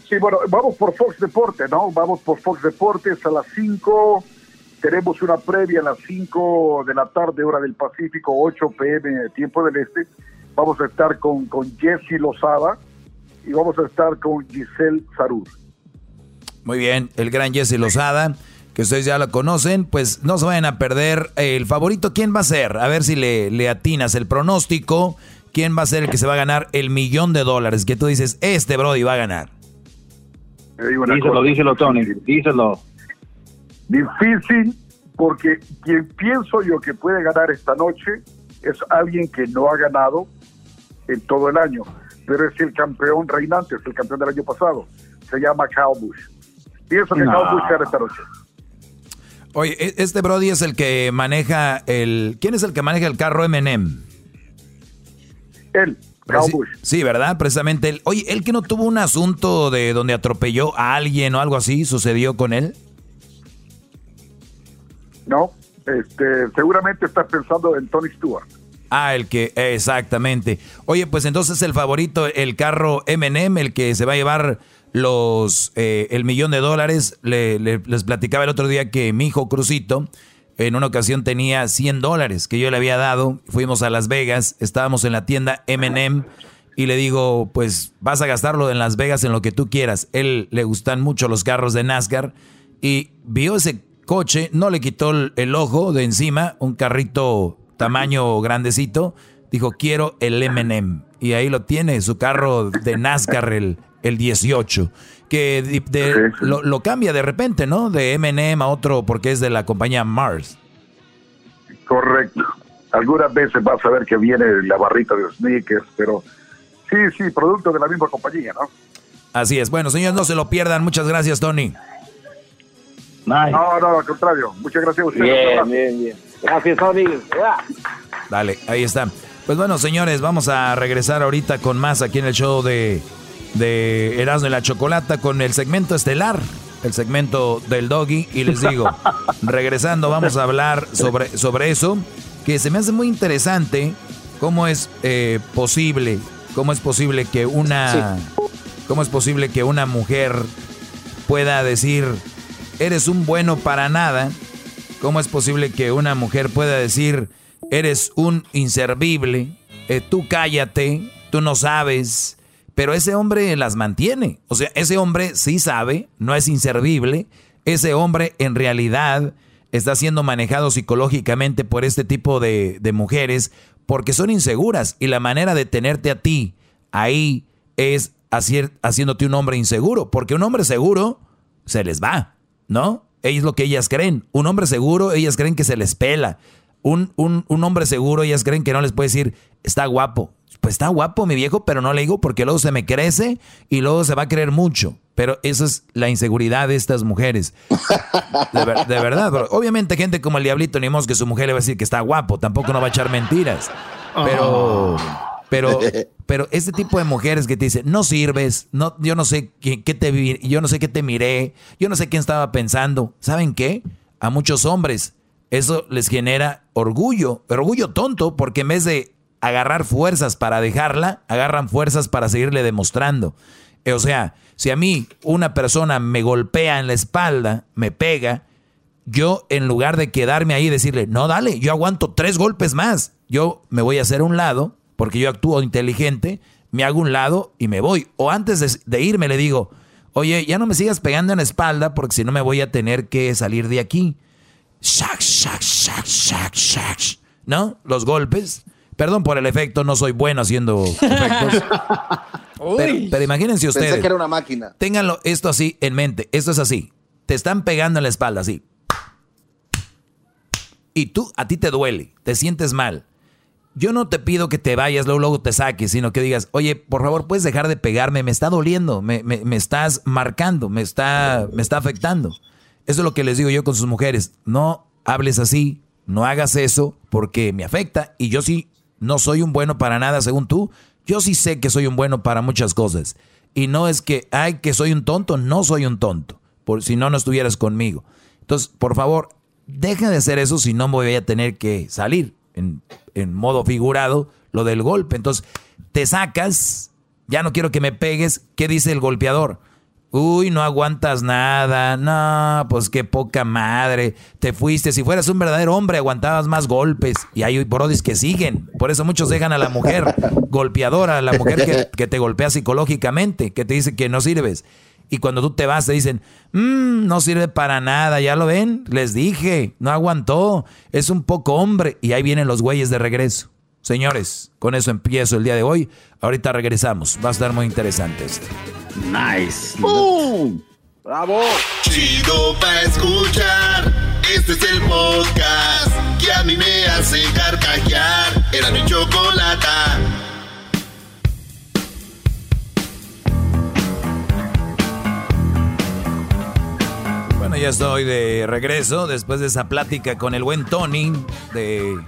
Sí, bueno, vamos por Fox Deporte, ¿no? Vamos por Fox Deportes a las 5. Tenemos una previa a las 5 de la tarde, hora del Pacífico, 8 pm, tiempo del Este. Vamos a estar con, con Jesse Lozada y vamos a estar con Giselle Sarur. Muy bien, el gran Jesse Lozada, que ustedes ya lo conocen, pues no se vayan a perder. El favorito, ¿quién va a ser? A ver si le, le atinas el pronóstico. ¿Quién va a ser el que se va a ganar el millón de dólares? Que tú dices, este Brody va a ganar. Díselo, díselo, Tony, díselo. Difícil, porque quien pienso yo que puede ganar esta noche es alguien que no ha ganado en todo el año, pero es el campeón reinante, es el campeón del año pasado. Se llama Kyle Bush. Pienso que Kyle Bush gana esta noche. Oye, e-, este Brody es el que maneja el... ¿Quién es el que maneja el carro M&M? Él. Sí, ¿verdad? Precisamente él. Oye, ¿él que no tuvo un asunto de donde atropelló a alguien o algo así sucedió con él? No, este, seguramente estás pensando en Tony Stewart. Ah, el que, exactamente. Oye, pues entonces el favorito, el carro MM, el que se va a llevar los, eh, el millón de dólares. les platicaba el otro día que mi hijo Crucito en una ocasión tenía 100 dólares que yo le había dado. Fuimos a Las Vegas, estábamos en la tienda MM y le digo, pues vas a gastarlo en Las Vegas en lo que tú quieras. Él le gustan mucho los carros de NASCAR y vio ese coche, no le quitó el, ojo de encima, un carrito tamaño grandecito. Dijo, quiero el MM. Y ahí lo tiene, su carro de NASCAR, el, el 18 que lo, cambia de repente, ¿no? De M&M a otro porque es de la compañía Mars. Correcto. Algunas veces vas a ver que viene la barrita de sneakers, pero sí, sí, producto de la misma compañía, ¿no? Así es. Bueno, señores, no se lo pierdan. Muchas gracias, Tony. No, no, al contrario. Muchas gracias a ustedes. Bien, bien, bien. Gracias, Tony. Dale, ahí está. Pues bueno, señores, vamos a regresar ahorita con más aquí en el show de de Erasmo y la Chocolata con el segmento estelar, el segmento del doggy. Y les digo, regresando, vamos a hablar sobre, sobre eso, que se me hace muy interesante cómo es eh, posible, cómo es posible que una, cómo es posible que una mujer pueda decir, eres un bueno para nada. ¿Cómo es posible que una mujer pueda decir, eres un inservible, eh, tú cállate, tú no sabes, pero ese hombre las mantiene. O sea, ese hombre sí sabe, no es inservible. Ese hombre en realidad está siendo manejado psicológicamente por este tipo de, mujeres porque son inseguras y la manera de tenerte a ti ahí es haciéndote un hombre inseguro, porque un hombre seguro se les va, ¿no? Es lo que ellas creen. Un hombre seguro, ellas creen que se les pela. Un, un, un hombre seguro, ellas creen que no les puede decir, está guapo, pues está guapo mi viejo, pero no le digo porque luego se me crece y luego se va a creer mucho. Pero esa es la inseguridad de estas mujeres. De, verdad, obviamente gente como el diablito ni que su mujer le va a decir que está guapo, tampoco no va a echar mentiras. Pero, pero, pero este tipo de mujeres que te dicen, no sirves, no, yo no sé qué, te yo no sé qué te miré, yo no sé quién estaba pensando. ¿Saben qué? A muchos hombres eso les genera orgullo, orgullo tonto, porque en vez de agarrar fuerzas para dejarla, agarran fuerzas para seguirle demostrando. O sea, si a mí una persona me golpea en la espalda, me pega, yo en lugar de quedarme ahí y decirle, no, dale, yo aguanto tres golpes más, yo me voy a hacer un lado, porque yo actúo inteligente, me hago un lado y me voy. O antes de, irme le digo, oye, ya no me sigas pegando en la espalda porque si no me voy a tener que salir de aquí. Shack, shack, shack, shack, shack. ¿No? Los golpes. Perdón por el efecto, no soy bueno haciendo efectos. pero, imagínense ustedes. Pensé que era una máquina. Ténganlo esto así en mente. Esto es así. Te están pegando en la espalda, así. Y tú, a ti te duele, te sientes mal. Yo no te pido que te vayas, luego, luego te saques, sino que digas, oye, por favor, puedes dejar de pegarme, me está doliendo, me, me estás marcando, me está, me está afectando. Eso es lo que les digo yo con sus mujeres. No hables así, no hagas eso, porque me afecta y yo sí no soy un bueno para nada según tú. Yo sí sé que soy un bueno para muchas cosas. Y no es que, ay, que soy un tonto, no soy un tonto. Por, si no, no estuvieras conmigo. Entonces, por favor, deja de hacer eso si no me voy a tener que salir en, en modo figurado lo del golpe. Entonces, te sacas, ya no quiero que me pegues. ¿Qué dice el golpeador? Uy, no aguantas nada. No, pues qué poca madre. Te fuiste. Si fueras un verdadero hombre, aguantabas más golpes. Y hay brodis que siguen. Por eso muchos dejan a la mujer golpeadora, a la mujer que, que te golpea psicológicamente, que te dice que no sirves. Y cuando tú te vas, te dicen, mmm, no sirve para nada. ¿Ya lo ven? Les dije, no aguantó. Es un poco hombre. Y ahí vienen los güeyes de regreso. Señores, con eso empiezo el día de hoy. Ahorita regresamos. Va a estar muy interesante esto. Nice. ¡Bum! ¡Bravo! Chido pa' escuchar. Este es el podcast que a mí me hace carcajear. Era mi chocolata. Bueno, ya estoy de regreso después de esa plática con el buen Tony de,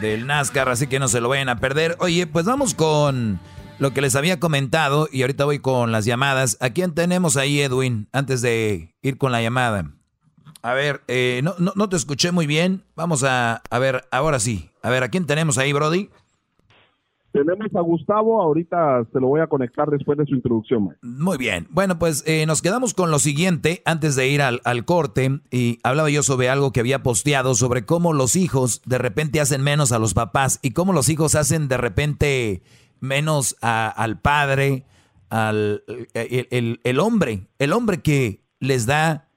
del NASCAR, así que no se lo vayan a perder. Oye, pues vamos con lo que les había comentado y ahorita voy con las llamadas. ¿A quién tenemos ahí, Edwin, antes de ir con la llamada? A ver, eh, no, no, no, te escuché muy bien. Vamos a, a ver, ahora sí. A ver, ¿a quién tenemos ahí, Brody? Tenemos a Gustavo, ahorita se lo voy a conectar después de su introducción. Muy bien. Bueno, pues eh, nos quedamos con lo siguiente antes de ir al, al, corte y hablaba yo sobre algo que había posteado sobre cómo los hijos de repente hacen menos a los papás y cómo los hijos hacen de repente menos al padre, al el, el, el, hombre, el hombre que les da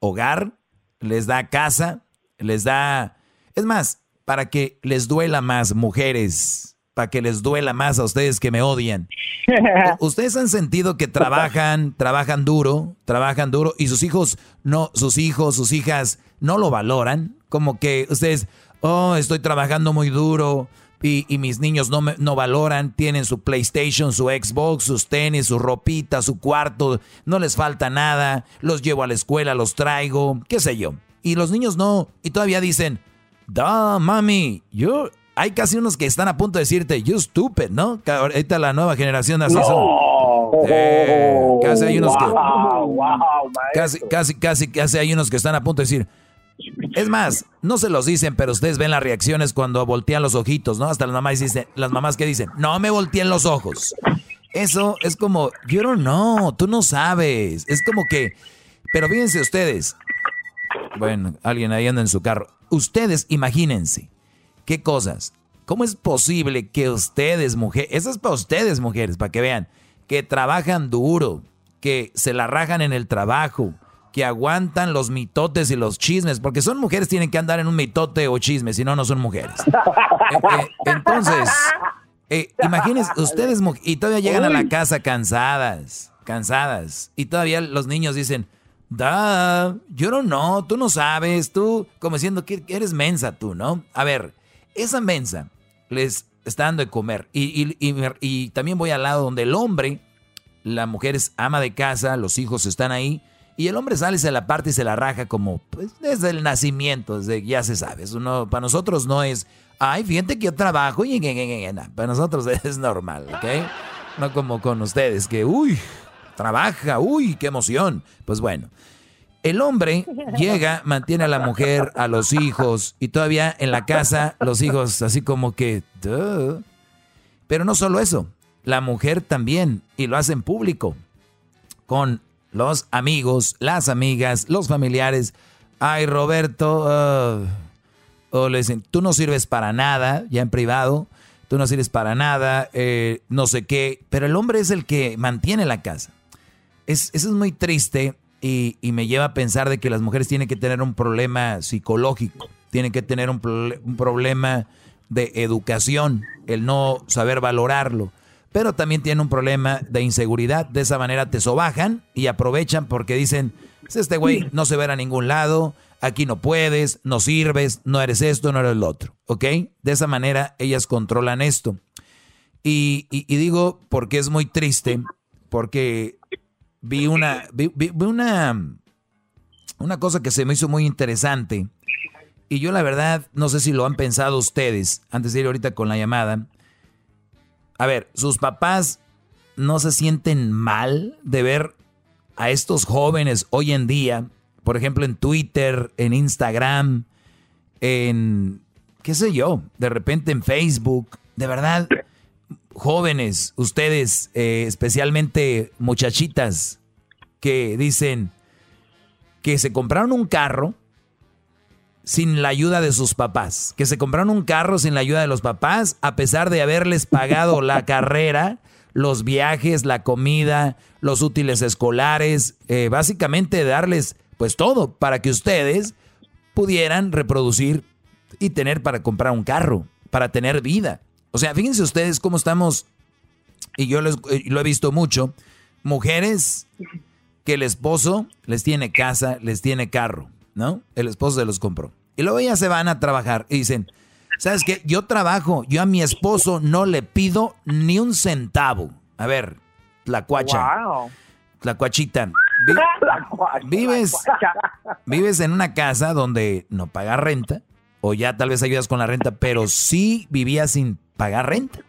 hogar, les da casa, les da... Es más, para que les duela más, mujeres, para que les duela más a ustedes que me odian. ustedes han sentido que trabajan, trabajan duro, trabajan duro y sus hijos no, sus hijos, sus hijas no lo valoran, como que ustedes, oh, estoy trabajando muy duro, y, y, mis niños no, me, no valoran, tienen su PlayStation, su Xbox, sus tenis, su ropita, su cuarto, no les falta nada, los llevo a la escuela, los traigo, qué sé yo. Y los niños no, y todavía dicen, da, mami, yo... Hay casi unos que están a punto de decirte, you stupid, ¿no? Ahorita la nueva generación así no. son. Eh, casi hay unos que... Wow, wow, casi, casi, casi, casi hay unos que están a punto de decir, es más, no se los dicen, pero ustedes ven las reacciones cuando voltean los ojitos, ¿no? Hasta las mamás dicen, las mamás que dicen, no me volteen los ojos. Eso es como, yo no know, tú no sabes. Es como que, pero fíjense ustedes. Bueno, alguien ahí anda en su carro. Ustedes imagínense, ¿qué cosas? ¿Cómo es posible que ustedes, mujeres, eso es para ustedes, mujeres, para que vean, que trabajan duro, que se la rajan en el trabajo, que aguantan los mitotes y los chismes, porque son mujeres, tienen que andar en un mitote o chisme, si no, no son mujeres. Eh, eh, entonces, eh, imagínense, ustedes, y todavía llegan a la casa cansadas, cansadas, y todavía los niños dicen, da, yo no, no, tú no sabes, tú, como diciendo que eres mensa tú, ¿no? A ver, esa mensa les está dando de comer, y, y, y, también voy al lado donde el hombre, la mujer es ama de casa, los hijos están ahí, y el hombre sale, se la parte y se la raja como pues, desde el nacimiento, desde ya se sabe. Uno, para nosotros no es, ay, fíjate que yo trabajo y para nosotros es normal, ¿ok? No como con ustedes, que, uy, trabaja, uy, qué emoción. Pues bueno, el hombre llega, mantiene a la mujer, a los hijos y todavía en la casa los hijos así como que, Duh. pero no solo eso, la mujer también y lo hace en público con los amigos, las amigas, los familiares. Ay, Roberto, uh, o le dicen, tú no sirves para nada, ya en privado, tú no sirves para nada, eh, no sé qué, pero el hombre es el que mantiene la casa. Es, eso es muy triste y, y, me lleva a pensar de que las mujeres tienen que tener un problema psicológico, tienen que tener un, un problema de educación, el no saber valorarlo pero también tiene un problema de inseguridad. De esa manera te sobajan y aprovechan porque dicen, este güey no se ve a ningún lado, aquí no puedes, no sirves, no eres esto, no eres el otro, ¿ok? De esa manera ellas controlan esto. Y, y, y digo porque es muy triste, porque vi una, vi, vi una, una cosa que se me hizo muy interesante. Y yo la verdad, no sé si lo han pensado ustedes, antes de ir ahorita con la llamada, a ver, sus papás no se sienten mal de ver a estos jóvenes hoy en día, por ejemplo en Twitter, en Instagram, en, qué sé yo, de repente en Facebook, de verdad, jóvenes, ustedes, eh, especialmente muchachitas, que dicen que se compraron un carro sin la ayuda de sus papás, que se compraron un carro sin la ayuda de los papás, a pesar de haberles pagado la carrera, los viajes, la comida, los útiles escolares, eh, básicamente darles pues todo para que ustedes pudieran reproducir y tener para comprar un carro, para tener vida. O sea, fíjense ustedes cómo estamos, y yo eh, lo he visto mucho, mujeres que el esposo les tiene casa, les tiene carro. ¿no? El esposo se los compró. Y luego ya se van a trabajar y dicen, ¿sabes qué? Yo trabajo, yo a mi esposo no le pido ni un centavo. A ver, la cuacha. La cuachita. vives, vives en una casa donde no pagas renta, o ya tal vez ayudas con la renta, pero sí vivías sin pagar renta.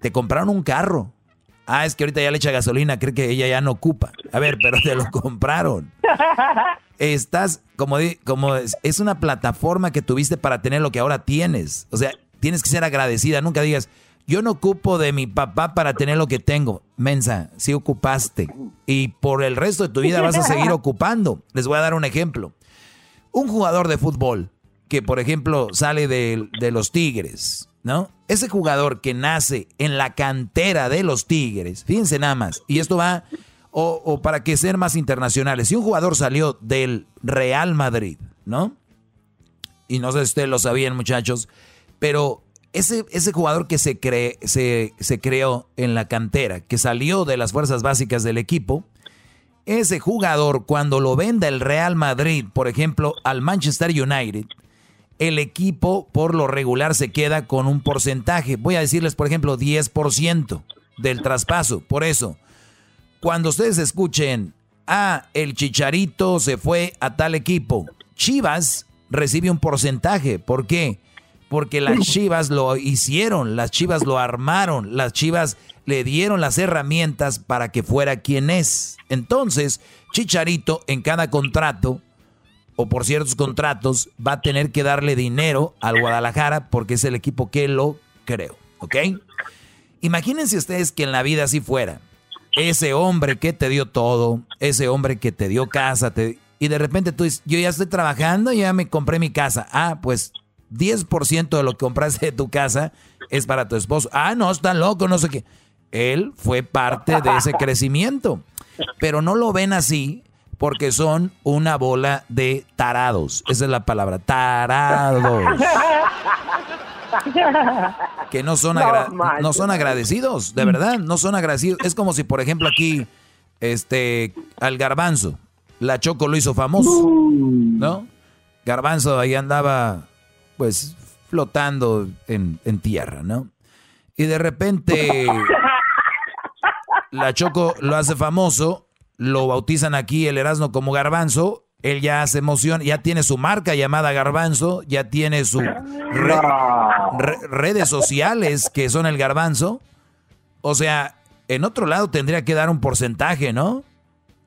Te compraron un carro. Ah, es que ahorita ya le echa gasolina, cree que ella ya no ocupa. A ver, pero te lo compraron. estás, como, como es, una plataforma que tuviste para tener lo que ahora tienes. O sea, tienes que ser agradecida. Nunca digas, yo no ocupo de mi papá para tener lo que tengo. Mensa, sí ocupaste. Y por el resto de tu vida vas a seguir ocupando. Les voy a dar un ejemplo. Un jugador de fútbol que, por ejemplo, sale de, de los Tigres, ¿no? Ese jugador que nace en la cantera de los Tigres, fíjense nada más, y esto va o, para que sean más internacionales, si un jugador salió del Real Madrid, ¿no? Y no sé si ustedes lo sabían, muchachos, pero ese, ese jugador que se, cree, se, se creó en la cantera, que salió de las fuerzas básicas del equipo, ese jugador cuando lo venda el Real Madrid, por ejemplo, al Manchester United, el equipo por lo regular se queda con un porcentaje. Voy a decirles, por ejemplo, 10% del traspaso. Por eso, cuando ustedes escuchen, ah, el chicharito se fue a tal equipo, Chivas recibe un porcentaje. ¿Por qué? Porque las Chivas lo hicieron, las Chivas lo armaron, las Chivas le dieron las herramientas para que fuera quien es. Entonces, Chicharito en cada contrato o por ciertos contratos va a tener que darle dinero al Guadalajara porque es el equipo que lo creó, ¿ok? Imagínense ustedes que en la vida así fuera ese hombre que te dio todo, ese hombre que te dio casa, y de repente tú dices, yo ya estoy trabajando, ya me compré mi casa. Ah, pues 10% de lo que compraste de tu casa es para tu esposo. Ah, no, está loco, no sé qué. Él fue parte de ese crecimiento. Pero no lo ven así porque son una bola de tarados. Esa es la palabra, tarados. que no son, no, son agradecidos, de verdad, no son agradecidos. Es como si, por ejemplo, aquí, este, al garbanzo, la Choco lo hizo famoso, ¿no? Garbanzo ahí andaba, pues, flotando en, en tierra, ¿no? Y de repente, la Choco lo hace famoso, lo bautizan aquí el Erasmo como garbanzo él ya hace emoción, ya tiene su marca llamada Garbanzo, ya tiene sus redes sociales que son el Garbanzo. O sea, en otro lado tendría que dar un porcentaje, ¿no?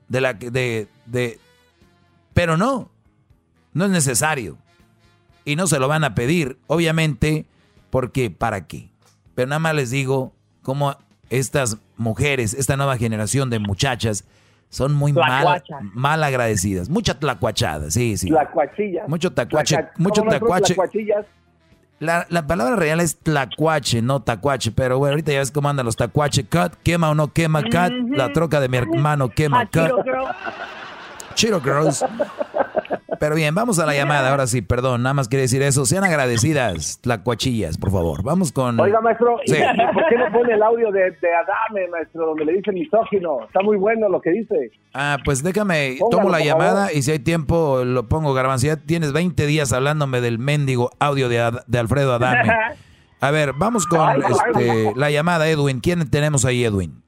De la de, de pero no, no es necesario. Y no se lo van a pedir, obviamente, porque ¿para qué? Pero nada más les digo cómo estas mujeres, esta nueva generación de muchachas, son muy mal, mal agradecidas. Mucha tlacuachada, sí, sí. Tlacuachilla. Mucho tacuache. mucho tacuache. La, la, palabra real es tlacuache, no tacuache, pero bueno, ahorita ya ves cómo andan los tacuache. Cut, quema o no quema, cut. La troca de mi hermano quema, cut. Chiro Girls. Pero bien, vamos a la llamada, ahora sí, perdón, nada más quiere decir eso. Sean agradecidas, tlacuachillas, por favor. Vamos con... Oiga, maestro, ¿por qué no pone el audio de, Adame, maestro, donde le dice misógino? Está muy bueno lo que dice. Ah, pues déjame, tomo la llamada y si hay tiempo lo pongo, Garbanzo. Ya tienes 20 días hablándome del mendigo audio de, de Alfredo Adame. A ver, vamos con este, la llamada, Edwin. ¿Quién tenemos ahí, Edwin?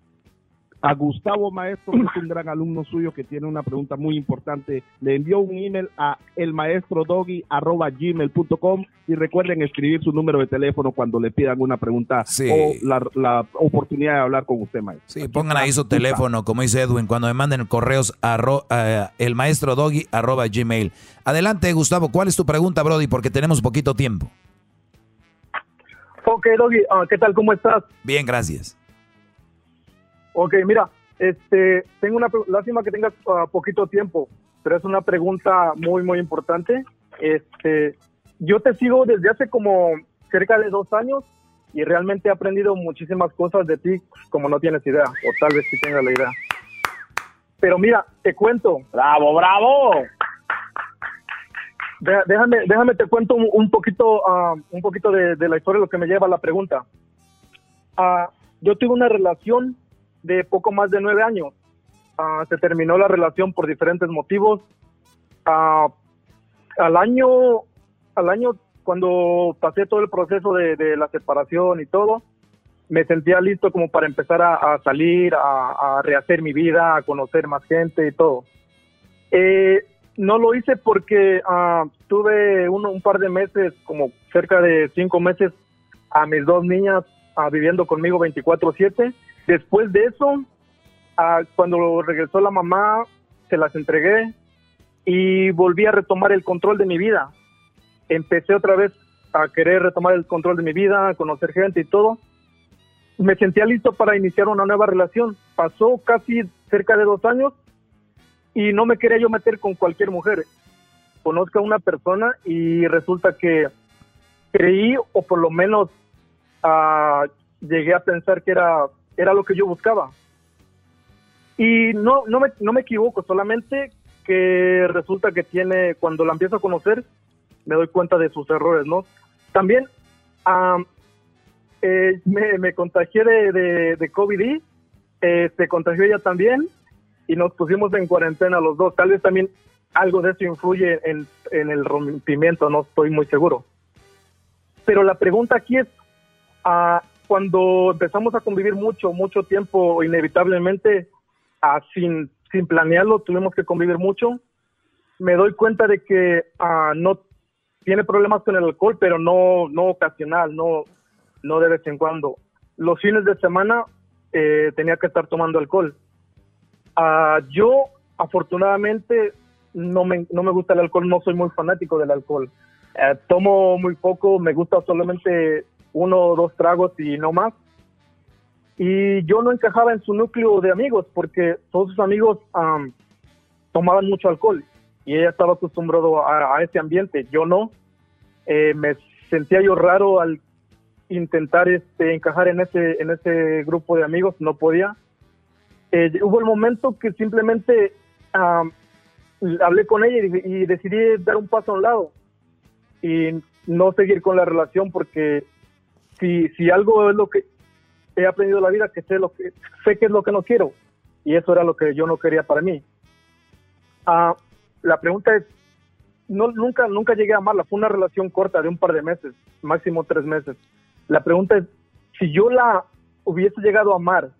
A Gustavo Maestro, que es un gran alumno suyo que tiene una pregunta muy importante. Le envió un email a elmaestrodoggy.gmail.com y recuerden escribir su número de teléfono cuando le pidan una pregunta o la, oportunidad de hablar con usted, maestro. Sí, pongan ahí su teléfono, como dice Edwin, cuando me manden correos a uh, elmaestrodoggy.gmail. Adelante, Gustavo, ¿cuál es tu pregunta, Brody? Porque tenemos poquito tiempo. Ok, Doggy, ah, ¿qué tal? ¿Cómo estás? Bien, gracias. Ok, mira, este, tengo una lástima que tengas uh, poquito tiempo, pero es una pregunta muy, muy importante. Este, yo te sigo desde hace como cerca de dos años y realmente he aprendido muchísimas cosas de ti, como no tienes idea, o tal vez sí tengas la idea. Pero mira, te cuento. ¡Bravo, bravo! Déjame, déjame te cuento un, poquito, uh, un poquito de, la historia, lo que me lleva a la pregunta. Uh, yo tuve una relación de poco más de nueve años. Uh, se terminó la relación por diferentes motivos. al año, al año cuando pasé todo el proceso de, la separación y todo, me sentía listo como para empezar a, salir, a, rehacer mi vida, a conocer más gente y todo. Eh, no lo hice porque ah, tuve un par de meses, como cerca de cinco meses, a mis dos niñas ah, viviendo conmigo 24/7. Después de eso, ah, cuando regresó la mamá, se las entregué y volví a retomar el control de mi vida. Empecé otra vez a querer retomar el control de mi vida, a conocer gente y todo. Me sentía listo para iniciar una nueva relación. Pasó casi cerca de dos años y no me quería yo meter con cualquier mujer. Conozco a una persona y resulta que creí o por lo menos uh, llegué a pensar que era, era lo que yo buscaba. Y no, no, me, no me equivoco, solamente que resulta que tiene, cuando la empiezo a conocer, me doy cuenta de sus errores, ¿no? También uh, eh, me, me, contagié de, de, COVID, eh, se contagió ella también, y nos pusimos en cuarentena los dos. Tal vez también algo de eso influye en, el rompimiento, no estoy muy seguro. Pero la pregunta aquí es, ah, cuando empezamos a convivir mucho, mucho tiempo, inevitablemente, ah, sin, sin planearlo, tuvimos que convivir mucho, me doy cuenta de que ah, no tiene problemas con el alcohol, pero no, no ocasional, no, no de vez en cuando. Los fines de semana eh, tenía que estar tomando alcohol Uh, yo, afortunadamente, no me, no me gusta el alcohol, no soy muy fanático del alcohol. Eh, tomo muy poco, me gusta solamente uno o dos tragos y no más. Y yo no encajaba en su núcleo de amigos porque todos sus amigos tomaban mucho alcohol y ella estaba acostumbrado a, ese ambiente. Yo no. Eh, me sentía yo raro al intentar este, encajar en ese, en ese grupo de amigos, no podía eh, hubo el momento que simplemente hablé con ella y, decidí dar un paso a un lado y no seguir con la relación porque si, si algo es lo que he aprendido en la vida, que sé, lo que sé que es lo que no quiero y eso era lo que yo no quería para mí. Ah, la pregunta es, no, nunca, nunca llegué a amarla, fue una relación corta de un par de meses, máximo tres meses. La pregunta es, si yo la hubiese llegado a amar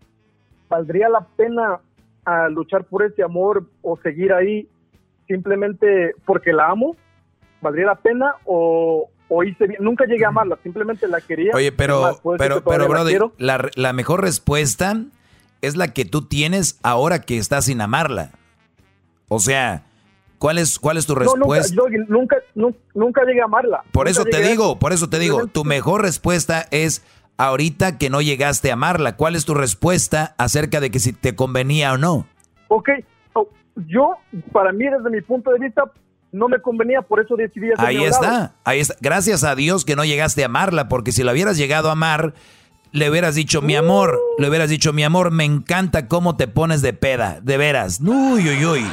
¿valdría la pena luchar por ese amor o seguir ahí simplemente porque la amo? ¿Valdría la pena o, hice bien? Nunca llegué a amarla, simplemente la quería. Oye, pero, pero, pero, brother, la, la, mejor respuesta es la que tú tienes ahora que estás sin amarla. O sea, ¿cuál es, cuál es tu respuesta? nunca, nunca, nunca, llegué a amarla. Por eso te digo, por eso te digo, tu mejor respuesta es ahorita que no llegaste a amarla. ¿Cuál es tu respuesta acerca de que si te convenía o no? Ok, yo, para mí, desde mi punto de vista, no me convenía, por eso decidí Ahí está, ahí está. Gracias a Dios que no llegaste a amarla, porque si la hubieras llegado a amar, le hubieras dicho, mi amor, le hubieras dicho, mi amor, me encanta cómo te pones de peda, de veras. Uy, uy, uy.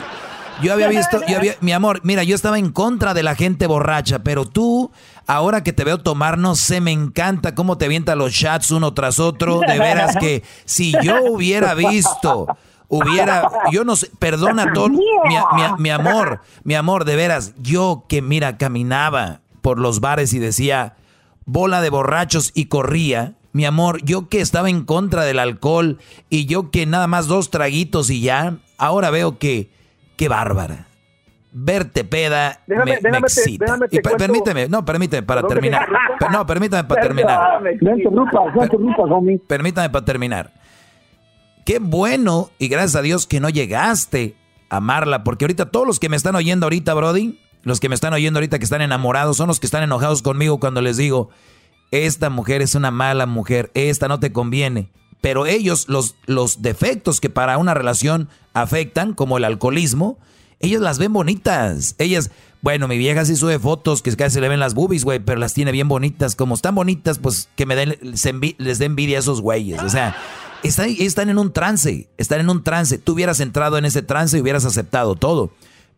Yo había visto, yo había, mi amor, mira, yo estaba en contra de la gente borracha, pero tú, ahora que te veo tomar, no sé, me encanta cómo te avienta los chats uno tras otro. De veras que si yo hubiera visto, hubiera, yo no sé, perdona todo, mi, mi amor, mi amor, de veras, yo que mira, caminaba por los bares y decía, bola de borrachos y corría. Mi amor, yo que estaba en contra del alcohol y yo que nada más dos traguitos y ya, ahora veo que qué bárbara. Verte peda me, excita. y permíteme, no, permíteme para terminar. No, permítame para terminar. Permítame para terminar. Qué bueno y gracias a Dios que no llegaste a amarla, porque ahorita todos los que me están oyendo ahorita, Brody, los que me están oyendo ahorita que están enamorados, son los que están enojados conmigo cuando les digo, esta mujer es una mala mujer, esta no te conviene. pero ellos, los, los defectos que para una relación afectan, como el alcoholismo, ellos las ven bonitas. Ellas, bueno, mi vieja sí sube fotos que casi se le ven las boobies, güey, pero las tiene bien bonitas. Como están bonitas, pues que me den, les dé envidia a esos güeyes. O sea, están, están en un trance, están en un trance. Tú hubieras entrado en ese trance y hubieras aceptado todo.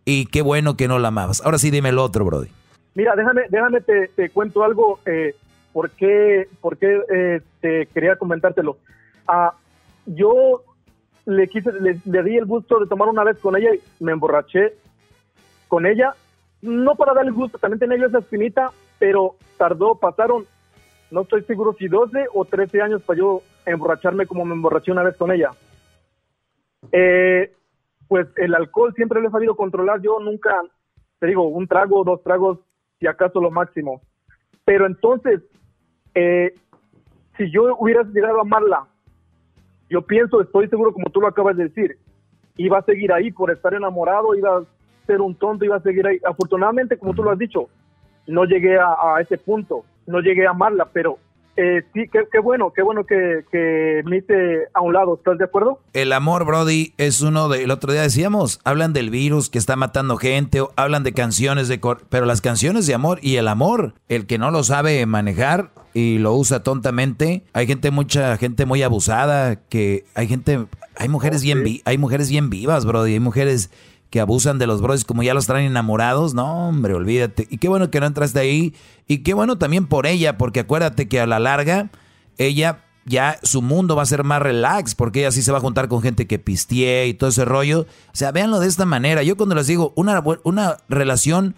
Y qué bueno que no la amabas. Ahora sí, dime el otro, Brody. Mira, déjame, déjame te, cuento algo. Eh, ¿Por qué, por qué eh, te quería comentártelo? Ah, yo le quise, le, di el gusto de tomar una vez con ella y me emborraché con ella, no para darle gusto, también tenía yo esa espinita, pero tardó, pasaron, no estoy seguro si 12 o 13 años para yo emborracharme como me emborraché una vez con ella. Eh, pues el alcohol siempre lo he sabido controlar, yo nunca, te digo, un trago, dos tragos, si acaso lo máximo. Pero entonces, eh, si yo hubiera llegado a amarla yo pienso, estoy seguro, como tú lo acabas de decir, iba a seguir ahí por estar enamorado, iba a ser un tonto, iba a seguir ahí. Afortunadamente, como tú lo has dicho, no llegué a, ese punto, no llegué a amarla, pero eh, sí, qué, bueno, qué bueno que, que me hice a un lado, ¿estás de acuerdo? El amor, Brody, es uno de, el otro día decíamos, hablan del virus que está matando gente, hablan de canciones de, pero las canciones de amor y el amor, el que no lo sabe manejar, y lo usa tontamente. Hay gente, mucha gente muy abusada, que hay gente, hay mujeres bien, hay mujeres bien vivas, bro, y hay mujeres que abusan de los bros como ya los traen enamorados. No, hombre, olvídate. Y qué bueno que no entraste ahí. Y qué bueno también por ella, porque acuérdate que a la larga, ella ya su mundo va a ser más relax, porque ella sí se va a juntar con gente que pistee y todo ese rollo. O sea, véanlo de esta manera. Yo cuando les digo, una, una relación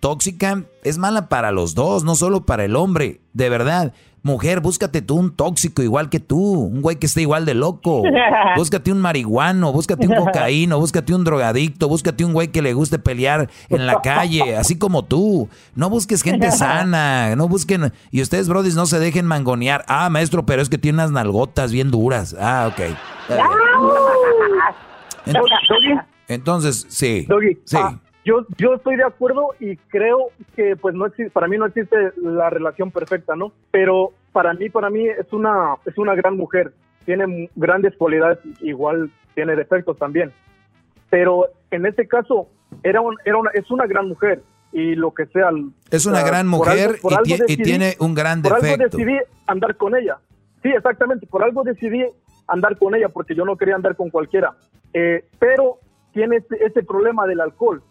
tóxica es mala para los dos, no solo para el hombre. De verdad, mujer, búscate tú un tóxico igual que tú, un güey que esté igual de loco. Búscate un marihuano, búscate un cocaíno, búscate un drogadicto, búscate un güey que le guste pelear en la calle, así como tú. No busques gente sana, no busquen. Y ustedes, brodis, no se dejen mangonear. Ah, maestro, pero es que tiene unas nalgotas bien duras. Ah, ok. Entonces, sí. sí. Ah, yo, yo estoy de acuerdo y creo que pues no existe, para mí no existe la relación perfecta, ¿no? Pero para mí, para mí es una, es una gran mujer, tiene grandes cualidades, igual tiene defectos también. Pero en este caso era, un, era una, es una gran mujer y lo que sea. Es una gran mujer y, tiene un gran defecto. Por algo decidí andar con ella. Sí, exactamente, por algo decidí andar con ella porque yo no quería andar con cualquiera. Eh, pero tiene ese, ese problema del alcohol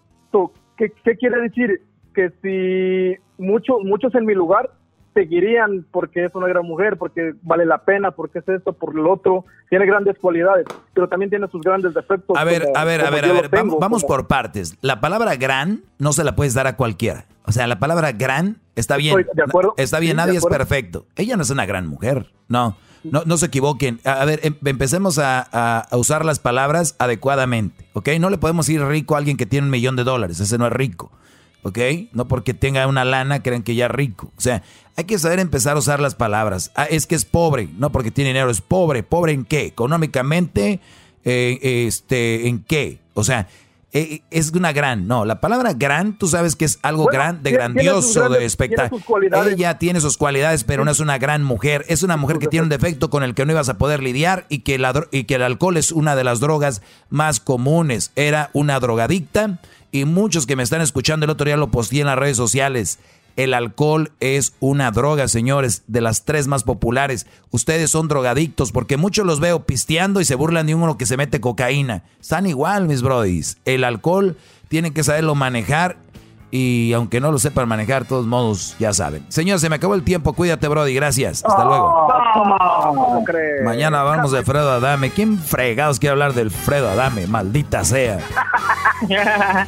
¿qué, quiere decir? Que si muchos muchos en mi lugar seguirían porque es una gran mujer, porque vale la pena, porque es esto, por lo otro, tiene grandes cualidades, pero también tiene sus grandes defectos. A ver, a ver, a ver, a ver, vamos, por partes. La palabra gran no se la puedes dar a cualquiera. O sea, la palabra gran está bien. de acuerdo. Está bien, nadie es perfecto. Ella no es una gran mujer, no. No, no se equivoquen. A, ver, em, empecemos a, usar las palabras adecuadamente, ¿ok? No le podemos ir rico a alguien que tiene un millón de dólares, ese no es rico, ¿ok? No porque tenga una lana creen que ya es rico. O sea, hay que saber empezar a usar las palabras. Ah, es que es pobre, no porque tiene dinero, es pobre. ¿Pobre en qué? Económicamente, eh, este, ¿en qué? O sea, eh, es una gran, no, la palabra gran, tú sabes que es algo gran, de grandioso, de espectacular. Ella tiene sus cualidades, pero no es una gran mujer, es una mujer que tiene un defecto con el que no ibas a poder lidiar y que, y que el alcohol es una de las drogas más comunes. Era una drogadicta y muchos que me están escuchando el otro día lo posteé en las redes sociales. El alcohol es una droga, señores, de las tres más populares. Ustedes son drogadictos porque muchos los veo pisteando y se burlan de uno que se mete cocaína. Están igual, mis brodis. El alcohol tienen que saberlo manejar y aunque no lo sepan manejar, de todos modos, ya saben. Señor, se me acabó el tiempo. Cuídate, Brody. Gracias. Hasta luego. Mañana vamos de Fredo Adame. ¿Quién fregados quiere hablar del Fredo Adame? Maldita sea.